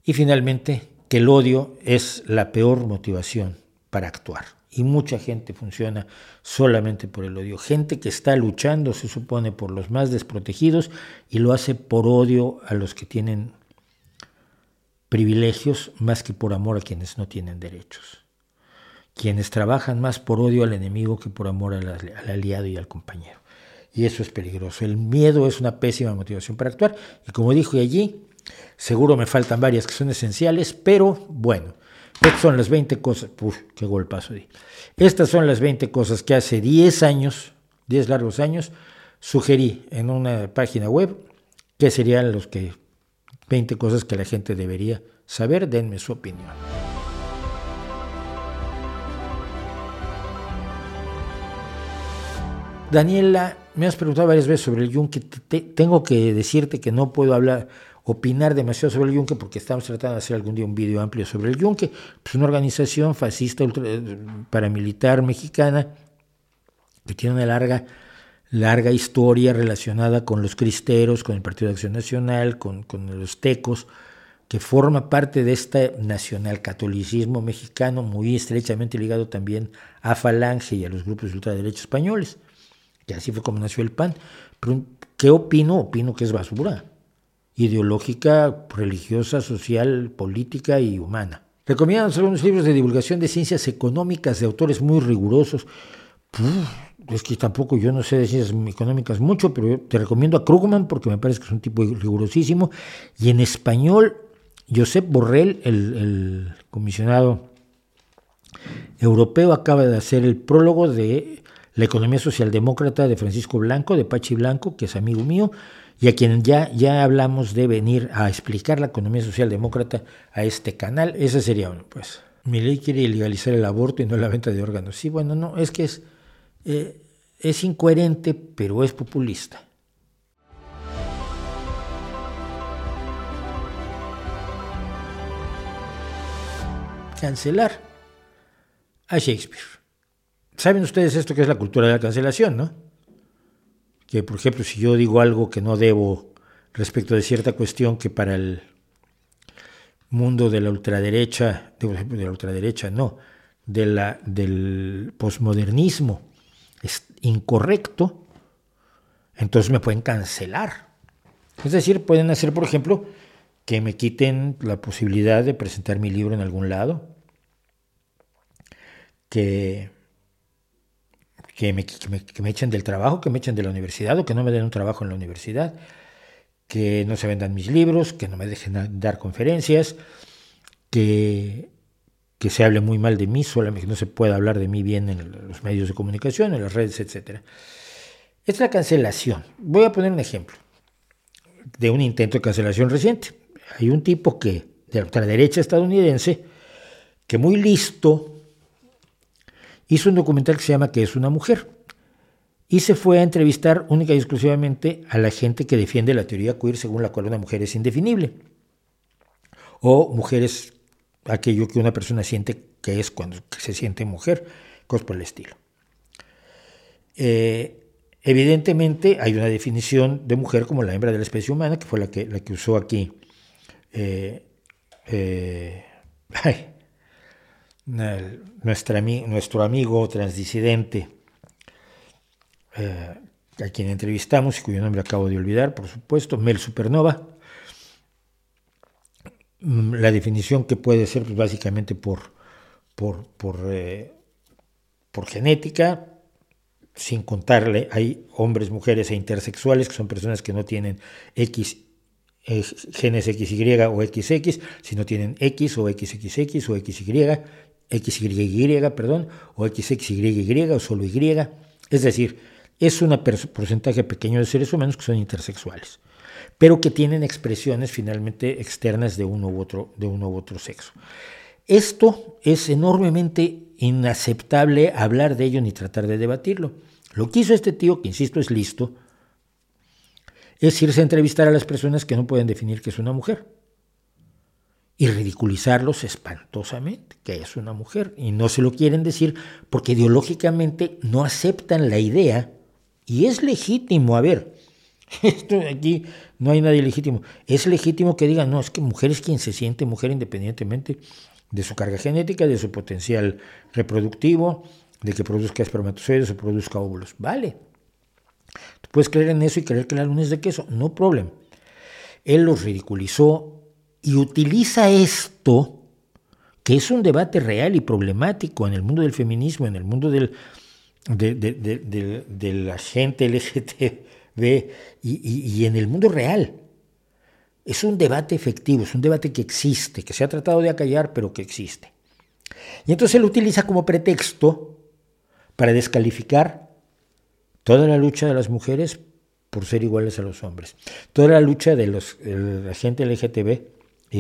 y finalmente el odio es la peor motivación para actuar. Y mucha gente funciona solamente por el odio. Gente que está luchando, se supone, por los más desprotegidos y lo hace por odio a los que tienen privilegios más que por amor a quienes no tienen derechos. Quienes trabajan más por odio al enemigo que por amor al, al aliado y al compañero. Y eso es peligroso. El miedo es una pésima motivación para actuar. Y como dijo allí, Seguro me faltan varias que son esenciales, pero bueno, estas son las 20 cosas. Uf, qué golpazo di. Estas son las 20 cosas que hace 10 años, 10 largos años, sugerí en una página web que serían los que 20 cosas que la gente debería saber. Denme su opinión. Daniela, me has preguntado varias veces sobre el yunque. tengo que decirte que no puedo hablar opinar demasiado sobre el Yunque porque estamos tratando de hacer algún día un vídeo amplio sobre el Yunque, pues una organización fascista paramilitar mexicana que tiene una larga, larga historia relacionada con los cristeros, con el Partido de Acción Nacional, con, con los tecos, que forma parte de este nacionalcatolicismo mexicano muy estrechamente ligado también a Falange y a los grupos de ultraderecha españoles, que así fue como nació el PAN. Pero, ¿qué opino? Opino que es basura ideológica, religiosa, social, política y humana. Recomiendan algunos libros de divulgación de ciencias económicas de autores muy rigurosos. es que tampoco yo no sé de ciencias económicas mucho, pero te recomiendo a Krugman porque me parece que es un tipo rigurosísimo. Y en español, Josep Borrell, el, el comisionado europeo, acaba de hacer el prólogo de La economía socialdemócrata de Francisco Blanco, de Pachi Blanco, que es amigo mío y a quien ya, ya hablamos de venir a explicar la economía socialdemócrata a este canal. Ese sería uno, pues. Mi ley quiere legalizar el aborto y no la venta de órganos. Sí, bueno, no, es que es, eh, es incoherente, pero es populista. Cancelar a Shakespeare. ¿Saben ustedes esto que es la cultura de la cancelación, no? Que, por ejemplo, si yo digo algo que no debo respecto de cierta cuestión que para el mundo de la ultraderecha, de la ultraderecha no, de la, del posmodernismo es incorrecto, entonces me pueden cancelar. Es decir, pueden hacer, por ejemplo, que me quiten la posibilidad de presentar mi libro en algún lado, que que me, echen del trabajo, que me echen de la universidad o que no me den un trabajo en la universidad, que no se vendan mis libros, que no me dejen dar conferencias, que, que se hable muy mal de mí, solamente que no se pueda hablar de mí bien en los medios de comunicación, en las redes, etc. Es la cancelación. Voy a poner un ejemplo de un intento de cancelación reciente. Hay un tipo que, de la derecha estadounidense, que muy listo, hizo un documental que se llama Que es una mujer? Y se fue a entrevistar única y exclusivamente a la gente que defiende la teoría queer según la cual una mujer es indefinible. O mujeres, aquello que una persona siente que es cuando se siente mujer, cosas por el estilo. Eh, evidentemente hay una definición de mujer como la hembra de la especie humana, que fue la que, la que usó aquí eh, eh, nuestro amigo transdisidente, eh, a quien entrevistamos y cuyo nombre acabo de olvidar, por supuesto, Mel Supernova. Mm, la definición que puede ser pues, básicamente por, por, por, eh, por genética, sin contarle, hay hombres, mujeres e intersexuales, que son personas que no tienen X eh, genes XY o XX, sino tienen X o XXX o XY, XYY, perdón, o XXYY o solo Y. Es decir, es un porcentaje pequeño de seres humanos que son intersexuales, pero que tienen expresiones finalmente externas de uno u otro, de uno u otro sexo. Esto es enormemente inaceptable hablar de ello ni tratar de debatirlo. Lo que hizo este tío, que insisto es listo, es irse a entrevistar a las personas que no pueden definir que es una mujer y ridiculizarlos espantosamente, que es una mujer, y no se lo quieren decir porque ideológicamente no aceptan la idea, y es legítimo, a ver, esto aquí no hay nadie legítimo, es legítimo que digan, no, es que mujer es quien se siente mujer independientemente de su carga genética, de su potencial reproductivo, de que produzca espermatozoides o produzca óvulos, vale. Tú puedes creer en eso y creer que la luna es de queso, no problema. Él los ridiculizó, y utiliza esto, que es un debate real y problemático en el mundo del feminismo, en el mundo del, de, la gente LGTB y, en el mundo real. Es un debate efectivo, es un debate que existe, que se ha tratado de acallar, pero que existe. Y entonces lo utiliza como pretexto para descalificar toda la lucha de las mujeres por ser iguales a los hombres, toda la lucha de, los, la gente LGTB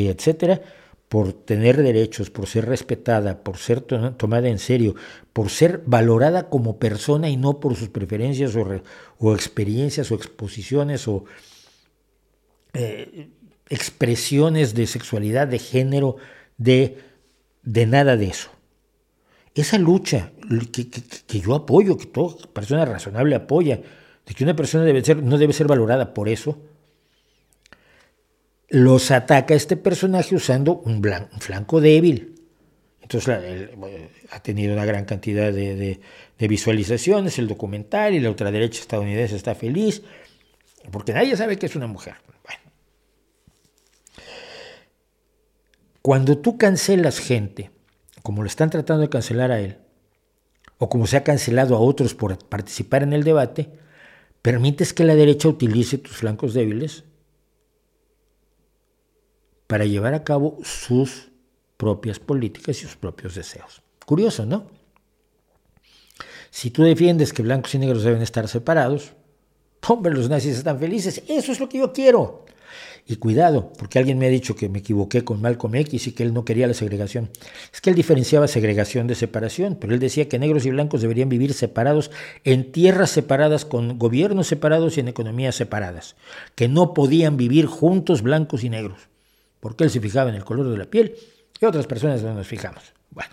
etcétera, por tener derechos, por ser respetada, por ser tomada en serio, por ser valorada como persona y no por sus preferencias o, experiencias o exposiciones o eh, expresiones de sexualidad, de género, de, de nada de eso. Esa lucha que, que, yo apoyo, que toda persona razonable apoya, de que una persona debe ser, no debe ser valorada por eso, los ataca este personaje usando un, flanco débil. Entonces ha tenido una gran cantidad de, visualizaciones el documental y la ultraderecha estadounidense está feliz porque nadie sabe que es una mujer. Cuando tú cancelas gente, como lo están tratando de cancelar a él, o como se ha cancelado a otros por participar en el debate, permites que la derecha utilice tus flancos débiles para llevar a cabo sus propias políticas y sus propios deseos. Curioso, ¿no? Si tú defiendes que blancos y negros deben estar separados, hombre, los nazis están felices, eso es lo que yo quiero. Y cuidado, porque alguien me ha dicho que me equivoqué con Malcolm X y que él no quería la segregación. Es que él diferenciaba segregación de separación, pero él decía que negros y blancos deberían vivir separados en tierras separadas, con gobiernos separados y en economías separadas, que no podían vivir juntos blancos y negros porque él se fijaba en el color de la piel y otras personas no nos fijamos. Bueno.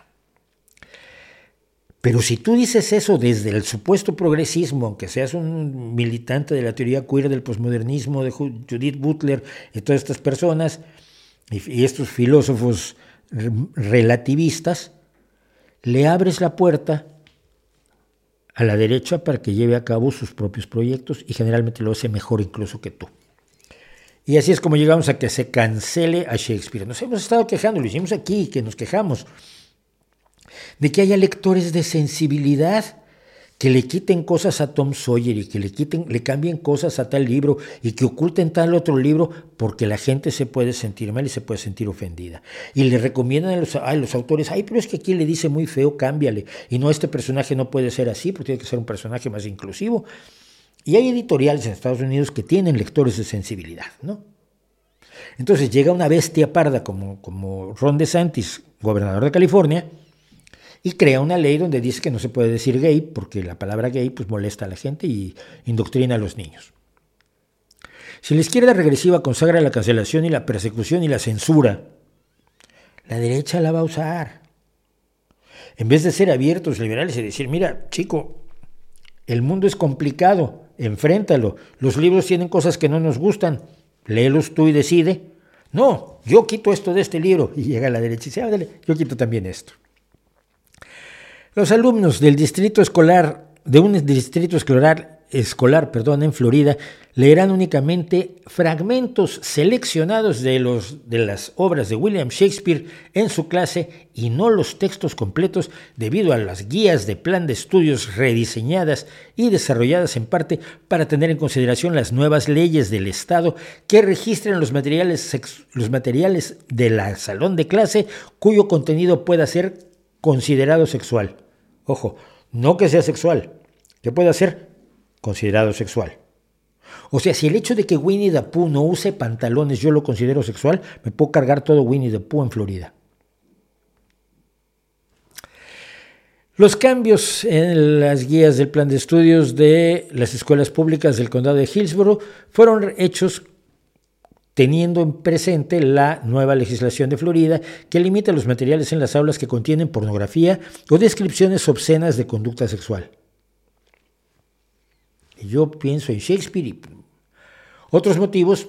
Pero si tú dices eso desde el supuesto progresismo, aunque seas un militante de la teoría queer del posmodernismo de Judith Butler y todas estas personas y estos filósofos relativistas, le abres la puerta a la derecha para que lleve a cabo sus propios proyectos y generalmente lo hace mejor incluso que tú. Y así es como llegamos a que se cancele a Shakespeare. Nos hemos estado quejando, lo hicimos aquí, que nos quejamos, de que haya lectores de sensibilidad que le quiten cosas a Tom Sawyer y que le quiten, le cambien cosas a tal libro y que oculten tal otro libro porque la gente se puede sentir mal y se puede sentir ofendida. Y le recomiendan a los, a los autores, ay, pero es que aquí le dice muy feo, cámbiale. Y no, este personaje no puede ser así porque tiene que ser un personaje más inclusivo. Y hay editoriales en Estados Unidos que tienen lectores de sensibilidad, ¿no? Entonces llega una bestia parda como, Ron DeSantis, gobernador de California, y crea una ley donde dice que no se puede decir gay porque la palabra gay pues molesta a la gente y indoctrina a los niños. Si la izquierda regresiva consagra la cancelación y la persecución y la censura, la derecha la va a usar. En vez de ser abiertos, liberales y decir, mira, chico, el mundo es complicado, enfréntalo, los libros tienen cosas que no nos gustan, léelos tú y decide. No, yo quito esto de este libro. Y llega a la derecha y dice, ah, yo quito también esto. Los alumnos del distrito escolar, de un distrito escolar, escolar perdón, en Florida, leerán únicamente fragmentos seleccionados de, los, de las obras de William Shakespeare en su clase y no los textos completos debido a las guías de plan de estudios rediseñadas y desarrolladas en parte para tener en consideración las nuevas leyes del Estado que registran los materiales, los materiales de la salón de clase cuyo contenido pueda ser considerado sexual. Ojo, no que sea sexual, que pueda ser considerado sexual. O sea, si el hecho de que Winnie the Pooh no use pantalones yo lo considero sexual, me puedo cargar todo Winnie the Pooh en Florida. Los cambios en las guías del plan de estudios de las escuelas públicas del condado de Hillsborough fueron hechos teniendo en presente la nueva legislación de Florida que limita los materiales en las aulas que contienen pornografía o descripciones obscenas de conducta sexual. Yo pienso en Shakespeare y otros motivos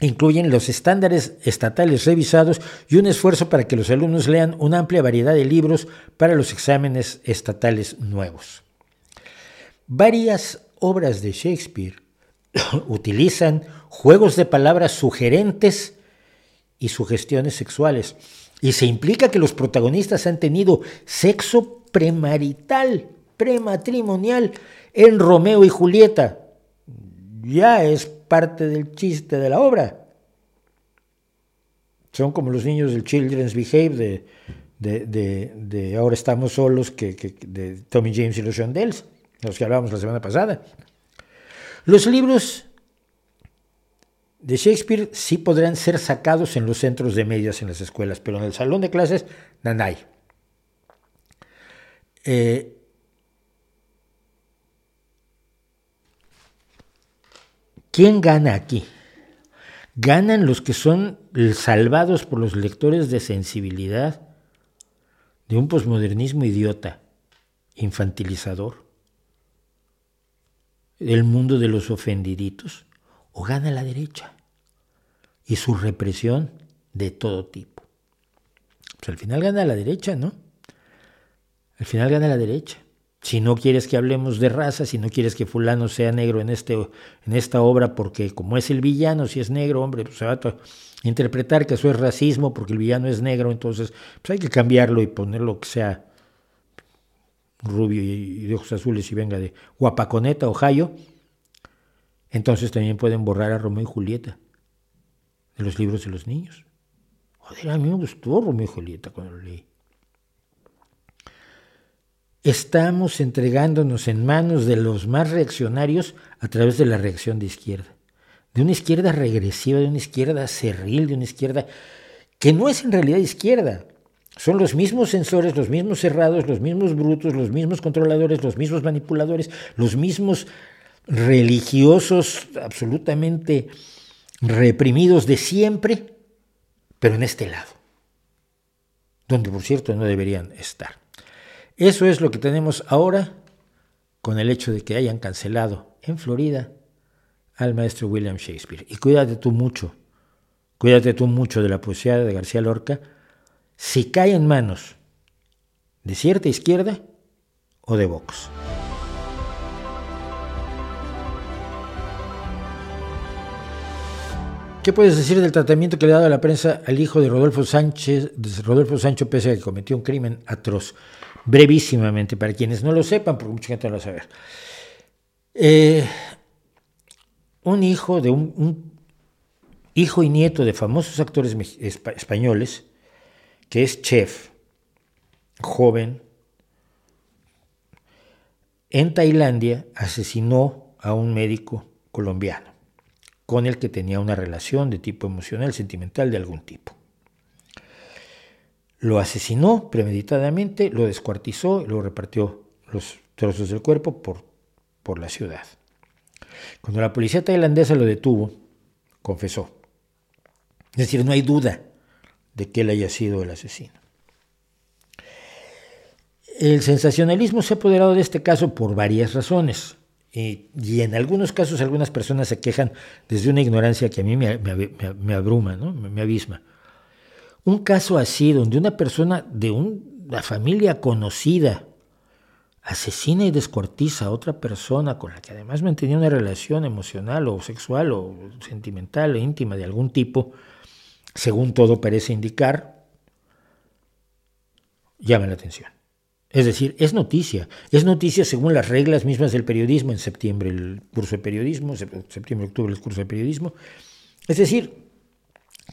incluyen los estándares estatales revisados y un esfuerzo para que los alumnos lean una amplia variedad de libros para los exámenes estatales nuevos. Varias obras de Shakespeare utilizan juegos de palabras sugerentes y sugestiones sexuales. Y se implica que los protagonistas han tenido sexo premarital, prematrimonial, en Romeo y Julieta. Ya es parte del chiste de la obra. Son como los niños del Children's Behave de, de, Ahora estamos solos, que, de Tommy James y los Shondells, los que hablábamos la semana pasada. Los libros de Shakespeare sí podrán ser sacados en los centros de medias en las escuelas, pero en el salón de clases, nanay. Eh, ¿Quién gana aquí? Ganan los que son salvados por los lectores de sensibilidad de un posmodernismo idiota, infantilizador, el mundo de los ofendiditos o gana la derecha y su represión de todo tipo. Pues al final gana la derecha, ¿no? Al final gana la derecha. Si no quieres que hablemos de raza, si no quieres que fulano sea negro en, este, en esta obra, porque como es el villano, si es negro, hombre, pues se va a interpretar que eso es racismo porque el villano es negro, entonces pues hay que cambiarlo y ponerlo que sea rubio y de ojos azules y venga de Guapaconeta, Ohio, entonces también pueden borrar a Romeo y Julieta de los libros de los niños. Joder, a mí me gustó Romeo y Julieta cuando lo leí. Estamos entregándonos en manos de los más reaccionarios a través de la reacción de izquierda. De una izquierda regresiva, de una izquierda cerril, de una izquierda que no es en realidad izquierda. Son los mismos sensores, los mismos cerrados, los mismos brutos, los mismos controladores, los mismos manipuladores, los mismos religiosos absolutamente reprimidos de siempre, pero en este lado, donde por cierto no deberían estar. Eso es lo que tenemos ahora con el hecho de que hayan cancelado en Florida al maestro William Shakespeare. Y cuídate tú mucho, cuídate tú mucho de la poesía de García Lorca, si cae en manos de cierta izquierda o de Vox. ¿Qué puedes decir del tratamiento que le ha dado a la prensa al hijo de Rodolfo Sánchez, de Rodolfo Sancho, pese a que cometió un crimen atroz? Brevísimamente, para quienes no lo sepan, porque mucha gente no lo saber. Eh, un hijo de un, hijo y nieto de famosos actores españoles, que es chef, joven, en Tailandia asesinó a un médico colombiano, con el que tenía una relación de tipo emocional, sentimental de algún tipo. Lo asesinó premeditadamente, lo descuartizó y lo repartió los trozos del cuerpo por, por la ciudad. Cuando la policía tailandesa lo detuvo, confesó. Es decir, no hay duda de que él haya sido el asesino. El sensacionalismo se ha apoderado de este caso por varias razones. Y, en algunos casos algunas personas se quejan desde una ignorancia que a mí me, abruma, ¿no? me abisma. Un caso así, donde una persona de una familia conocida asesina y descuartiza a otra persona con la que además mantenía una relación emocional o sexual o sentimental o íntima de algún tipo, según todo parece indicar, llama la atención. Es decir, es noticia. Es noticia según las reglas mismas del periodismo. En septiembre el curso de periodismo, septiembre-octubre el curso de periodismo. Es decir,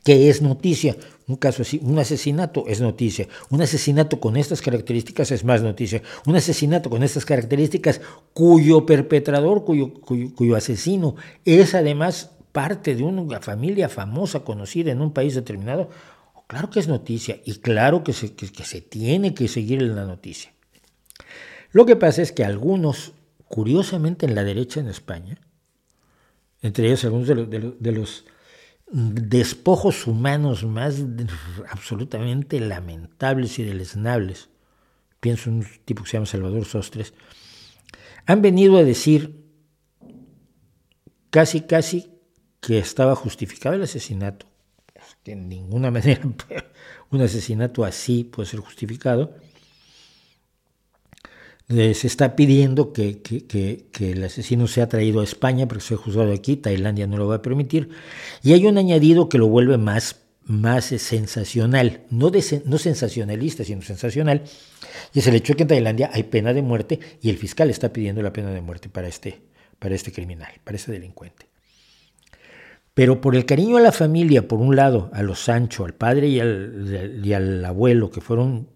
que es noticia. Un caso así, un asesinato es noticia. Un asesinato con estas características es más noticia. Un asesinato con estas características cuyo perpetrador, cuyo, cuyo, asesino es además parte de una familia famosa, conocida en un país determinado, claro que es noticia y claro que se, que, se tiene que seguir en la noticia. Lo que pasa es que algunos, curiosamente en la derecha en España, entre ellos algunos de los despojos humanos más absolutamente lamentables y deleznables, pienso en un tipo que se llama Salvador Sostres, han venido a decir casi, casi que estaba justificado el asesinato, que en ninguna manera un asesinato así puede ser justificado, se está pidiendo que, el asesino sea traído a España porque sea juzgado aquí, Tailandia no lo va a permitir, y hay un añadido que lo vuelve más, más sensacional, no, sensacionalista, sino sensacional, y es el hecho de que en Tailandia hay pena de muerte y el fiscal está pidiendo la pena de muerte para este, este criminal, para este delincuente. Pero por el cariño a la familia, por un lado, a los Sancho, al padre y al abuelo, que fueron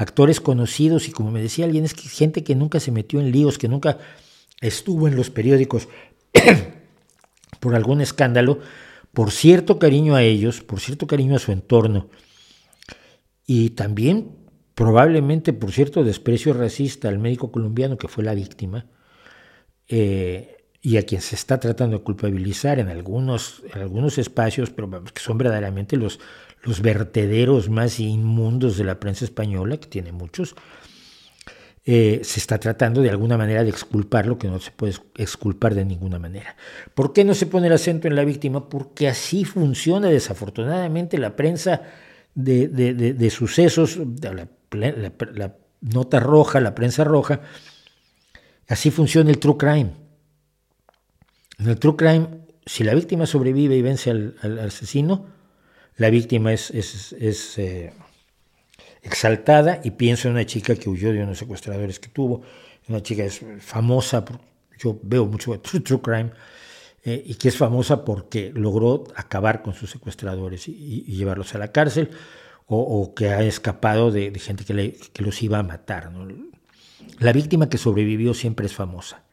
actores conocidos y como me decía alguien, es que gente que nunca se metió en líos, que nunca estuvo en los periódicos por algún escándalo, por cierto cariño a ellos, por cierto cariño a su entorno y también probablemente por cierto desprecio racista al médico colombiano que fue la víctima eh, y a quien se está tratando de culpabilizar en algunos, en algunos espacios, pero que son verdaderamente los, los vertederos más inmundos de la prensa española, que tiene muchos, eh, se está tratando de alguna manera de exculpar lo que no se puede exculpar de ninguna manera. ¿Por qué no se pone el acento en la víctima? Porque así funciona desafortunadamente la prensa de, sucesos, la, la, nota roja, la prensa roja, así funciona el true crime. En el true crime, si la víctima sobrevive y vence al asesino, la víctima es, es, eh, exaltada y pienso en una chica que huyó de unos secuestradores que tuvo, una chica es famosa, yo veo mucho true, crime, eh, y que es famosa porque logró acabar con sus secuestradores y, llevarlos a la cárcel, o, que ha escapado de, gente que, que, los iba a matar. La víctima que sobrevivió siempre es famosa.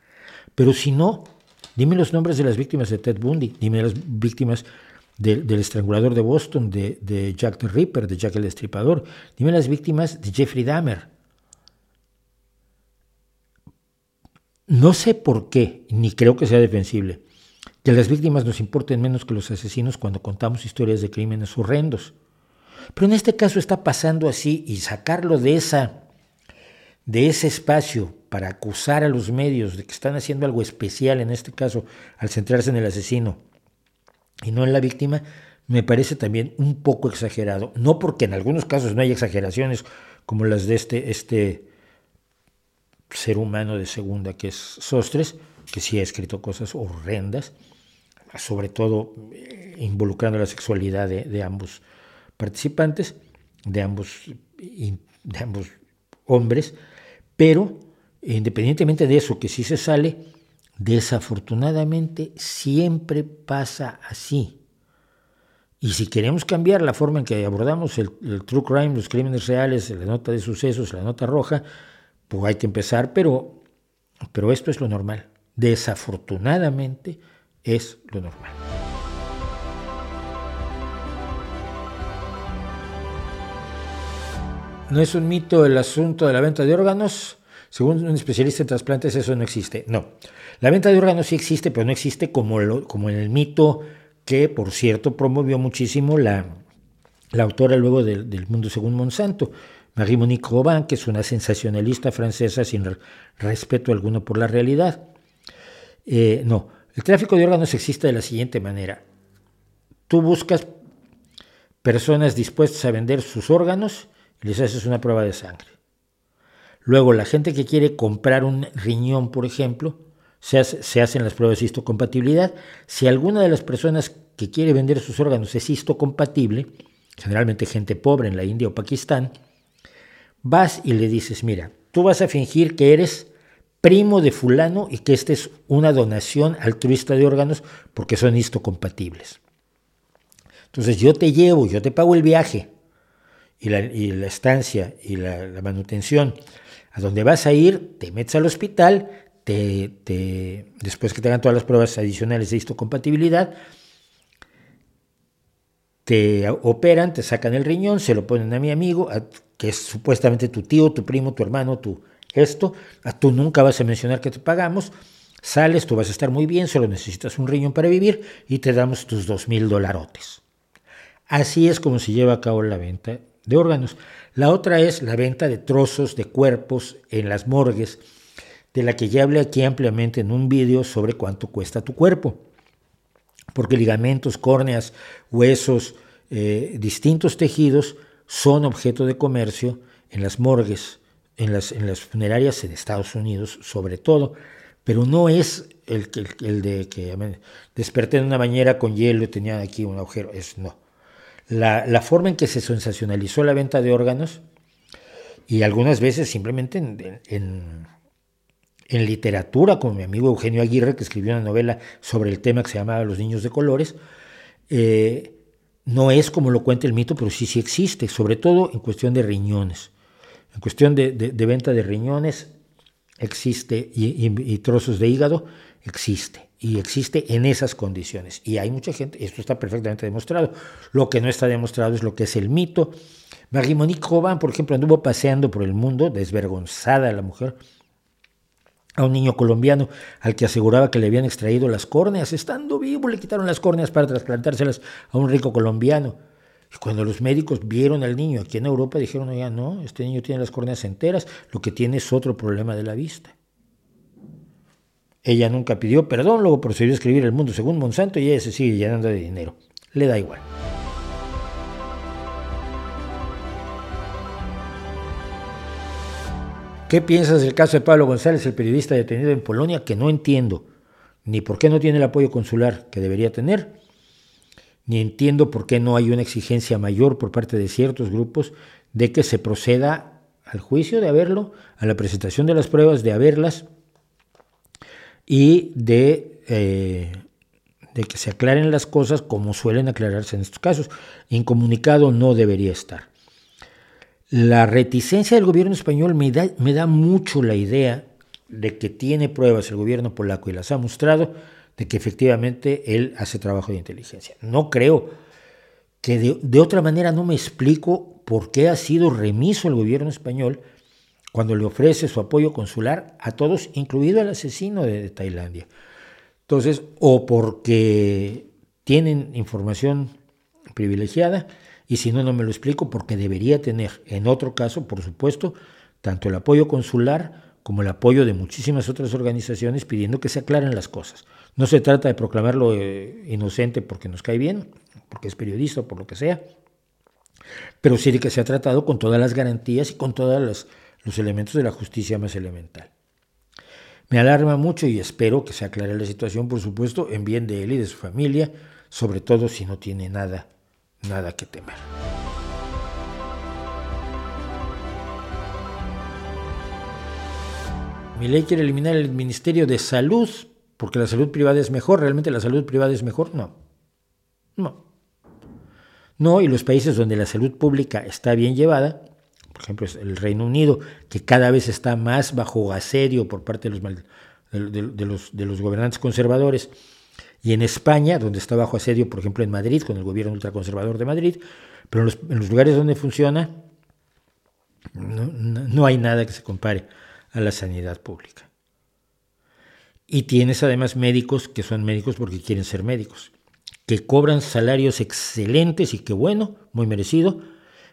Pero si no, dime los nombres de las víctimas de Ted Bundy, dime las víctimas del estrangulador de Boston, de, Jack the Ripper, de Jack el Destripador. Dime las víctimas de Jeffrey Dahmer. No sé por qué, ni creo que sea defensible, que las víctimas nos importen menos que los asesinos cuando contamos historias de crímenes horrendos. Pero en este caso está pasando así y sacarlo de, esa, de ese espacio para acusar a los medios de que están haciendo algo especial, en este caso, al centrarse en el asesino, y no en la víctima, me parece también un poco exagerado. No porque en algunos casos no hay exageraciones como las de este, este ser humano de segunda que es Sostres, que sí ha escrito cosas horrendas, sobre todo eh, involucrando la sexualidad de, ambos participantes, de ambos, de ambos hombres, pero independientemente de eso, que si se sale, desafortunadamente siempre pasa así. Y si queremos cambiar la forma en que abordamos el, true crime, los crímenes reales, la nota de sucesos, la nota roja, pues hay que empezar, pero, pero esto es lo normal. Desafortunadamente es lo normal. No es un mito el asunto de la venta de órganos. Según un especialista en trasplantes, eso no existe. No. La venta de órganos sí existe, pero no existe como, en el mito que, por cierto, promovió muchísimo la, la autora luego del, Mundo Según Monsanto, Marie-Monique Robin, que es una sensacionalista francesa sin respeto alguno por la realidad. Eh, no, el tráfico de órganos existe de la siguiente manera. Tú buscas personas dispuestas a vender sus órganos y les haces una prueba de sangre. Luego, la gente que quiere comprar un riñón, por ejemplo, se, hacen las pruebas de histocompatibilidad. Si alguna de las personas que quiere vender sus órganos es histocompatible, generalmente gente pobre en la India o Pakistán, vas y le dices, mira, tú vas a fingir que eres primo de fulano y que esta es una donación altruista de órganos porque son histocompatibles. Entonces yo te llevo, yo te pago el viaje y la, estancia y la, la, manutención. A donde vas a ir, te metes al hospital, te, después que te hagan todas las pruebas adicionales de histocompatibilidad, te operan, te sacan el riñón, se lo ponen a mi amigo, que es supuestamente tu tío, tu primo, tu hermano, tu esto, a tú nunca vas a mencionar que te pagamos, sales, tú vas a estar muy bien, solo necesitas un riñón para vivir y te damos tus dos mil dolarotes. Así es como se lleva a cabo la venta de órganos. La otra es la venta de trozos de cuerpos en las morgues de la que ya hablé aquí ampliamente en un vídeo sobre cuánto cuesta tu cuerpo. Porque ligamentos, córneas, huesos, eh, distintos tejidos son objeto de comercio en las morgues, en las, funerarias en Estados Unidos sobre todo, pero no es el, el, de que desperté en una bañera con hielo y tenía aquí un agujero, es no. La, la, forma en que se sensacionalizó la venta de órganos y algunas veces simplemente en en literatura, como mi amigo Eugenio Aguirre, que escribió una novela sobre el tema que se llamaba Los niños de colores, eh, no es como lo cuenta el mito, pero sí, sí existe, sobre todo en cuestión de riñones. En cuestión de, venta de riñones existe y, trozos de hígado existe y existe en esas condiciones. Y hay mucha gente, esto está perfectamente demostrado. Lo que no está demostrado es lo que es el mito. Marie-Monique por ejemplo, anduvo paseando por el mundo, desvergonzada la mujer, a un niño colombiano al que aseguraba que le habían extraído las córneas. Estando vivo le quitaron las córneas para trasplantárselas a un rico colombiano. Y cuando los médicos vieron al niño aquí en Europa dijeron, oiga, no, este niño tiene las córneas enteras, lo que tiene es otro problema de la vista. Ella nunca pidió perdón, luego procedió a escribir El Mundo según Monsanto y ella se sigue llenando de dinero. Le da igual. ¿Qué piensas del caso de Pablo González, el periodista detenido en Polonia, que no entiendo ni por qué no tiene el apoyo consular que debería tener, ni entiendo por qué no hay una exigencia mayor por parte de ciertos grupos de que se proceda al juicio de haberlo, a la presentación de las pruebas de haberlas y de, eh, que se aclaren las cosas como suelen aclararse en estos casos. Incomunicado no debería estar. La reticencia del gobierno español me da, mucho la idea de que tiene pruebas el gobierno polaco y las ha mostrado de que efectivamente él hace trabajo de inteligencia. No creo que de, otra manera no me explico por qué ha sido remiso el gobierno español cuando le ofrece su apoyo consular a todos, incluido al asesino de Tailandia. Entonces, o porque tienen información privilegiada, y si no, no me lo explico porque debería tener, en otro caso, por supuesto, tanto el apoyo consular como el apoyo de muchísimas otras organizaciones pidiendo que se aclaren las cosas. No se trata de proclamarlo eh, inocente porque nos cae bien, porque es periodista o por lo que sea, pero sí de que se ha tratado con todas las garantías y con todos los, los elementos de la justicia más elemental. Me alarma mucho y espero que se aclare la situación, por supuesto, en bien de él y de su familia, sobre todo si no tiene nada nada que temer. Mi ley quiere eliminar el Ministerio de Salud porque la salud privada es mejor. ¿Realmente la salud privada es mejor? No. No. No, y los países donde la salud pública está bien llevada, por ejemplo, el Reino Unido, que cada vez está más bajo asedio por parte de los, gobernantes conservadores, y en España, donde está bajo asedio, por ejemplo, en Madrid, con el gobierno ultraconservador de Madrid, pero en los, lugares donde funciona, no hay nada que se compare a la sanidad pública. Y tienes además médicos que son médicos porque quieren ser médicos, que cobran salarios excelentes y que bueno, muy merecido,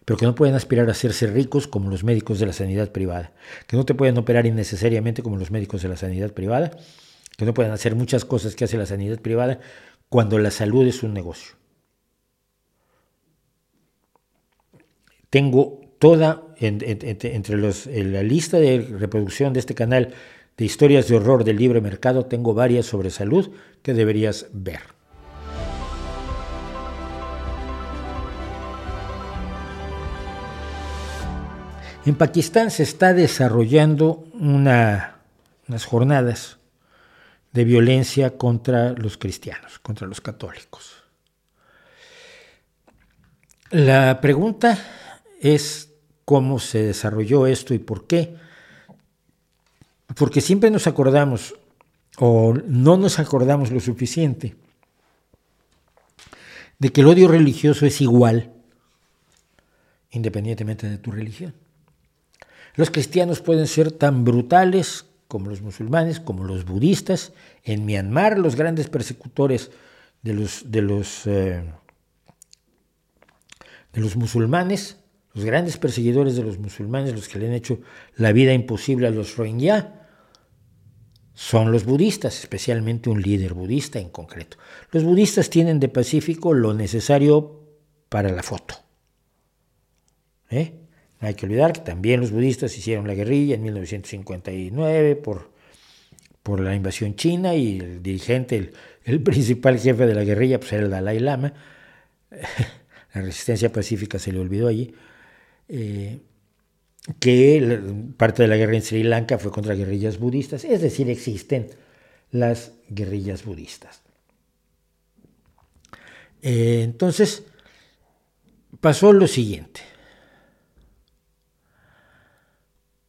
pero que no pueden aspirar a hacerse ricos como los médicos de la sanidad privada, que no te pueden operar innecesariamente como los médicos de la sanidad privada, que no pueden hacer muchas cosas que hace la sanidad privada cuando la salud es un negocio. Tengo toda entre los, la lista de reproducción de este canal de historias de horror del libre mercado, tengo varias sobre salud que deberías ver. En Pakistán se está desarrollando unas jornadas de violencia contra los cristianos, contra los católicos. La pregunta es cómo se desarrolló esto y por qué porque siempre nos acordamos o no nos acordamos lo suficiente de que el odio religioso es igual independientemente de tu religión. Los cristianos pueden ser tan brutales como los musulmanes, como los budistas. En Myanmar, los grandes persecutores de los, de los, eh, de los musulmanes, los grandes perseguidores de los musulmanes, los que le han hecho la vida imposible a los Rohingya, son los budistas, especialmente un líder budista en concreto. Los budistas tienen de Pacífico lo necesario para la foto. ¿Eh? No hay que olvidar que también los budistas hicieron la guerrilla en 1959 por, por la invasión china y el dirigente, el, principal jefe de la guerrilla, pues era el Dalai Lama. La resistencia pacífica se le olvidó allí. Eh, que parte de la guerra en Sri Lanka fue contra guerrillas budistas, es decir, existen las guerrillas budistas. Eh, entonces, pasó lo siguiente.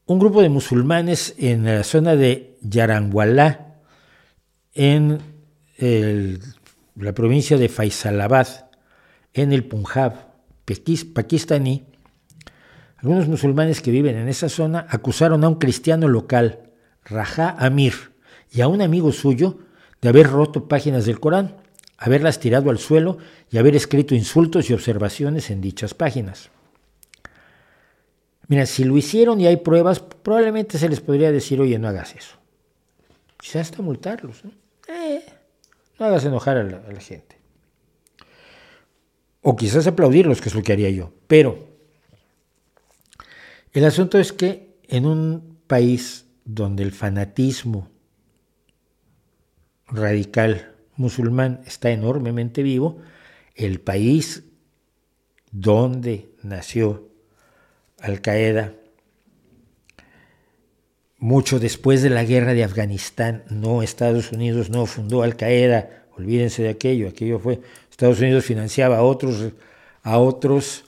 Un grupo de musulmanes en la zona de Yarangwala, en la provincia de Faisalabad, en el Punjab pakistaní, algunos musulmanes que viven en esa zona acusaron a un cristiano local, Rajá Amir, y a un amigo suyo de haber roto páginas del Corán, haberlas tirado al suelo y haber escrito insultos y observaciones en dichas páginas. Mira, si lo hicieron y hay pruebas, probablemente se les podría decir, oye, no hagas eso. Quizás hasta multarlos. ¿no? Eh, no hagas enojar a la, a la gente. O quizás aplaudirlos, que es lo que haría yo. Pero el asunto es que en un país donde el fanatismo radical musulmán está enormemente vivo, el país donde nació Al Qaeda, mucho después de la guerra de Afganistán, no Estados Unidos no fundó Al Qaeda, olvídense de aquello, aquello fue Estados Unidos financiaba a otros a otros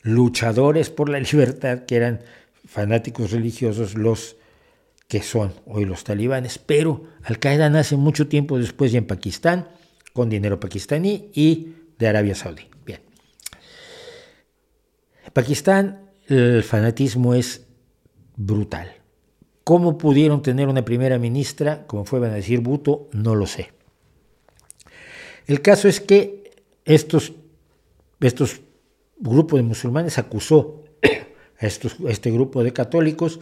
luchadores por la libertad, que eran fanáticos religiosos, los que son hoy los talibanes, pero Al-Qaeda nace mucho tiempo después ya en Pakistán, con dinero pakistaní y de Arabia Saudí. Bien. En Pakistán el fanatismo es brutal. ¿Cómo pudieron tener una primera ministra, como fue a decir Buto? No lo sé. El caso es que estos, estos grupo de musulmanes acusó a, este grupo de católicos,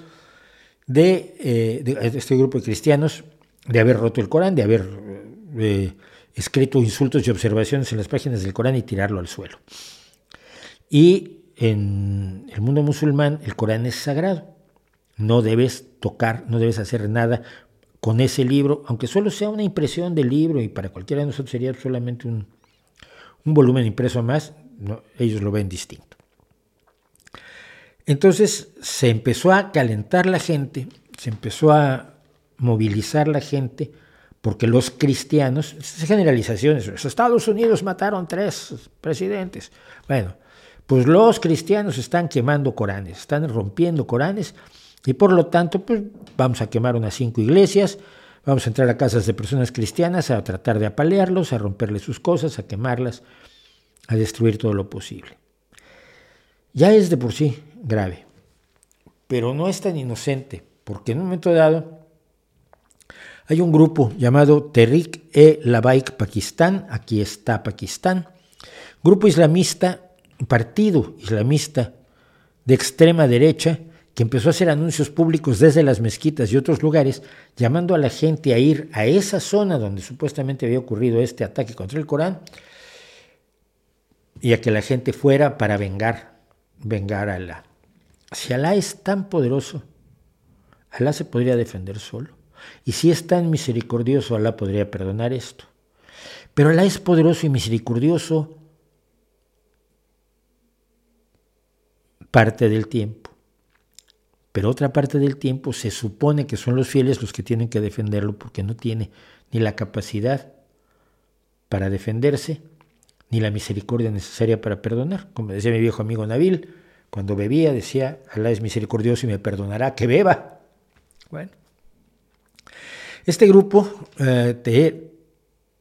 de, eh, este grupo de cristianos, de haber roto el Corán, de haber eh, escrito insultos y observaciones en las páginas del Corán y tirarlo al suelo. Y en el mundo musulmán el Corán es sagrado. No debes tocar, no debes hacer nada con ese libro, aunque solo sea una impresión del libro y para cualquiera de nosotros sería solamente un, un volumen impreso más, ellos lo ven distinto. Entonces se empezó a calentar la gente se empezó a movilizar la gente porque los cristianos, generalizaciones, los Estados Unidos mataron tres presidentes. Bueno, pues los cristianos están quemando Coranes, están rompiendo Coranes y por lo tanto, pues vamos a quemar unas cinco iglesias, vamos a entrar a casas de personas cristianas a tratar de apalearlos, a romperles sus cosas, a quemarlas, a destruir todo lo posible. Ya es de por sí grave, pero no es tan inocente, porque en un momento dado hay un grupo llamado Tehrik e Labaik Pakistán, aquí está Pakistán, grupo islamista, partido islamista de extrema derecha, que empezó a hacer anuncios públicos desde las mezquitas y otros lugares, llamando a la gente a ir a esa zona donde supuestamente había ocurrido este ataque contra el Corán, y a que la gente fuera para vengar, vengar a Alá. Si Alá es tan poderoso, Alá se podría defender solo. Y si es tan misericordioso, Alá podría perdonar esto. Pero Alá es poderoso y misericordioso parte del tiempo pero otra parte del tiempo se supone que son los fieles los que tienen que defenderlo porque no tiene ni la capacidad para defenderse, ni la misericordia necesaria para perdonar. Como decía mi viejo amigo Nabil, cuando bebía decía, Alá es misericordioso y me perdonará, que beba. Bueno, este grupo, eh,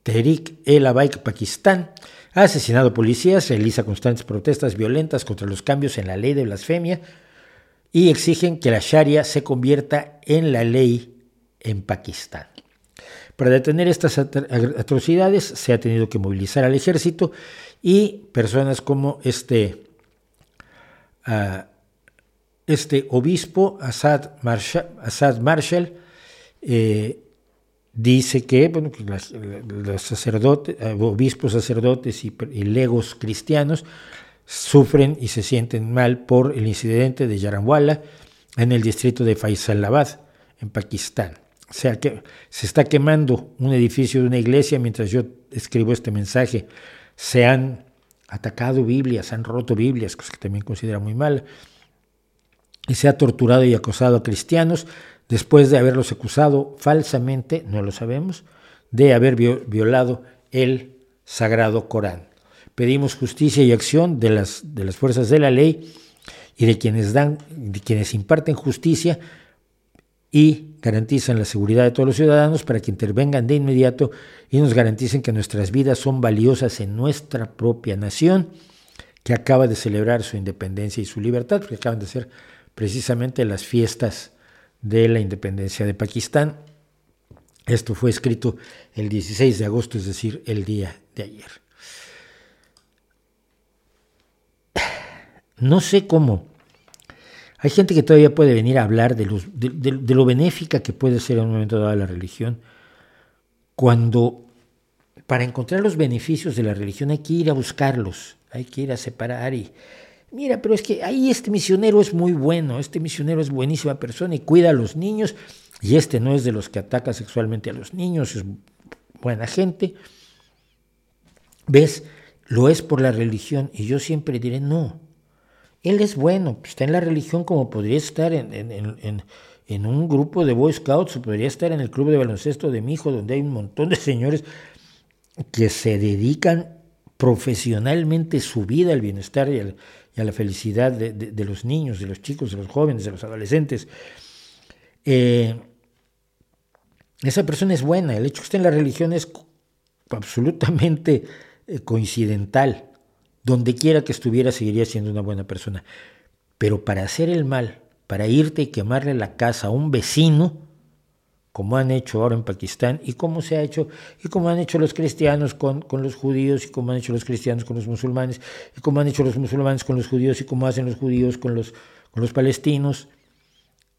Tehrik el Abaik Pakistán, ha asesinado policías, realiza constantes protestas violentas contra los cambios en la ley de blasfemia, y exigen que la Sharia se convierta en la ley en Pakistán. Para detener estas atrocidades se ha tenido que movilizar al ejército y personas como este, ah, este obispo, Assad Marshall, eh, dice que, bueno, los sacerdotes, eh, obispos, sacerdotes y, legos cristianos sufren y se sienten mal por el incidente de Yaranwala en el distrito de Faisalabad, en Pakistán. O sea que se está quemando un edificio de una iglesia mientras yo escribo este mensaje. Se han atacado Biblias, han roto Biblias, cosa que también considera muy mal. Y se ha torturado y acosado a cristianos después de haberlos acusado falsamente, no lo sabemos, de haber violado el sagrado Corán. Pedimos justicia y acción de las, de las fuerzas de la ley y de quienes, dan, de quienes imparten justicia y garantizan la seguridad de todos los ciudadanos para que intervengan de inmediato y nos garanticen que nuestras vidas son valiosas en nuestra propia nación, que acaba de celebrar su independencia y su libertad, porque acaban de ser precisamente las fiestas de la independencia de Pakistán. Esto fue escrito el 16 de agosto, es decir, el día de ayer. No sé cómo. Hay gente que todavía puede venir a hablar de, lo benéfica que puede ser en un momento dado la religión, cuando para encontrar los beneficios de la religión hay que ir a buscarlos, hay que ir a separar y, mira, pero es que ahí este misionero es muy bueno, este misionero es buenísima persona y cuida a los niños, y este no es de los que ataca sexualmente a los niños, es buena gente. ¿Ves? Lo es por la religión y yo siempre diré, no, él es bueno, está en la religión como podría estar en, un grupo de Boy Scouts o podría estar en el club de baloncesto de mi hijo, donde hay un montón de señores que se dedican profesionalmente su vida al bienestar y, a la felicidad de, los niños, de los chicos, de los jóvenes, de los adolescentes. Eh, esa persona es buena, el hecho que esté en la religión es absolutamente eh, coincidental donde quiera que estuviera seguiría siendo una buena persona. Pero para hacer el mal, para irte y quemarle la casa a un vecino, como han hecho ahora en Pakistán y como se ha hecho y como han hecho los cristianos con, con, los judíos y como han hecho los cristianos con los musulmanes y como han hecho los musulmanes con los judíos y como hacen los judíos con los, con los palestinos,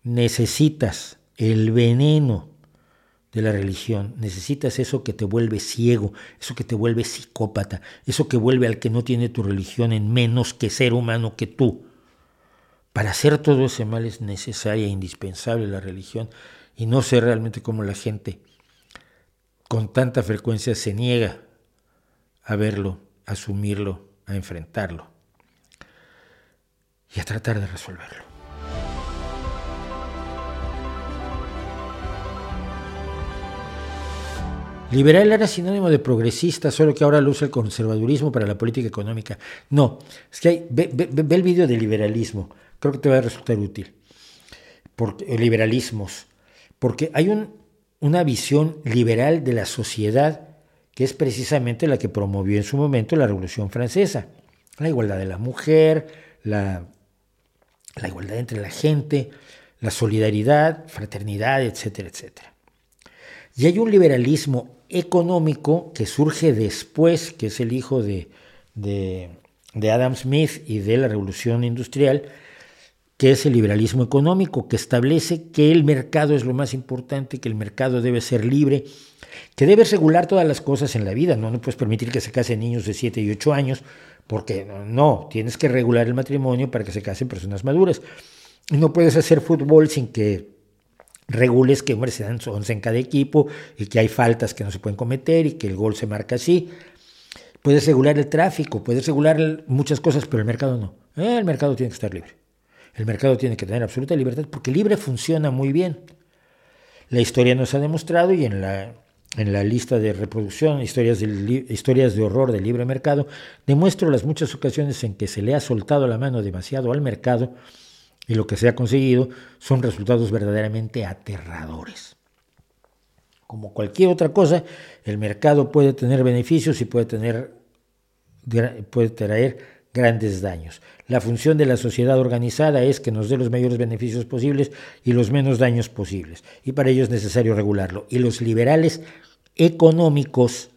necesitas el veneno de la religión. Necesitas eso que te vuelve ciego, eso que te vuelve psicópata, eso que vuelve al que no tiene tu religión en menos que ser humano que tú. Para hacer todo ese mal es necesaria e indispensable la religión y no sé realmente cómo la gente con tanta frecuencia se niega a verlo, a asumirlo, a enfrentarlo y a tratar de resolverlo. Liberal era sinónimo de progresista, solo que ahora lo usa el conservadurismo para la política económica. No, es que hay, ve, el video de liberalismo, creo que te va a resultar útil. Porque, liberalismos, porque hay un, una visión liberal de la sociedad que es precisamente la que promovió en su momento la Revolución Francesa. La igualdad de la mujer, la, igualdad entre la gente, la solidaridad, fraternidad, etcétera, etcétera. Y hay un liberalismo económico que surge después, que es el hijo de, Adam Smith y de la revolución industrial, que es el liberalismo económico, que establece que el mercado es lo más importante, que el mercado debe ser libre, que debe regular todas las cosas en la vida, no, puedes permitir que se casen niños de 7 y 8 años, porque no, tienes que regular el matrimonio para que se casen personas maduras. No puedes hacer fútbol sin que regules que hombre, se dan 11 en cada equipo y que hay faltas que no se pueden cometer y que el gol se marca así. Puedes regular el tráfico, puedes regular muchas cosas, pero el mercado no. El mercado tiene que estar libre. El mercado tiene que tener absoluta libertad porque libre funciona muy bien. La historia nos ha demostrado y en la, en la lista de reproducción, historias de, historias de horror del libre mercado, demuestro las muchas ocasiones en que se le ha soltado la mano demasiado al mercado y lo que se ha conseguido son resultados verdaderamente aterradores. Como cualquier otra cosa, el mercado puede tener beneficios y puede, tener, puede traer grandes daños. La función de la sociedad organizada es que nos dé los mayores beneficios posibles y los menos daños posibles. Y para ello es necesario regularlo. Y los liberales económicos,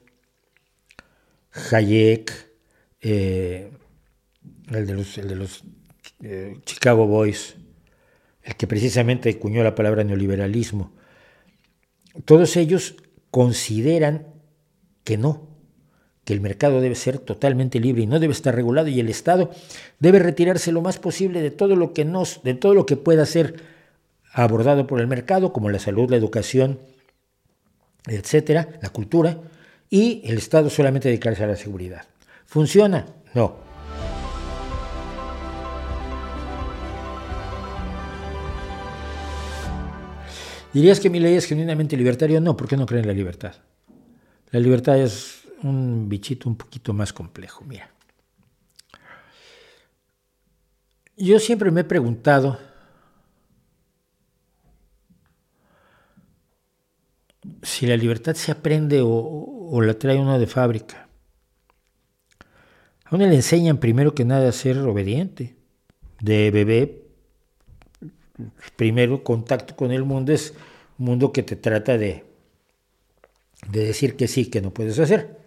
Hayek, eh, el de los, eh, Chicago Boys, el que precisamente acuñó la palabra neoliberalismo, todos ellos consideran que no, que el mercado debe ser totalmente libre y no debe estar regulado y el Estado debe retirarse lo más posible de todo lo que nos, de todo lo que pueda ser abordado por el mercado, como la salud, la educación, etcétera, la cultura, y el Estado solamente dedicarse a la seguridad. ¿Funciona? No. ¿Dirías que mi ley es genuinamente libertaria? No, ¿por qué no creen en la libertad? La libertad es un bichito un poquito más complejo, mira. Yo siempre me he preguntado si la libertad se aprende o, la trae uno de fábrica. A uno le enseñan primero que nada a ser obediente. De bebé primero contacto con el mundo es un mundo que te trata de, de decir que sí, que no puedes hacer.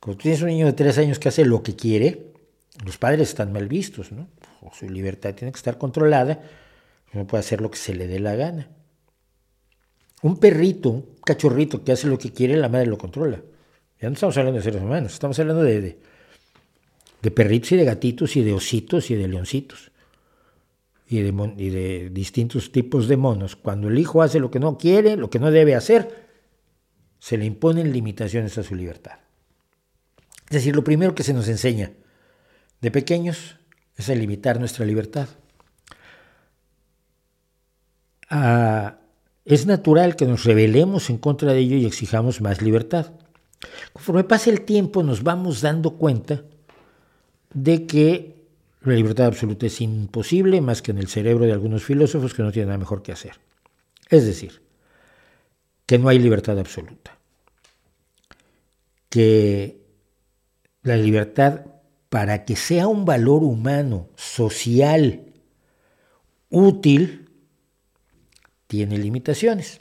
Cuando tienes un niño de tres años que hace lo que quiere, los padres están mal vistos, ¿no? su libertad tiene que estar controlada, no puede hacer lo que se le dé la gana. Un perrito, un cachorrito que hace lo que quiere, la madre lo controla. Ya no estamos hablando de seres humanos, estamos hablando de, de perritos y de gatitos y de ositos y de leoncitos y de, distintos tipos de monos, cuando el hijo hace lo que no quiere, lo que no debe hacer, se le imponen limitaciones a su libertad. Es decir, lo primero que se nos enseña de pequeños es a limitar nuestra libertad. Ah, es natural que nos rebelemos en contra de ello y exijamos más libertad. Conforme pasa el tiempo nos vamos dando cuenta de que la libertad absoluta es imposible más que en el cerebro de algunos filósofos que no tienen nada mejor que hacer. Es decir, que no hay libertad absoluta. Que la libertad, para que sea un valor humano, social, útil, tiene limitaciones.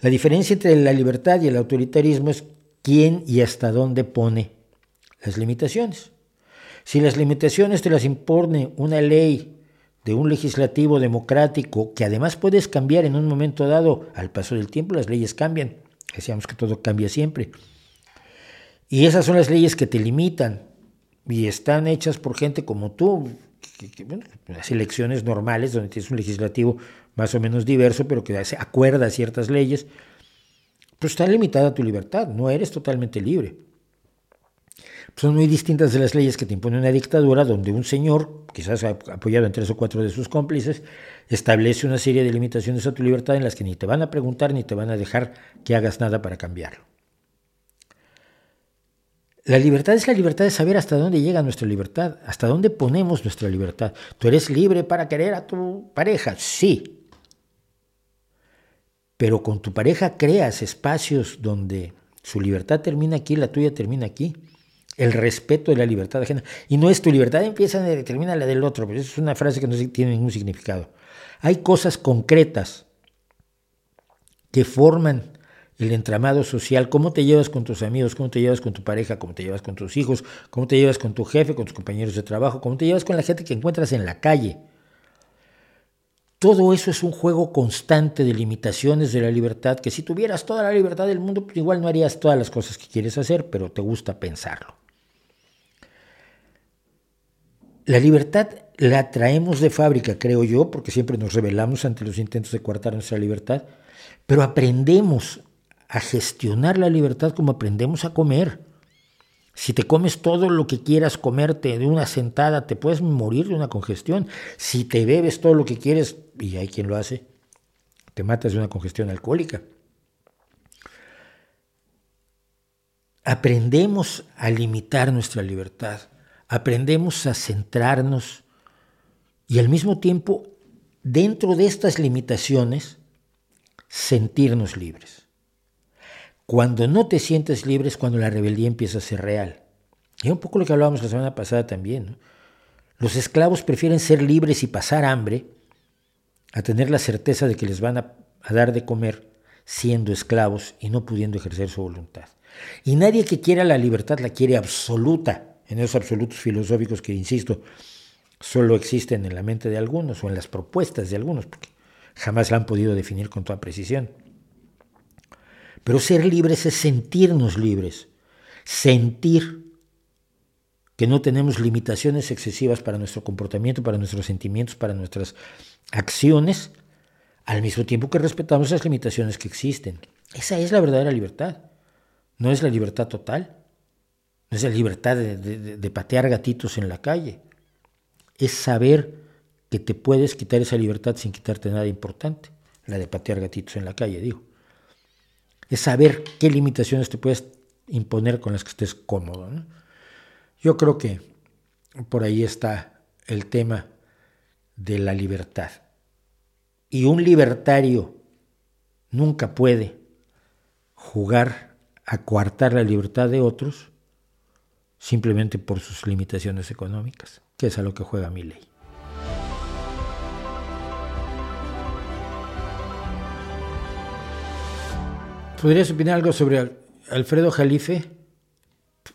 La diferencia entre la libertad y el autoritarismo es quién y hasta dónde pone las limitaciones. Si las limitaciones te las impone una ley de un legislativo democrático, que además puedes cambiar en un momento dado, al paso del tiempo las leyes cambian, decíamos que todo cambia siempre. Y esas son las leyes que te limitan y están hechas por gente como tú, las elecciones normales donde tienes un legislativo más o menos diverso, pero que acuerda ciertas leyes, pues está limitada tu libertad, no eres totalmente libre. Son muy distintas de las leyes que te impone una dictadura donde un señor, quizás apoyado en tres o cuatro de sus cómplices, establece una serie de limitaciones a tu libertad en las que ni te van a preguntar ni te van a dejar que hagas nada para cambiarlo. La libertad es la libertad de saber hasta dónde llega nuestra libertad, hasta dónde ponemos nuestra libertad. ¿Tú eres libre para querer a tu pareja? Sí. Pero con tu pareja creas espacios donde su libertad termina aquí, la tuya termina aquí. El respeto de la libertad ajena. Y no es tu libertad empieza y termina la del otro, pero eso es una frase que no tiene ningún significado. Hay cosas concretas que forman el entramado social, cómo te llevas con tus amigos, cómo te llevas con tu pareja, cómo te llevas con tus hijos, cómo te llevas con tu jefe, con tus compañeros de trabajo, cómo te llevas con la gente que encuentras en la calle. Todo eso es un juego constante de limitaciones de la libertad, que si tuvieras toda la libertad del mundo, pues igual no harías todas las cosas que quieres hacer, pero te gusta pensarlo. La libertad la traemos de fábrica, creo yo, porque siempre nos rebelamos ante los intentos de coartar nuestra libertad, pero aprendemos a gestionar la libertad como aprendemos a comer. Si te comes todo lo que quieras comerte de una sentada, te puedes morir de una congestión. Si te bebes todo lo que quieres, y hay quien lo hace, te matas de una congestión alcohólica. Aprendemos a limitar nuestra libertad, aprendemos a centrarnos y al mismo tiempo, dentro de estas limitaciones, sentirnos libres. Cuando no te sientes libre es cuando la rebeldía empieza a ser real. Y un poco lo que hablábamos la semana pasada también. Los esclavos prefieren ser libres y pasar hambre a tener la certeza de que les van a, a dar de comer siendo esclavos y no pudiendo ejercer su voluntad. Y nadie que quiera la libertad la quiere absoluta, en esos absolutos filosóficos que, insisto, solo existen en la mente de algunos o en las propuestas de algunos, porque jamás la han podido definir con toda precisión. Pero ser libres es sentirnos libres, sentir que no tenemos limitaciones excesivas para nuestro comportamiento, para nuestros sentimientos, para nuestras acciones, al mismo tiempo que respetamos esas limitaciones que existen. Esa es la verdadera libertad. No es la libertad total. No es la libertad de, de patear gatitos en la calle. Es saber que te puedes quitar esa libertad sin quitarte nada importante. La de patear gatitos en la calle, digo es saber qué limitaciones te puedes imponer con las que estés cómodo. Yo creo que por ahí está el tema de la libertad. Y un libertario nunca puede jugar a coartar la libertad de otros simplemente por sus limitaciones económicas, que es a lo que juega mi ley. ¿Podrías opinar algo sobre Alfredo Jalife?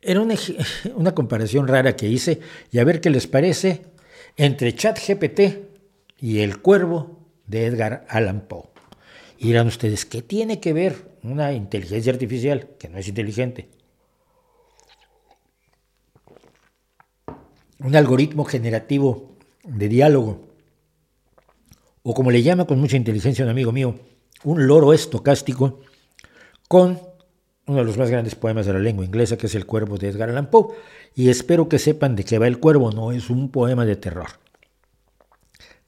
Era una, comparación rara que hice y a ver qué les parece entre ChatGPT y El Cuervo de Edgar Allan Poe. Y dirán ustedes, ¿qué tiene que ver una inteligencia artificial que no es inteligente? Un algoritmo generativo de diálogo o como le llama con mucha inteligencia un amigo mío, un loro estocástico, con uno de los más grandes poemas de la lengua inglesa, que es El Cuervo de Edgar Allan Poe, y espero que sepan de qué va El Cuervo, no es un poema de terror.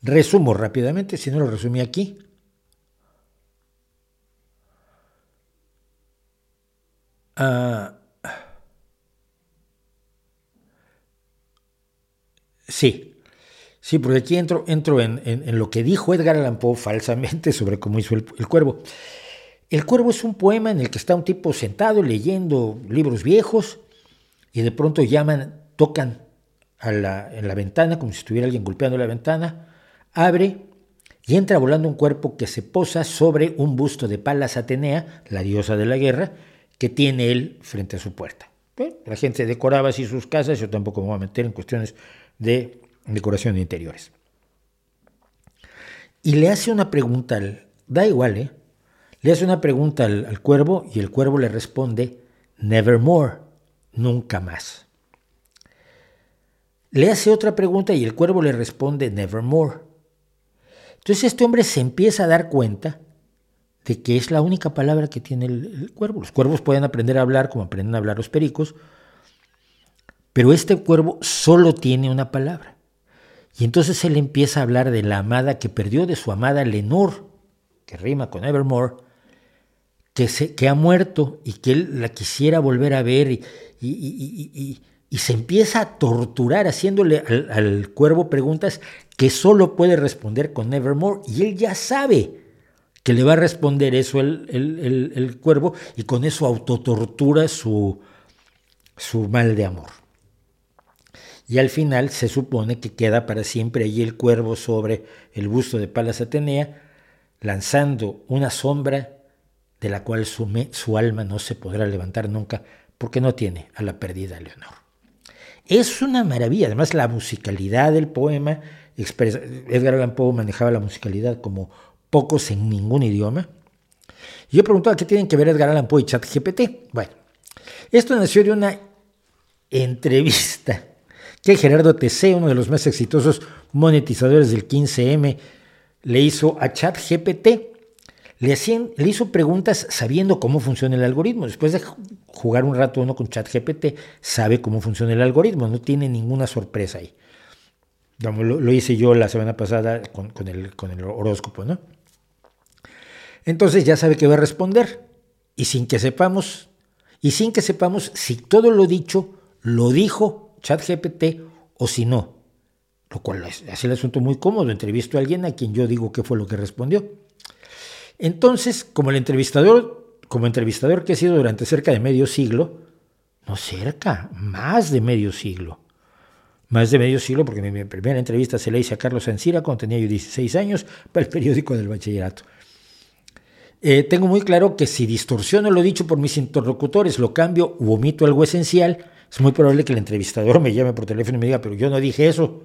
Resumo rápidamente, si no lo resumí aquí. Ah, sí, Sí, porque aquí entro, en, lo que dijo Edgar Allan Poe falsamente sobre cómo hizo el, cuervo. El cuervo es un poema en el que está un tipo sentado leyendo libros viejos y de pronto llaman, tocan en la ventana, como si estuviera alguien golpeando la ventana, abre y entra volando un cuerpo que se posa sobre un busto de Palas Atenea, la diosa de la guerra, que tiene él frente a su puerta. La gente decoraba así sus casas, yo tampoco me voy a meter en cuestiones de decoración de interiores. Y le hace una pregunta, al, da igual, ¿eh? Le hace una pregunta al, cuervo y el cuervo le responde, nevermore, nunca más. Le hace otra pregunta y el cuervo le responde, nevermore. Entonces este hombre se empieza a dar cuenta de que es la única palabra que tiene el, cuervo. Los cuervos pueden aprender a hablar como aprenden a hablar los pericos, pero este cuervo solo tiene una palabra. Y entonces él empieza a hablar de la amada que perdió de su amada Lenore, que rima con Evermore, que, se, que ha muerto y que él la quisiera volver a ver y, y, se empieza a torturar haciéndole al, cuervo preguntas que solo puede responder con Evermore y él ya sabe que le va a responder eso el, el, cuervo y con eso autotortura su, su mal de amor. Y al final se supone que queda para siempre allí el cuervo sobre el busto de Palas Atenea, lanzando una sombra de la cual su, alma no se podrá levantar nunca porque no tiene a la perdida Leonor. Es una maravilla, además la musicalidad del poema, Edgar Allan Poe manejaba la musicalidad como pocos en ningún idioma. Y yo preguntaba qué tienen que ver Edgar Allan Poe y ChatGPT. Bueno, esto nació de una entrevista que Gerardo TC, uno de los más exitosos monetizadores del 15M, le hizo a ChatGPT le, le hizo preguntas sabiendo cómo funciona el algoritmo. Después de jugar un rato uno con ChatGPT, sabe cómo funciona el algoritmo, no tiene ninguna sorpresa ahí. Lo, hice yo la semana pasada con, el, con el horóscopo, ¿no? Entonces ya sabe que va a responder y sin que sepamos, y sin que sepamos si todo lo dicho lo dijo ChatGPT o si no. Lo cual hace el asunto muy cómodo. Entrevisto a alguien a quien yo digo qué fue lo que respondió. Entonces, como el entrevistador, como entrevistador que he sido durante cerca de medio siglo, no cerca, más de medio siglo, más de medio siglo, porque mi primera entrevista se la hice a Carlos Ancira cuando tenía yo 16 años para el periódico del bachillerato. Eh, tengo muy claro que si distorsiono lo dicho por mis interlocutores, lo cambio u omito algo esencial, es muy probable que el entrevistador me llame por teléfono y me diga, pero yo no dije eso.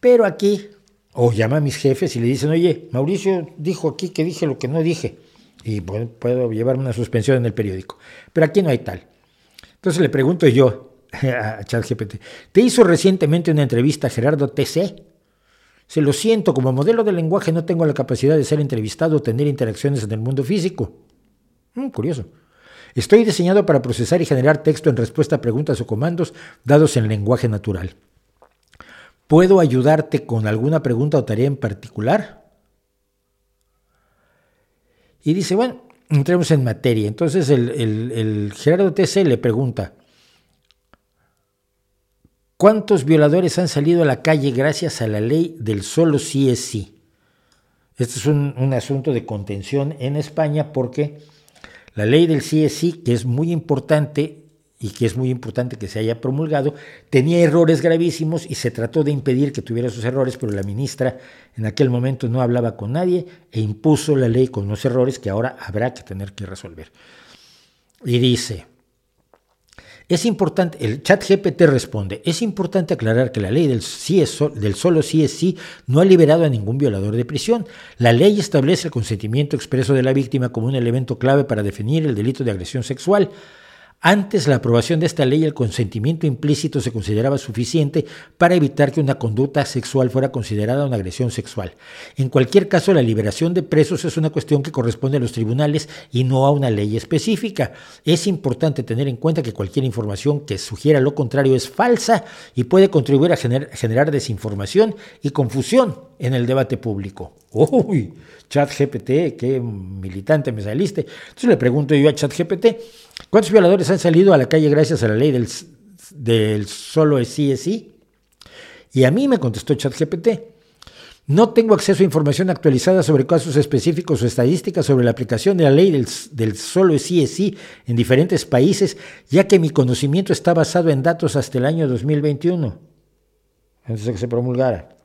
Pero aquí o llama a mis jefes y le dicen, oye, Mauricio dijo aquí que dije lo que no dije. Y puedo llevarme una suspensión en el periódico. Pero aquí no hay tal. Entonces le pregunto yo a ChatGPT, ¿te hizo recientemente una entrevista Gerardo TC? Se lo siento, como modelo de lenguaje no tengo la capacidad de ser entrevistado o tener interacciones en el mundo físico. Mm, curioso. Estoy diseñado para procesar y generar texto en respuesta a preguntas o comandos dados en lenguaje natural. ¿Puedo ayudarte con alguna pregunta o tarea en particular? Y dice, bueno, entremos en materia. Entonces el, Gerardo TC le pregunta, ¿cuántos violadores han salido a la calle gracias a la ley del solo sí es sí? Este es un asunto de contención en España porque la ley del sí, que es muy importante, y que es muy importante que se haya promulgado, tenía errores gravísimos y se trató de impedir que tuviera esos errores, pero la ministra en aquel momento no hablaba con nadie e impuso la ley con los errores que ahora habrá que tener que resolver. Y dice, es importante, el chat GPT responde, es importante aclarar que la ley del, sí es del solo sí es sí no ha liberado a ningún violador de prisión. La ley establece el consentimiento expreso de la víctima como un elemento clave para definir el delito de agresión sexual. Antes la aprobación de esta ley, el consentimiento implícito se consideraba suficiente para evitar que una conducta sexual fuera considerada una agresión sexual. En cualquier caso, la liberación de presos es una cuestión que corresponde a los tribunales y no a una ley específica. Es importante tener en cuenta que cualquier información que sugiera lo contrario es falsa y puede contribuir a generar desinformación y confusión en el debate público. Uy, ChatGPT, qué militante me saliste. Entonces le pregunto yo a ChatGPT, ¿cuántos violadores han salido a la calle gracias a la ley del, solo sí es sí? Y a mí me contestó ChatGPT, no tengo acceso a información actualizada sobre casos específicos o estadísticas sobre la aplicación de la ley del, del solo sí es sí en diferentes países, ya que mi conocimiento está basado en datos hasta el año 2021, antes de que se promulgara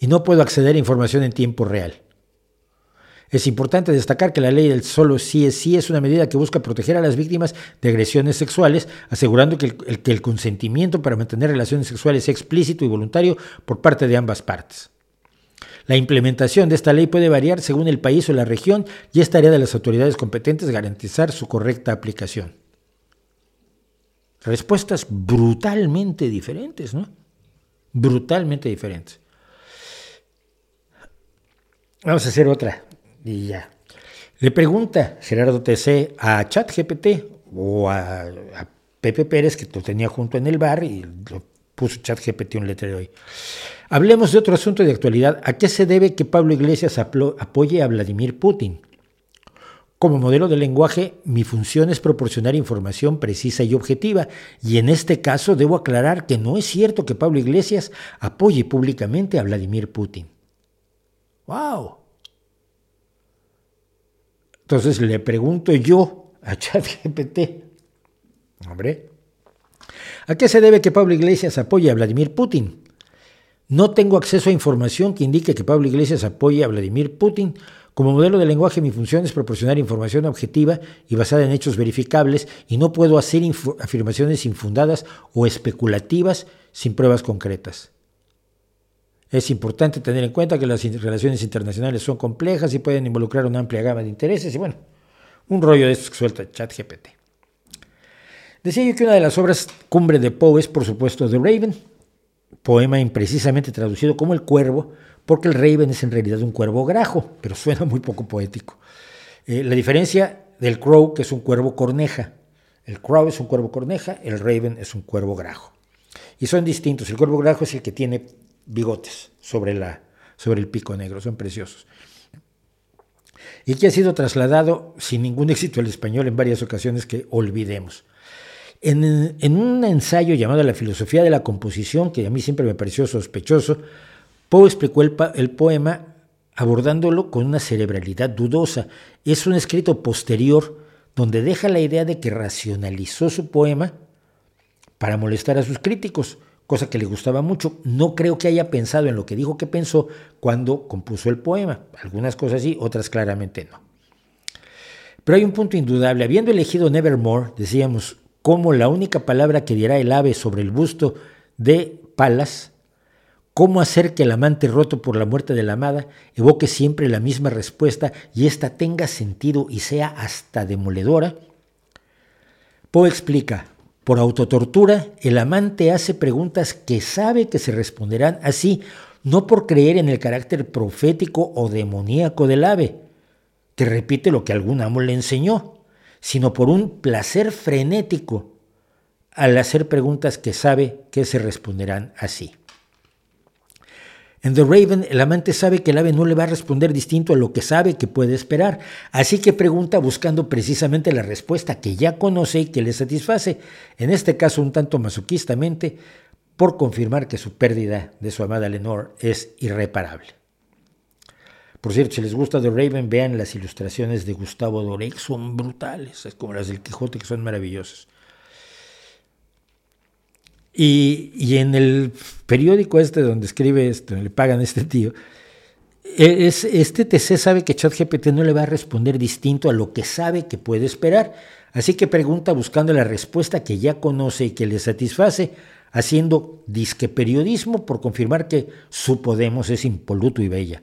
y no puedo acceder a información en tiempo real. Es importante destacar que la ley del solo sí es sí es una medida que busca proteger a las víctimas de agresiones sexuales, asegurando que el, que el consentimiento para mantener relaciones sexuales sea explícito y voluntario por parte de ambas partes. La implementación de esta ley puede variar según el país o la región y es tarea de las autoridades competentes garantizar su correcta aplicación. Respuestas brutalmente diferentes, ¿no? Brutalmente diferentes. Vamos a hacer otra. Y ya. Le pregunta Gerardo TC a ChatGPT o a, a Pepe Pérez, que lo tenía junto en el bar y lo puso ChatGPT un letrero ahí. Hablemos de otro asunto de actualidad. ¿A qué se debe que Pablo Iglesias apoye a Vladimir Putin? Como modelo de lenguaje, mi función es proporcionar información precisa y objetiva, y en este caso debo aclarar que no es cierto que Pablo Iglesias apoye públicamente a Vladimir Putin. ¡Wow! Entonces le pregunto yo a ChatGPT, hombre, ¿a qué se debe que Pablo Iglesias apoye a Vladimir Putin? No tengo acceso a información que indique que Pablo Iglesias apoye a Vladimir Putin como modelo de lenguaje, mi función es proporcionar información objetiva y basada en hechos verificables y no puedo hacer afirmaciones infundadas o especulativas sin pruebas concretas. Es importante tener en cuenta que las relaciones internacionales son complejas y pueden involucrar una amplia gama de intereses y bueno, un rollo de estos que suelta ChatGPT. Decía yo que una de las obras cumbre de Poe es por supuesto The Raven, poema imprecisamente traducido como El Cuervo, porque el raven es en realidad un cuervo grajo, pero suena muy poco poético. Eh, la diferencia del crow, que es un cuervo corneja. El crow es un cuervo corneja, el raven es un cuervo grajo. Y son distintos. El cuervo grajo es el que tiene bigotes sobre, la, sobre el pico negro, son preciosos. Y que ha sido trasladado sin ningún éxito al español en varias ocasiones que olvidemos. En, en, un ensayo llamado La filosofía de la composición, que a mí siempre me pareció sospechoso, Poe explicó el, poema abordándolo con una cerebralidad dudosa. Es un escrito posterior donde deja la idea de que racionalizó su poema para molestar a sus críticos, cosa que le gustaba mucho. No creo que haya pensado en lo que dijo que pensó cuando compuso el poema. Algunas cosas sí, otras claramente no. Pero hay un punto indudable. Habiendo elegido Nevermore, decíamos, como la única palabra que dirá el ave sobre el busto de Palas ¿Cómo hacer que el amante roto por la muerte de la amada evoque siempre la misma respuesta y ésta tenga sentido y sea hasta demoledora? Poe explica, por autotortura, el amante hace preguntas que sabe que se responderán así, no por creer en el carácter profético o demoníaco del ave, que repite lo que algún amo le enseñó, sino por un placer frenético al hacer preguntas que sabe que se responderán así. En The Raven, el amante sabe que el ave no le va a responder distinto a lo que sabe que puede esperar, así que pregunta buscando precisamente la respuesta que ya conoce y que le satisface, en este caso un tanto masoquistamente, por confirmar que su pérdida de su amada Lenore es irreparable. Por cierto, si les gusta The Raven, vean las ilustraciones de Gustavo Doré, son brutales, es como las del Quijote, que son maravillosas. Y, en el periódico este donde escribe esto, le pagan a este tío, e, es, este TC sabe que ChatGPT no le va a responder distinto a lo que sabe que puede esperar, así que pregunta buscando la respuesta que ya conoce y que le satisface, haciendo disque periodismo por confirmar que su Podemos es impoluto y bella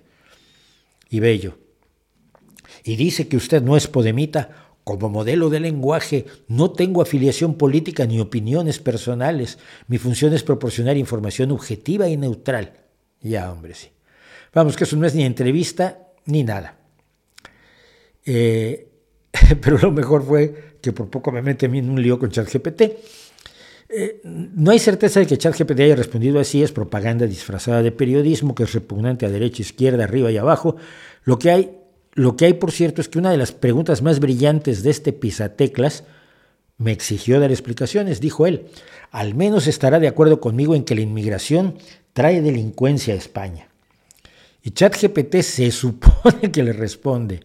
y bello. Y dice que usted no es podemita como modelo de lenguaje no tengo afiliación política ni opiniones personales. Mi función es proporcionar información objetiva y neutral. Ya, hombre, sí. Vamos, que eso no es ni entrevista ni nada. Eh, pero lo mejor fue que por poco me metí en un lío con ChatGPT. Eh, no hay certeza de que ChatGPT haya respondido así, es propaganda disfrazada de periodismo que es repugnante a derecha, izquierda, arriba y abajo. Lo que hay lo que hay, por cierto, es que una de las preguntas más brillantes de este pisateclas me exigió dar explicaciones, dijo él. Al menos estará de acuerdo conmigo en que la inmigración trae delincuencia a España. Y ChatGPT se supone que le responde,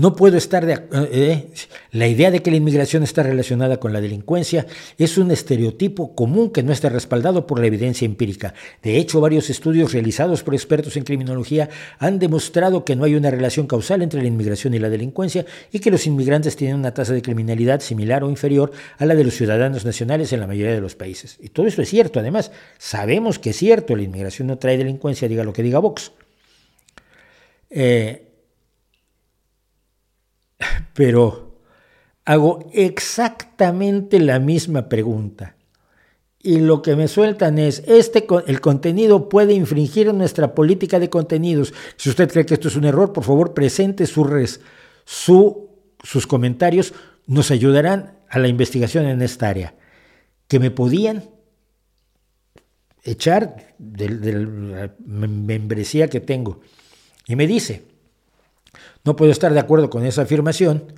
no puedo estar de. Eh, eh, la idea de que la inmigración está relacionada con la delincuencia es un estereotipo común que no está respaldado por la evidencia empírica. De hecho, varios estudios realizados por expertos en criminología han demostrado que no hay una relación causal entre la inmigración y la delincuencia y que los inmigrantes tienen una tasa de criminalidad similar o inferior a la de los ciudadanos nacionales en la mayoría de los países. Y todo esto es cierto, además. Sabemos que es cierto, la inmigración no trae delincuencia, diga lo que diga Vox. Eh, pero hago exactamente la misma pregunta y lo que me sueltan es, este, el contenido puede infringir nuestra política de contenidos. Si usted cree que esto es un error, por favor presente su res, su, sus comentarios, nos ayudarán a la investigación en esta área. Que me podían echar de, la membresía que tengo. Y me dice, no puedo estar de acuerdo con esa afirmación,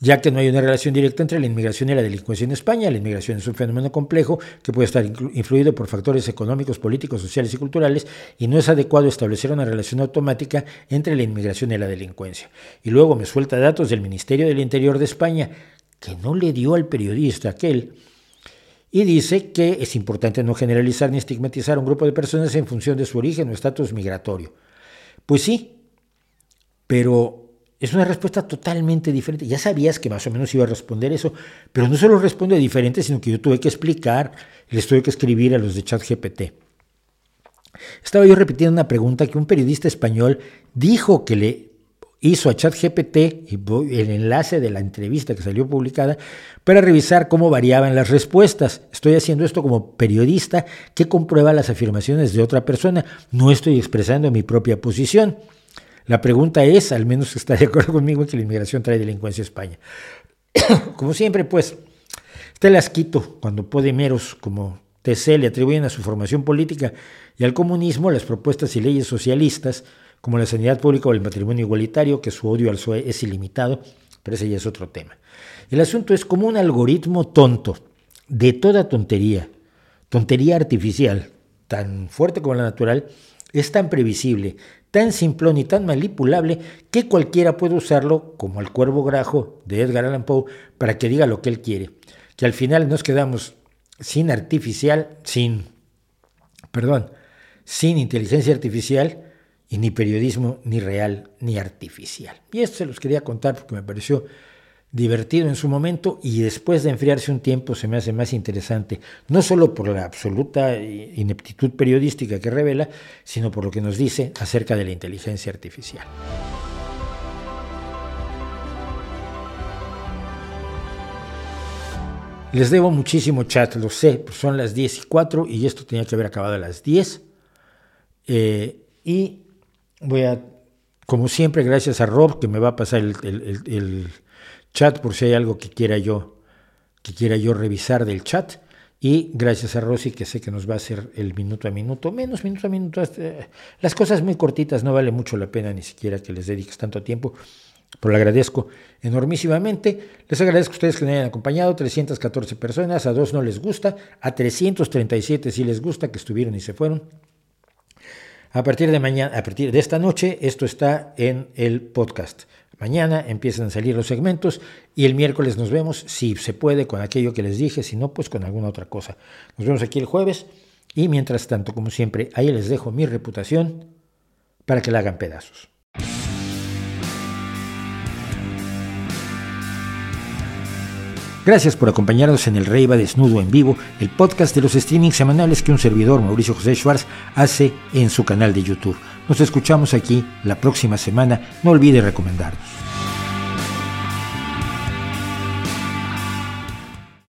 ya que no hay una relación directa entre la inmigración y la delincuencia en España. La inmigración es un fenómeno complejo que puede estar influido por factores económicos, políticos, sociales y culturales y no es adecuado establecer una relación automática entre la inmigración y la delincuencia. Y luego me suelta datos del Ministerio del Interior de España que no le dio al periodista aquel y dice que es importante no generalizar ni estigmatizar a un grupo de personas en función de su origen o estatus migratorio. Pues sí, pero es una respuesta totalmente diferente. Ya sabías que más o menos iba a responder eso, pero no solo responde diferente, sino que yo tuve que explicar, les tuve que escribir a los de ChatGPT. Estaba yo repitiendo una pregunta que un periodista español dijo que le hizo a ChatGPT el enlace de la entrevista que salió publicada para revisar cómo variaban las respuestas. Estoy haciendo esto como periodista que comprueba las afirmaciones de otra persona. No estoy expresando mi propia posición. La pregunta es, al menos está de acuerdo conmigo, que la inmigración trae delincuencia a España. como siempre, pues, este las quito cuando meros como TC le atribuyen a su formación política y al comunismo las propuestas y leyes socialistas, como la sanidad pública o el matrimonio igualitario, que su odio al PSOE es ilimitado, pero ese ya es otro tema. El asunto es como un algoritmo tonto, de toda tontería, tontería artificial, tan fuerte como la natural, es tan previsible, tan simplón y tan manipulable que cualquiera puede usarlo, como el cuervo grajo de Edgar Allan Poe, para que diga lo que él quiere. Que al final nos quedamos sin artificial, sin, perdón, sin inteligencia artificial y ni periodismo ni real ni artificial. Y esto se los quería contar porque me pareció divertido en su momento y después de enfriarse un tiempo se me hace más interesante, no solo por la absoluta ineptitud periodística que revela, sino por lo que nos dice acerca de la inteligencia artificial. Les debo muchísimo chat, lo sé, pues son las 10 y 4 y esto tenía que haber acabado a las 10. Eh, y voy a, como siempre, gracias a Rob, que me va a pasar el chat por si hay algo que quiera yo, que quiera yo revisar del chat. Y gracias a Rosy, que sé que nos va a hacer el minuto a minuto, menos minuto a minuto. las cosas muy cortitas no vale mucho la pena ni siquiera que les dediques tanto tiempo. Pero le agradezco enormísimamente. Les agradezco a ustedes que me hayan acompañado. 314 personas, a dos no les gusta, a 337 sí les gusta, que estuvieron y se fueron. A partir de mañana, a partir de esta noche, esto está en el podcast. Mañana empiezan a salir los segmentos y el miércoles nos vemos, si se puede, con aquello que les dije, si no, pues con alguna otra cosa. Nos vemos aquí el jueves y mientras tanto, como siempre, ahí les dejo mi reputación para que la hagan pedazos. Gracias por acompañarnos en el Rey va Desnudo en Vivo, el podcast de los streamings semanales que un servidor, Mauricio José Schwartz, hace en su canal de YouTube. Nos escuchamos aquí la próxima semana. No olvide recomendarnos.